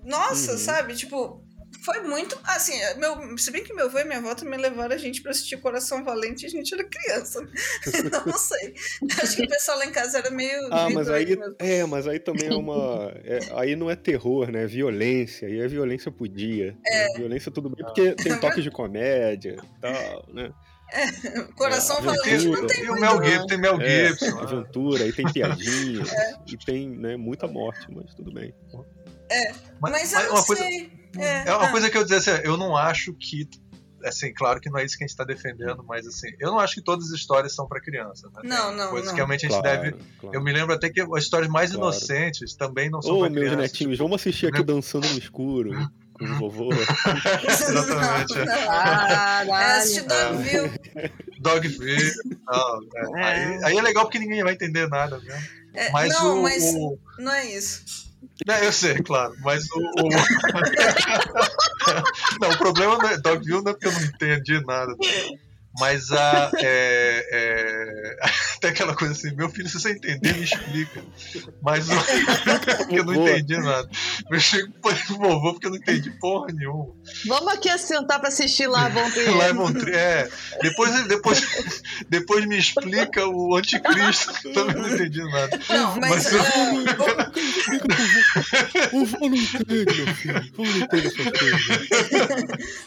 Nossa, uhum. sabe? Tipo, foi muito. Assim, meu, se bem que meu avô e minha avó também levaram a gente pra assistir Coração Valente e a gente era criança. não sei. Acho que o pessoal lá em casa era meio. Ah, mas aí. Mesmo. É, mas aí também é uma. É, aí não é terror, né? É violência. E é violência podia. É. Né? Violência tudo bem, porque tem toques de comédia e tal, né? É, coração é, valente não tem, o Mel Gibson, tem Mel é, Gibson. É, aventura, aí tem piadinha, é. e tem né, muita morte, mas tudo bem. É, mas, mas eu não sei. Coisa... É, é uma ah. coisa que eu dizer assim, eu não acho que assim, claro que não é isso que a gente está defendendo, mas assim, eu não acho que todas as histórias são para criança. Né? Não, não. Coisas não. que realmente a gente claro, deve. Claro. Eu me lembro até que as histórias mais claro. inocentes também não são para criança. Ô, meus netinhos, tipo, vamos assistir aqui né? dançando no escuro. Com o vovô. Exatamente. Não, não. Ah, é, assistir Dogville. Dogville. Não, né? é. Aí, aí, é legal porque ninguém vai entender nada, né? É, mas não, o, mas o... não é isso. Eu sei, claro, mas o. o... não, o problema não é Dogville não é porque eu não entendi nada. Mas a. É, é, até aquela coisa assim, meu filho, se você entender, me explica. Mas o, eu não entendi nada. Eu chego pro vovô porque eu não entendi porra nenhuma. Vamos aqui sentar pra assistir lá Vontrier. lá Vontrier, é. Depois, depois, depois me explica o anticristo. Também não entendi nada. Não, mas. mas eu... o vô não entende, meu filho. O vô não entende essas coisas.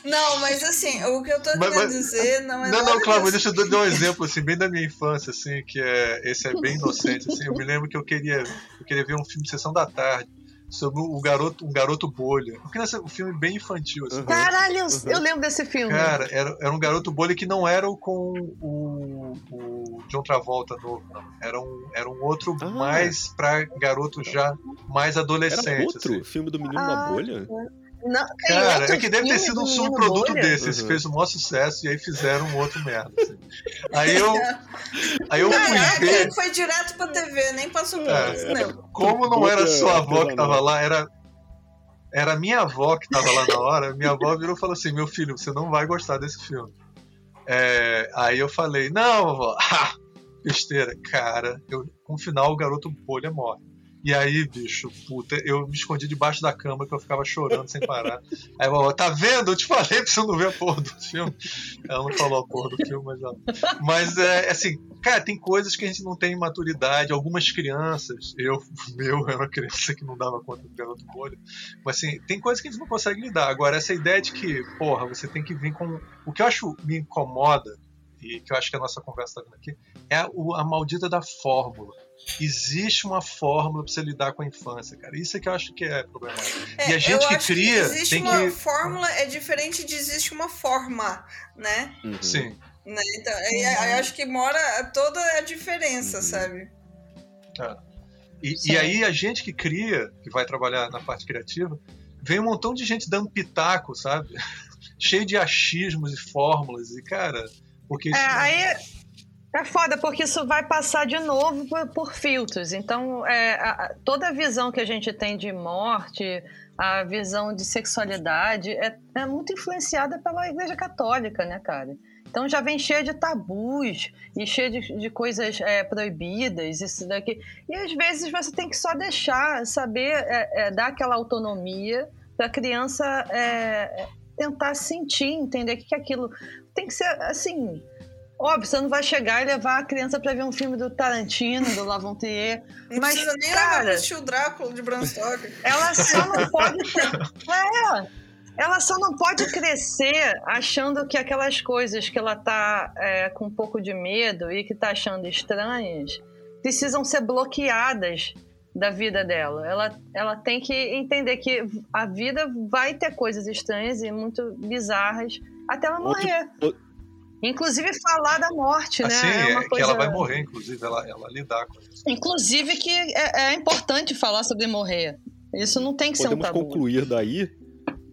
Não, mas assim, o que eu tô querendo mas, dizer não é não, não, claro, mas deixa eu dar um exemplo, assim, bem da minha infância, assim, que é. Esse é bem inocente. Assim, eu me lembro que eu queria, eu queria ver um filme de sessão da tarde sobre o garoto, um garoto bolha. Porque nesse, um filme bem infantil. Assim. Caralho, uhum. eu lembro desse filme. Cara, era, era um garoto bolha que não era com o, o John Travolta novo, não. Era um, era um outro ah. mais pra garoto já mais adolescente. Era outro assim. filme do Menino ah, na Bolha? É. Não, Cara, é que deve ter sido um subproduto desse. Esse uhum. fez o maior sucesso e aí fizeram um outro merda. Assim. Aí eu. Aí eu fui ver. Foi direto pra TV, nem passou por é, isso, não. Como não era sua avó que tava lá, era. Era minha avó que tava lá na hora. Minha avó virou e falou assim: Meu filho, você não vai gostar desse filme. É, aí eu falei: Não, avó. besteira. Cara, eu, com o final o garoto bolha morre. E aí, bicho, puta, eu me escondi debaixo da cama que eu ficava chorando sem parar. Aí ela tá vendo? Eu te falei pra você não ver a porra do filme. Ela não falou a porra do filme, mas ela... Mas é assim, cara, tem coisas que a gente não tem maturidade. Algumas crianças, eu, meu, era uma criança que não dava conta do garoto bolha. Mas assim, tem coisas que a gente não consegue lidar. Agora, essa ideia de que, porra, você tem que vir com. O que eu acho me incomoda, e que eu acho que a nossa conversa tá vindo aqui, é a, a maldita da fórmula existe uma fórmula para você lidar com a infância, cara. Isso é que eu acho que é problemático. É, e a gente que cria. Que existe tem uma que... fórmula é diferente de existe uma forma, né? Uhum. Sim. Né? Então, uhum. eu acho que mora toda a diferença, uhum. sabe? É. E, e, aí a gente que cria, que vai trabalhar na parte criativa, vem um montão de gente dando pitaco, sabe? Cheio de achismos e fórmulas. E, cara, porque. É, aí é foda, porque isso vai passar de novo por, por filtros. Então, é, a, toda a visão que a gente tem de morte, a visão de sexualidade, é, é muito influenciada pela Igreja Católica, né, cara? Então já vem cheia de tabus e cheia de, de coisas é, proibidas, isso daqui. E às vezes você tem que só deixar, saber é, é, dar aquela autonomia para a criança é, tentar sentir, entender que, que aquilo tem que ser assim Óbvio, você não vai chegar e levar a criança para ver um filme do Tarantino, do Lavontier. Não mas, precisa nem cara, levar assistir o Drácula de Bram Stoker. Ela só não pode. é, ela só não pode crescer achando que aquelas coisas que ela tá é, com um pouco de medo e que tá achando estranhas precisam ser bloqueadas da vida dela. Ela, ela tem que entender que a vida vai ter coisas estranhas e muito bizarras até ela morrer. Outro, Inclusive falar da morte, né? Assim, é, é que ela vai morrer, inclusive, ela, ela lidar com isso. Inclusive que é, é importante falar sobre morrer. Isso não tem que Podemos ser um tabu. concluir daí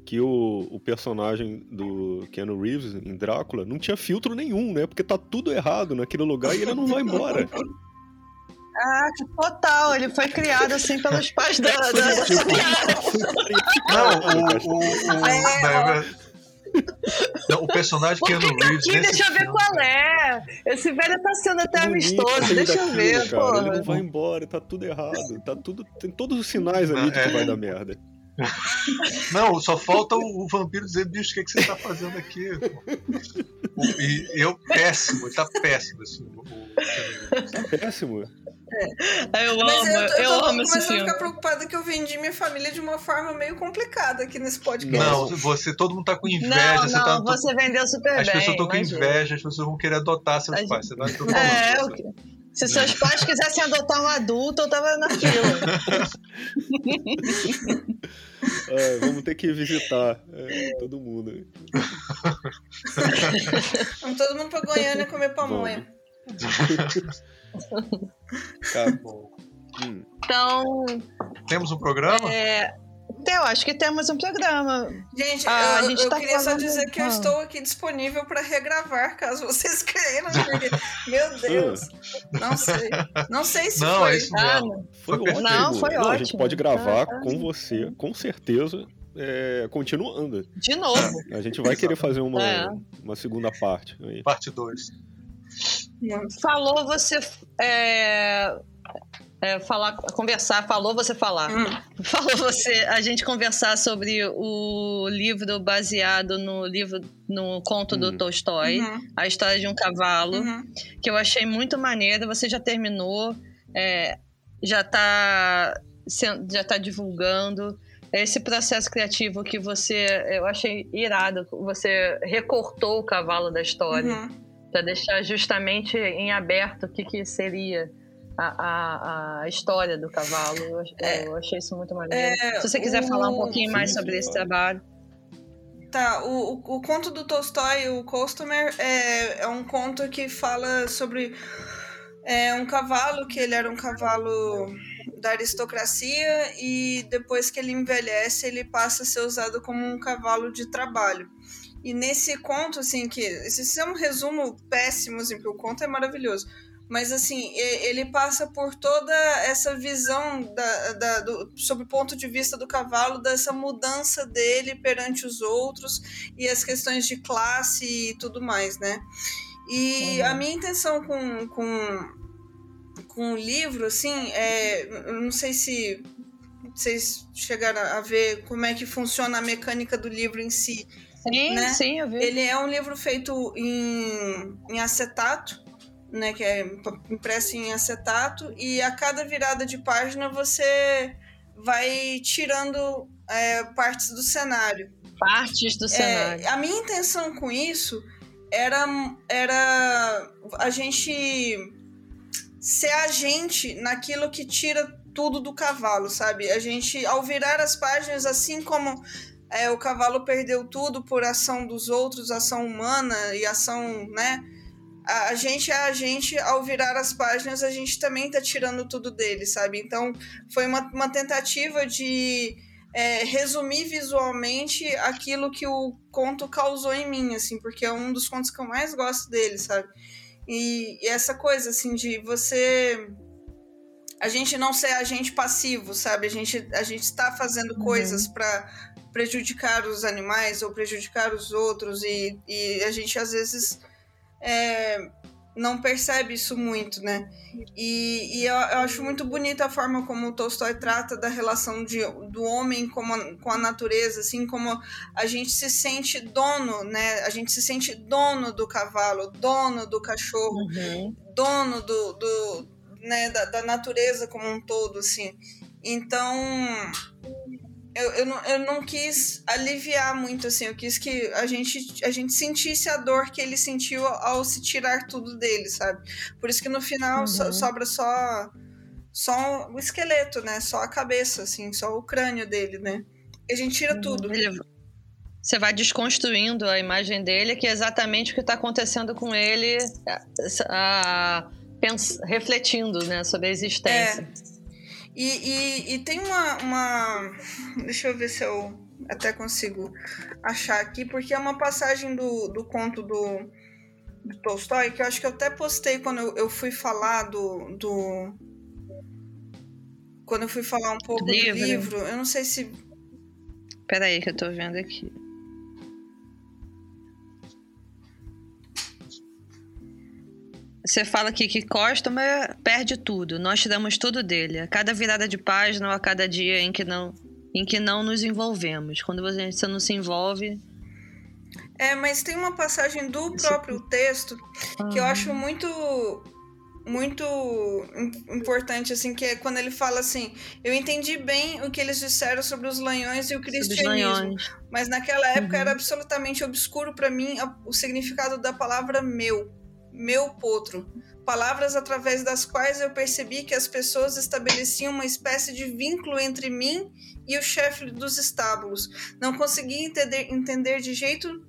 que o, o personagem do Keanu Reeves em Drácula não tinha filtro nenhum, né? Porque tá tudo errado naquele lugar e ele não vai embora. Ah, que total. Ele foi criado assim pelos pais dela. Não, o, o, o, é, não, o personagem que Keanu tá Reeves. Aqui, deixa eu ver filme, qual é. Esse velho tá sendo até amistoso. Deixa eu ver, cara. Ele não vai embora, tá tudo errado. Tá tudo, tem todos os sinais ali de que é. vai dar merda. Não, só falta o, vampiro dizer, bicho, o que, é que você tá fazendo aqui? O, e eu, péssimo, tá péssimo esse filme. Tá péssimo. É. Eu amo, Mas eu, eu, eu tô amo esse filme. a ficar preocupada que eu vendi minha família de uma forma meio complicada aqui nesse podcast. Não, você, todo mundo tá com inveja. Não, você, não, tá, você vendeu super as bem. As pessoas estão com inveja, as pessoas vão querer adotar seus pais. Você tá é, eu, se seus pais quisessem adotar um adulto, eu tava na fila. é, vamos ter que visitar é, todo mundo. vamos todo mundo pra Goiânia comer pamonha. Tá bom. Hum. Então. Temos um programa? É, eu acho que temos um programa. Gente, ah, eu, eu tá queria só dizer que eu estou aqui disponível para regravar, caso vocês queiram. Porque, meu Deus, não sei. Não sei se não, foi. É isso ah, foi, ótimo. Não, foi não, ótimo. A gente pode gravar ah, com você, com certeza. É, continuando. De novo. A gente vai querer fazer uma, é. uma segunda parte. Aí. Parte 2. Falou você. É, é, falar, conversar, falou você falar. Hum. Falou você a gente conversar sobre o livro baseado no livro, no conto hum. do Tolstói, uhum. A História de um Cavalo, uhum. que eu achei muito maneiro. Você já terminou, é, já está já tá divulgando. Esse processo criativo que você, eu achei irado, você recortou o cavalo da história. Uhum para deixar justamente em aberto o que, que seria a, a, a história do cavalo. Eu, é, eu achei isso muito maneiro. É, Se você quiser o... falar um pouquinho mais sobre esse trabalho. Tá, o, o, o, conto do Tolstói, o Customer, é, é um conto que fala sobre é, um cavalo, que ele era um cavalo da aristocracia e depois que ele envelhece, ele passa a ser usado como um cavalo de trabalho. E nesse conto, assim, que esse é um resumo péssimo, assim, porque o conto é maravilhoso. Mas, assim, ele passa por toda essa visão da, da, do, sobre o ponto de vista do cavalo, dessa mudança dele perante os outros e as questões de classe e tudo mais, né? E uhum. a minha intenção com, com, com o livro, assim, é, não sei se vocês chegaram a ver como é que funciona a mecânica do livro em si, Sim, né? sim, eu vi. Ele é um livro feito em, em acetato, né? Que é impresso em acetato, e a cada virada de página você vai tirando é, partes do cenário. Partes do cenário. É, a minha intenção com isso era, era a gente ser agente naquilo que tira tudo do cavalo, sabe? A gente, ao virar as páginas, assim como é, o cavalo perdeu tudo por ação dos outros, ação humana e ação, né? A, a gente é a gente, ao virar as páginas, a gente também tá tirando tudo dele, sabe? Então, foi uma, uma tentativa de é, resumir visualmente aquilo que o conto causou em mim, assim, porque é um dos contos que eu mais gosto dele, sabe? E, e essa coisa, assim, de você a gente não ser agente passivo, sabe? A gente a gente está fazendo uhum. coisas para prejudicar os animais ou prejudicar os outros e, e a gente às vezes é, não percebe isso muito, né? E, e eu, eu, acho muito bonita a forma como o Tolstói trata da relação de, do homem com a, com a natureza, assim como a gente se sente dono, né? A gente se sente dono do cavalo, dono do cachorro, uhum. dono do, do né, da, da natureza como um todo, assim. Então, eu, eu, não, eu não quis aliviar muito, assim, eu quis que a gente, a gente sentisse a dor que ele sentiu ao, se tirar tudo dele, sabe? Por isso que no final uhum. so, sobra só só o esqueleto, né? Só a cabeça, assim, só o crânio dele, né? E a gente tira uhum. tudo. Ele, você vai desconstruindo a imagem dele, que é exatamente o que está acontecendo com ele, a, a, refletindo né, sobre a existência. É. E, e, e tem uma, uma. Deixa eu ver se eu até consigo achar aqui, porque é uma passagem do, do conto do, do Tolstói que eu acho que eu até postei quando eu, eu fui falar do, do. Quando eu fui falar um pouco livro. do livro. Eu não sei se. Peraí, que eu tô vendo aqui. Você fala aqui que Customer perde tudo. Nós tiramos tudo dele. A cada virada de página ou a cada dia em que não, em que não nos envolvemos. Quando você, você não se envolve. É, mas tem uma passagem do próprio texto que eu acho muito muito importante, assim, que é quando ele fala assim: Eu entendi bem o que eles disseram sobre os lanhões e o cristianismo, mas naquela época uhum. era absolutamente obscuro para mim o significado da palavra meu meu potro, palavras através das quais eu percebi que as pessoas estabeleciam uma espécie de vínculo entre mim e o chefe dos estábulos. Não conseguia entender, entender de jeito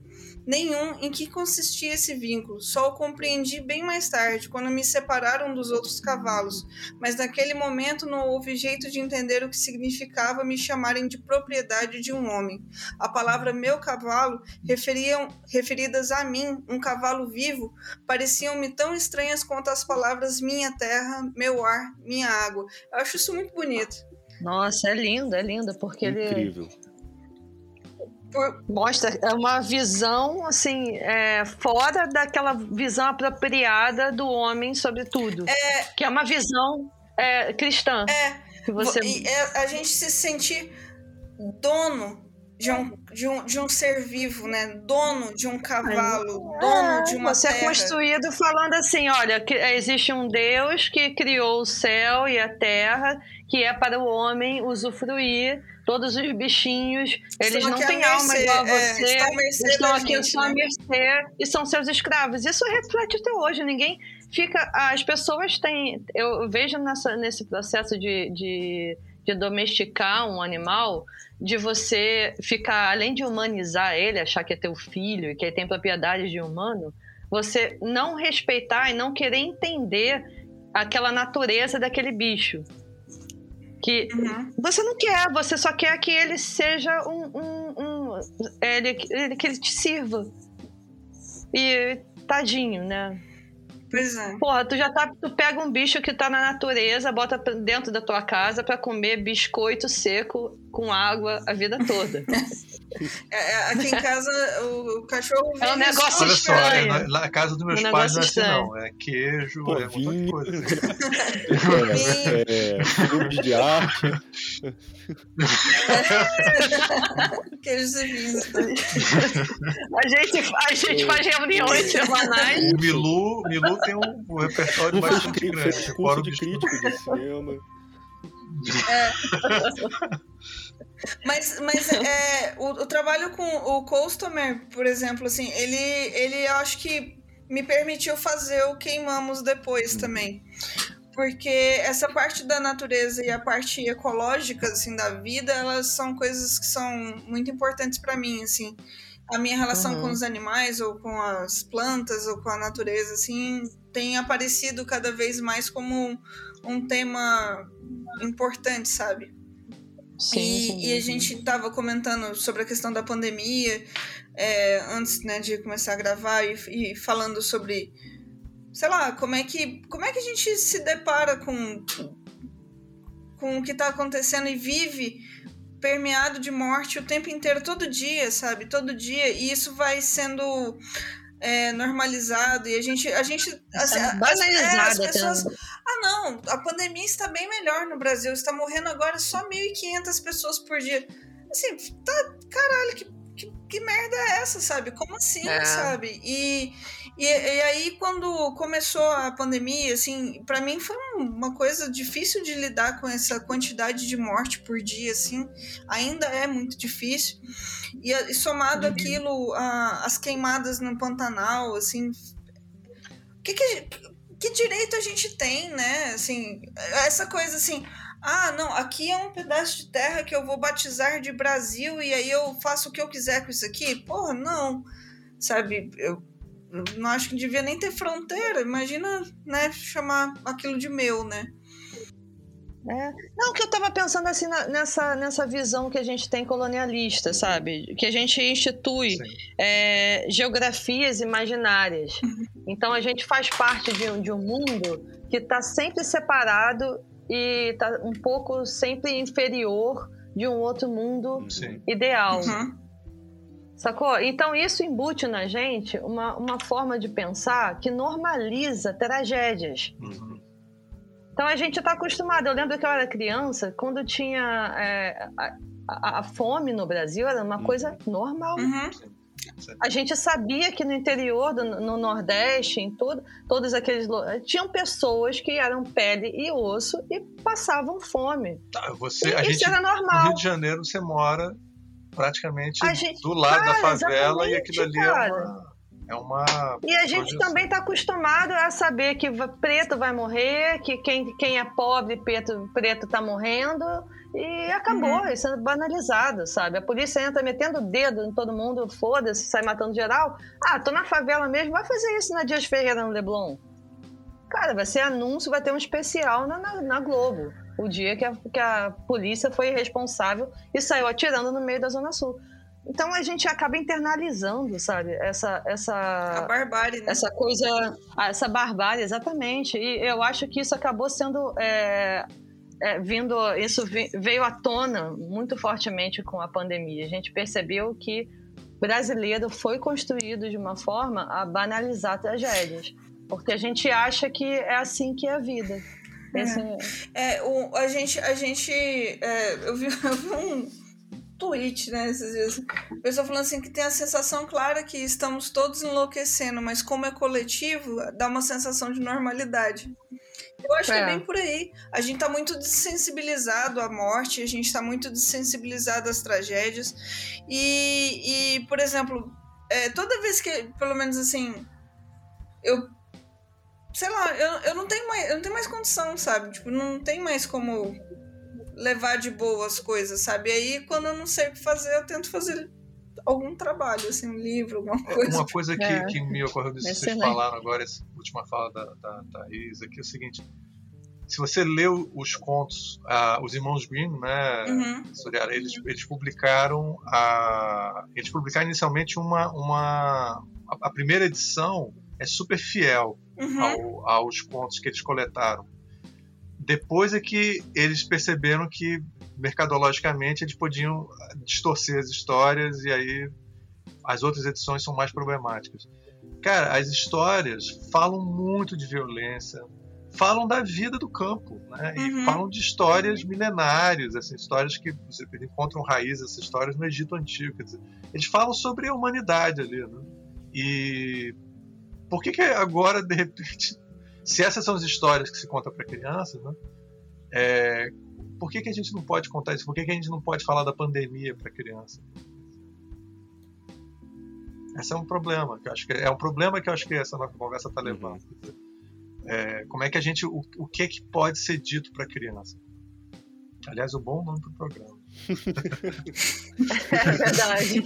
nenhum em que consistia esse vínculo. Só o compreendi bem mais tarde, quando me separaram dos outros cavalos. Mas naquele momento não houve jeito de entender o que significava me chamarem de propriedade de um homem. A palavra meu cavalo, referiam, referidas a mim, um cavalo vivo, pareciam-me tão estranhas quanto as palavras minha terra, meu ar, minha água. Eu acho isso muito bonito. Nossa, é lindo, é lindo, porque Incrível. ele mostra é uma visão assim é, fora daquela visão apropriada do homem sobre tudo é, que é uma visão é, cristã é, você é, a gente se sentir dono de um, de um, de um ser vivo, né? Dono de um cavalo, é, dono de uma você terra. É construído falando assim, olha, que existe um Deus que criou o céu e a terra, que é para o homem usufruir. Todos os bichinhos, eles não têm alma igual a é, você, é, estão, estão aqui gente, só né? mercê e são seus escravos. Isso reflete até hoje. Ninguém fica. As pessoas têm. Eu vejo nessa, nesse processo de, de, de domesticar um animal, de você ficar, além de humanizar ele, achar que é teu filho e que ele tem propriedades de humano, você não respeitar e não querer entender aquela natureza daquele bicho. Que uhum. você não quer, você só quer que ele seja um. um, um ele, ele, que ele te sirva. E tadinho, né? Pois é. Porra, tu já tá. Tu pega um bicho que tá na natureza, bota dentro da tua casa para comer biscoito seco com água a vida toda. É, é, aqui em casa o, o cachorro É um negócio Olha estranho. só, é, na, na, casa dos meus um pais não é assim, não. É queijo, Pô, é vinho. muita coisa. é, é, de arte. Queijo e vinho. A gente, a gente faz reuniões semanais. O Milu, Milu tem um, um repertório bastante grande. Fez curso de crítico de cinema. É. Mas, mas é, o, o, trabalho com o Customer, por exemplo, assim, ele, ele acho que me permitiu fazer o Queimamos depois também. Porque essa parte da natureza e a parte ecológica, assim, da vida, elas são coisas que são muito importantes para mim, assim. A minha relação uhum. com os animais, ou com as plantas, ou com a natureza, assim, tem aparecido cada vez mais como um tema importante, sabe? Sim, e, sim, e a gente estava comentando sobre a questão da pandemia é, antes né, de começar a gravar e, e, falando sobre, sei lá, como é que como é que a gente se depara com com o que está acontecendo e vive permeado de morte o tempo inteiro, todo dia, sabe? Todo dia. E isso vai sendo é, normalizado e a gente a gente assim, as, é, as pessoas ah não a pandemia está bem melhor no Brasil está morrendo agora só 1.500 pessoas por dia assim tá caralho que, que, que merda é essa sabe como assim é. sabe e e, e, aí, quando começou a pandemia, assim, para mim foi uma coisa difícil de lidar com essa quantidade de morte por dia, assim, ainda é muito difícil. E, e somado uhum. aquilo, a, as queimadas no Pantanal, assim, que, que, que direito a gente tem, né? Assim, essa coisa assim, ah, não, aqui é um pedaço de terra que eu vou batizar de Brasil e aí eu faço o que eu quiser com isso aqui? Porra, não. Sabe, eu não acho que devia nem ter fronteira. Imagina, né, chamar aquilo de meu, né? É. Não, que eu estava pensando assim na, nessa, nessa visão que a gente tem colonialista, sabe? Que a gente institui é, geografias imaginárias. Uhum. Então a gente faz parte de um, de um mundo que está sempre separado e está um pouco sempre inferior de um outro mundo Sim. ideal. Uhum. Sacou? Então isso embute na gente uma, uma forma de pensar que normaliza tragédias. Uhum. Então a gente está acostumado. Eu lembro que eu era criança, quando tinha é, a, a, a, fome no Brasil, era uma uhum. coisa normal. Uhum. A gente sabia que no interior, do, no Nordeste, em todo, todos aqueles tinham pessoas que eram pele e osso e passavam fome. Tá, você, e a isso gente, era normal. No Rio de Janeiro, você mora praticamente gente, do lado cara, da favela e aquilo ali cara. é uma, é uma. E a gente também está acostumado a saber que preto vai morrer, que quem, quem é pobre, preto, preto tá morrendo. E acabou, uhum. isso é banalizado, sabe? A polícia entra metendo o dedo em todo mundo, foda-se, sai matando geral. Ah, tô na favela mesmo, vai fazer isso na Dias Ferreira no Leblon. Cara, vai ser anúncio, vai ter um especial na, na, na Globo o dia que a, que a polícia foi responsável e saiu atirando no meio da Zona Sul. Então a gente acaba internalizando, sabe, essa essa a barbárie, né? essa coisa, essa barbárie, exatamente. E eu acho que isso acabou sendo é, é, vindo, isso veio à tona muito fortemente com a pandemia. A gente percebeu que brasileiro foi construído de uma forma a banalizar tragédias, porque a gente acha que é assim que é a vida. É, é o, a gente, a gente é, eu, vi, eu vi um, tweet, né, esses dias. A pessoa falando assim que tem a sensação clara que estamos todos enlouquecendo, mas como é coletivo, dá uma sensação de normalidade. Eu acho é. que é bem por aí. A gente tá muito desensibilizado à morte, a gente tá muito desensibilizado às tragédias. E, e por exemplo, é, toda vez que, pelo menos assim, eu. Sei lá, eu, eu, não tenho mais, eu não tenho mais condição, sabe? Tipo, não tem mais como levar de boa as coisas, sabe? Aí, quando eu não sei o que fazer, eu tento fazer algum trabalho, assim, um livro, alguma é, coisa. Uma coisa que, é. que me ocorreu disso que vocês falaram agora, essa última fala da, da Thaís aqui, é o seguinte. Se você leu os contos, uh, os irmãos Grimm, né, uhum. eles, eles publicaram a, eles publicaram inicialmente uma, uma a, a primeira edição é super fiel uhum. ao, aos contos que eles coletaram. Depois é que eles perceberam que mercadologicamente eles podiam distorcer as histórias e aí as outras edições são mais problemáticas. Cara, as histórias falam muito de violência, falam da vida do campo, né? E uhum. falam de histórias milenárias, assim, histórias que você encontram raízes essas histórias no Egito antigo, dizer, eles falam sobre a humanidade ali, né? E por que que agora de repente se essas são as histórias que se conta para crianças, né? É, por que, que a gente não pode contar isso? Por que, que a gente não pode falar da pandemia para criança? Esse é um problema que eu acho que é um problema que eu acho que essa nossa conversa está levando. É, como é que a gente o, o que que pode ser dito para criança? Aliás, o bom nome para o programa. é verdade.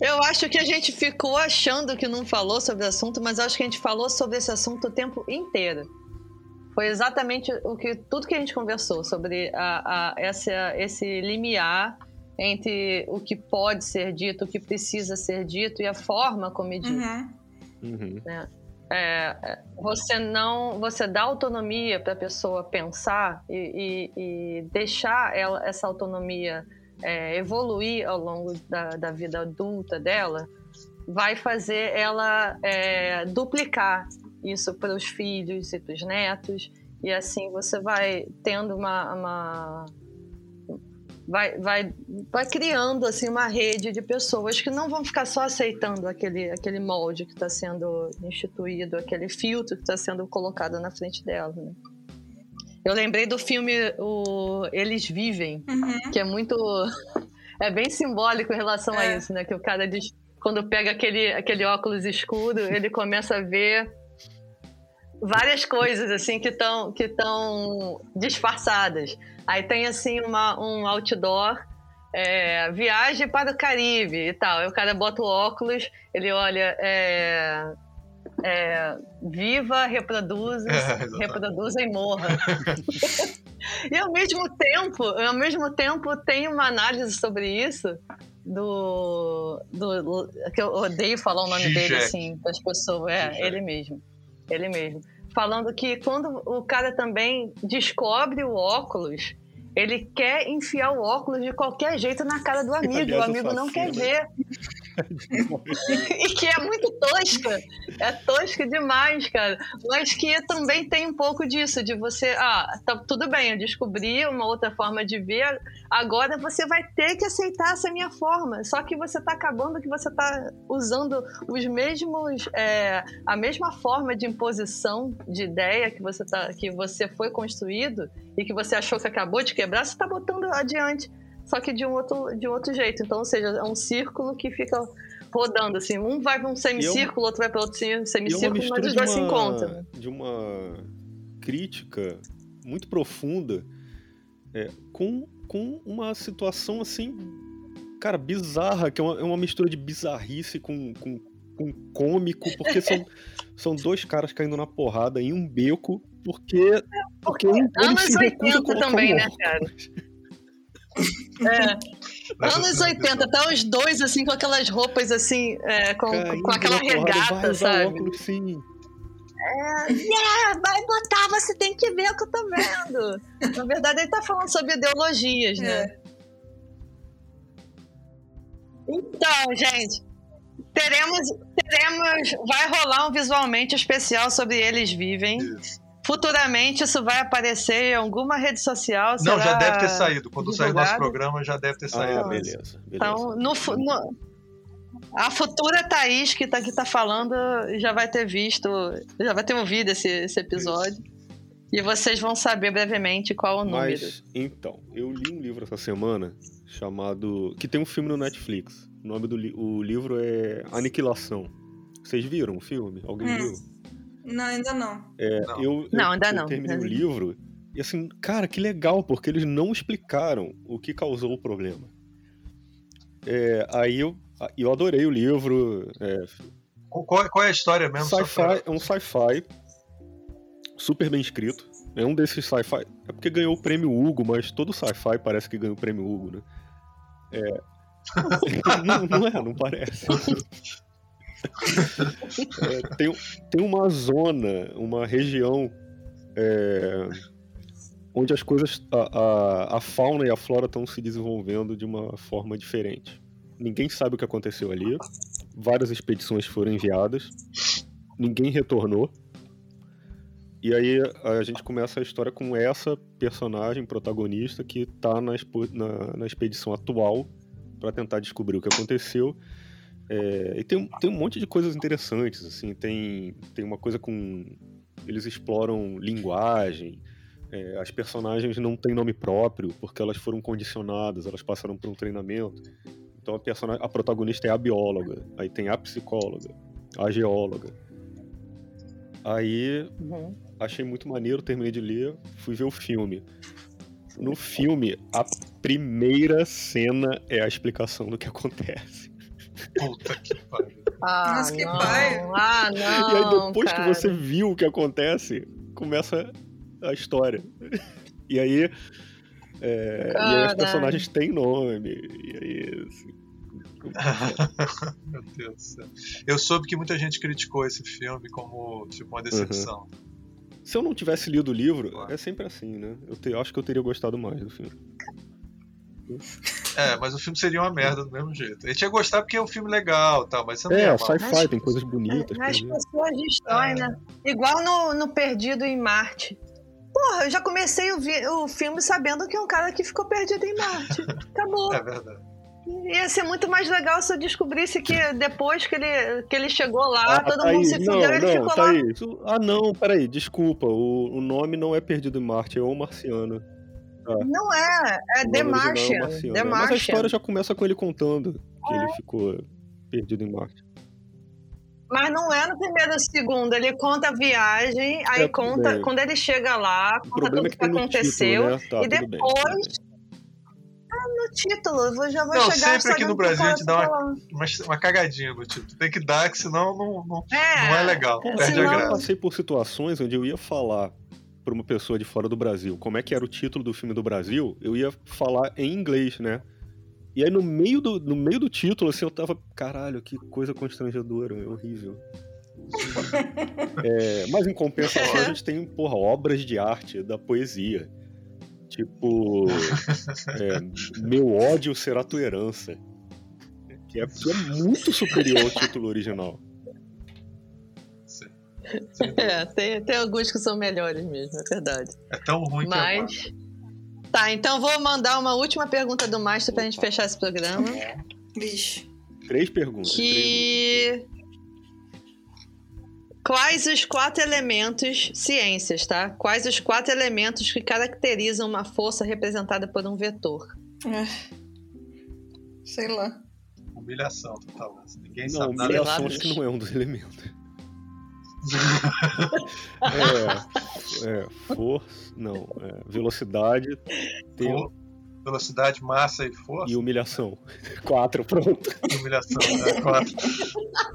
Eu acho que a gente ficou achando que não falou sobre o assunto, mas acho que a gente falou sobre esse assunto o tempo inteiro. Foi exatamente o que tudo que a gente conversou sobre a, a, essa, esse limiar entre o que pode ser dito, o que precisa ser dito e a forma como é dito. Uhum. Uhum. Né? É, é você não você dá autonomia para a pessoa pensar e, e, e deixar ela, essa autonomia é, evoluir ao longo da, da, vida adulta dela, vai fazer ela é, duplicar isso para os filhos e para os netos, e assim você vai tendo uma, uma vai, vai, vai criando assim uma rede de pessoas que não vão ficar só aceitando aquele, aquele molde que está sendo instituído, aquele filtro que está sendo colocado na frente dela. Né? Eu lembrei do filme o Eles Vivem, uhum. que é muito. É bem simbólico em relação é. a isso, né? Que o cara diz, quando pega aquele, aquele óculos escuro, ele começa a ver várias coisas assim que estão que estão disfarçadas. Aí tem assim uma, um outdoor é, viagem para o Caribe e tal. Aí o cara bota o óculos, ele olha é, é, viva, reproduza, é, reproduza e morra. e ao mesmo tempo, ao mesmo tempo tem uma análise sobre isso do, do que eu odeio falar o nome Zizek. dele assim para as pessoas, é Zizek. ele mesmo, ele mesmo, falando que quando o cara também descobre o óculos ele quer enfiar o óculos de qualquer jeito na cara do amigo. Aliás, o amigo não quer ver. e que é muito tosca. É tosca demais, cara. Mas que também tem um pouco disso, de você, ah, tá tudo bem, eu descobri uma outra forma de ver, agora você vai ter que aceitar essa minha forma. Só que você tá acabando que você tá usando os mesmos, é, a mesma forma de imposição de ideia que você, tá, que você foi construído e que você achou que acabou de quebrar, você tá botando adiante só que de um outro, de um outro jeito. Então, ou seja, é um círculo que fica rodando, assim. Um vai para um semicírculo, é outro vai para outro semicírculo, é mas os dois se encontram. De uma crítica muito profunda é, com, com uma situação, assim, cara, bizarra, que é uma, é uma mistura de bizarrice com, com, com cômico, porque são, são dois caras caindo na porrada em um beco, porque... porque, porque um, anos 80 também, né, cara? É. Anos 80, tá os dois assim com aquelas roupas assim, é, com, com aquela regata, sabe? Óculos, sim. É, yeah, vai botar, você tem que ver o que eu tô vendo. Na verdade, ele tá falando sobre ideologias, né? É. Então, gente, teremos, teremos. Vai rolar um visualmente especial sobre Eles Vivem. Isso futuramente isso vai aparecer em alguma rede social. Não, já deve ter saído. Quando sair o nosso programa, já deve ter saído. Ah, beleza, beleza. Então, no, no, a futura Thaís que tá, que tá falando já vai ter visto, já vai ter ouvido esse, esse episódio. Isso. E vocês vão saber brevemente qual o número. Mas, então, eu li um livro essa semana chamado. que tem um filme no Netflix. O nome do li... o livro é Aniquilação. Vocês viram o filme? Alguém hum. viu? Não, ainda não. É, não. Eu, não, ainda eu não. terminei o livro e assim, cara, que legal, porque eles não explicaram o que causou o problema. É, aí eu, eu adorei o livro. É, qual, qual, é a história mesmo? Sci-fi, é um sci-fi super bem escrito. É um desses sci-fi. É porque ganhou o prêmio Hugo, mas todo sci-fi parece que ganhou o prêmio Hugo, né? É. não, não é, não parece. é, tem, tem uma zona, uma região é, onde as coisas, a, a, a, fauna e a flora estão se desenvolvendo de uma forma diferente. Ninguém sabe o que aconteceu ali. Várias expedições foram enviadas, ninguém retornou. E aí a gente começa a história com essa personagem protagonista que está na, na, na, expedição atual para tentar descobrir o que aconteceu. É, e tem, tem um monte de coisas interessantes, assim, tem, tem uma coisa com... Eles exploram linguagem, é, as personagens não têm nome próprio porque elas foram condicionadas, elas passaram por um treinamento. Então a, personagem, a protagonista é a bióloga, aí tem a psicóloga, a geóloga. Aí uhum achei muito maneiro, terminei de ler, fui ver o filme. No filme, a primeira cena é a explicação do que acontece. Puta que pariu. Ah, Mas que pai. Ah, não. E aí, depois cara. que você viu o que acontece, começa a história. E aí. É, e aí as personagens têm nome. E aí. Assim, Meu Deus do céu. Eu soube que muita gente criticou esse filme como tipo uma decepção. Uhum. Se eu não tivesse lido o livro, é sempre assim, né? Eu, te, eu acho que eu teria gostado mais do filme. É, mas o filme seria uma merda do mesmo jeito. A gente ia gostar porque é um filme legal tal, mas você não É, sci-fi, tem coisas bonitas. As pessoas destroem, é. né? Igual no, no Perdido em Marte. Porra, eu já comecei o, vi, o filme sabendo que é um cara que ficou perdido em Marte. Acabou. É verdade. Ia ser muito mais legal se eu descobrisse que depois que ele, que ele chegou lá, ah, todo mundo se fudeu e ele não, ficou lá. Isso, ah, não, peraí, desculpa. O, o nome não é Perdido em Marte, é O Marciano. Ah. Não é, é The Martian. É Marciano, The Martian. Mas a história já começa com ele contando que é. ele ficou perdido em Marte. Mas não é no primeiro ou segundo, ele conta a viagem, aí é, conta, bem. quando ele chega lá, conta tudo é que, que aconteceu, título, né? tá, e depois no título. Eu já vou não, chegar sempre aqui no Brasil a gente dá uma, uma, uma, cagadinha no título. Tem que dar, que senão não, não, é, não é legal. É, perde senão... a graça. Eu passei por situações onde eu ia falar para uma pessoa de fora do Brasil como é que era o título do filme do Brasil, eu ia falar em inglês, né? E aí no meio do, no meio do título, assim, eu tava, caralho, que coisa constrangedora, é horrível. é, mas em compensação a gente tem, porra, obras de arte da poesia. Tipo, é, Meu ódio será tua herança. Que é, que é muito superior ao título original. É, tem, tem alguns que são melhores mesmo, é verdade. É tão ruim Mas... que é Tá, então vou mandar uma última pergunta do Master pra gente fechar esse programa. Vixe. Três perguntas. Que. Três Quais os quatro elementos, ciências, tá? Quais os quatro elementos que caracterizam uma força representada por um vetor? É. Sei lá. Humilhação total. Ninguém não, sabe nada. Humilhação acho que não é um dos elementos. É, é, força, não, é, velocidade, tempo, velocidade, massa e força. E humilhação. Quatro, pronto. Humilhação, né? Quatro.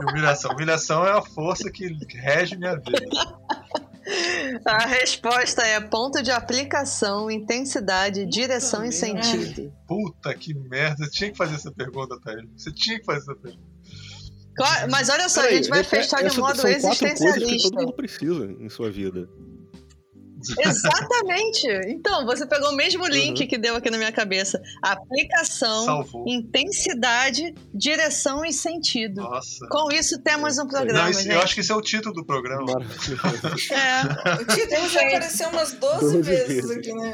Humilhação. Humilhação é a força que rege minha vida. A resposta é ponto de aplicação, intensidade, direção e sentido. Puta que merda. Você tinha que fazer essa pergunta, Thaís. Você tinha que fazer essa pergunta. Mas olha só, a gente vai fechar de modo existencialista. Coisas que todo mundo precisa em sua vida. Exatamente. Então, você pegou o mesmo link uhum. que deu aqui na minha cabeça. Aplicação, Salvou. intensidade, direção e sentido. Nossa. Com isso temos um programa. Não, eu acho que esse é o título do programa. é. O título já apareceu umas 12, 12 vezes aqui, né?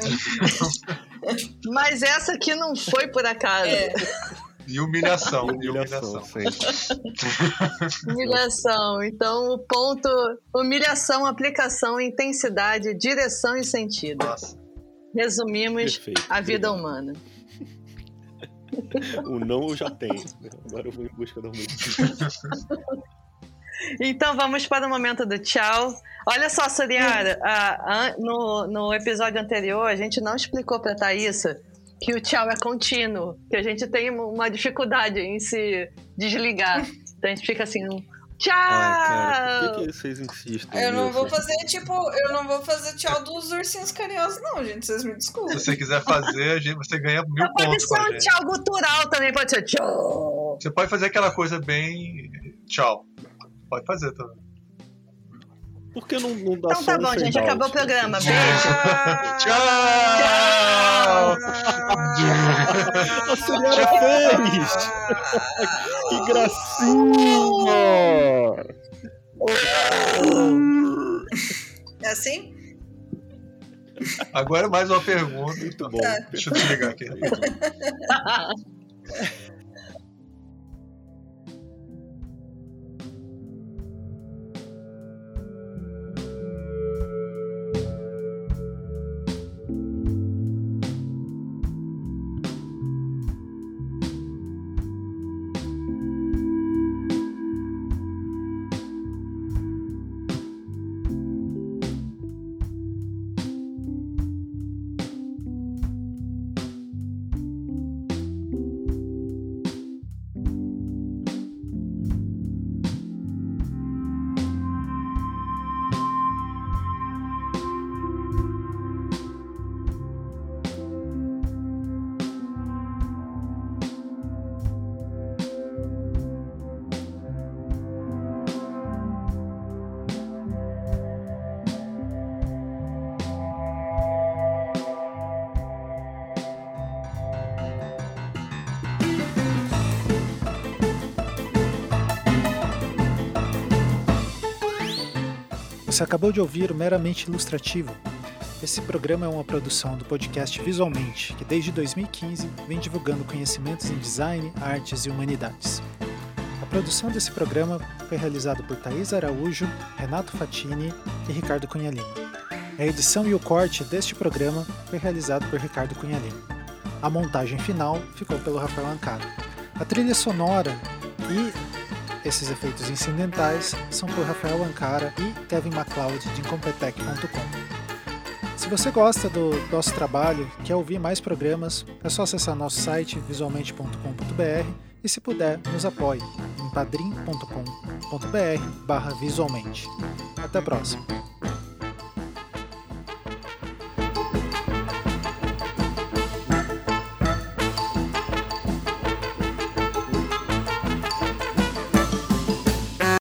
Mas essa aqui não foi por acaso. É. E humilhação. E humilhação. humilhação. Então, o ponto: humilhação, aplicação, intensidade, direção e sentido. Nossa. Resumimos Perfeito. a vida humana. O não eu já tenho. Agora eu vou em busca da humilhação. Então vamos para o momento do tchau. Olha só, Soriara, no, no episódio anterior a gente não explicou para Thaisa que o tchau é contínuo, que a gente tem uma dificuldade em se desligar. Então a gente fica assim, tchau! Ah, cara, por que, que vocês insistem? Eu não vou fazer, tipo, eu não vou fazer tchau dos ursinhos carinhosos, não, gente. Vocês me desculpem. Se você quiser fazer, você ganha mil pontos. Pode ser um tchau gutural também, pode ser tchau. Você pode fazer aquela coisa bem tchau. Pode fazer também. Por que não, não dá Então tá bom, gente. Acabou o programa. Beijo. Tchau! A senhora fez! que gracinha! É assim? Agora mais uma pergunta. Muito bom. Deixa eu desligar aqui. Você acabou de ouvir o Meramente Ilustrativo. Esse programa é uma produção do podcast Visualmente, que desde 2015 vem divulgando conhecimentos em design, artes e humanidades. A produção desse programa foi realizada por Thaís Araújo, Renato Fatini e Ricardo Cunha Lima. A edição e o corte deste programa foi realizado por Ricardo Cunha Lima. A montagem final ficou pelo Rafael Ancada. A trilha sonora e esses efeitos incidentais são por Rafael Ancara e Kevin MacLeod de Incompetech.com. Se você gosta do nosso trabalho, quer ouvir mais programas, é só acessar nosso site visualmente.com.br e se puder, nos apoie em padrim.com.br visualmente. Até a próxima!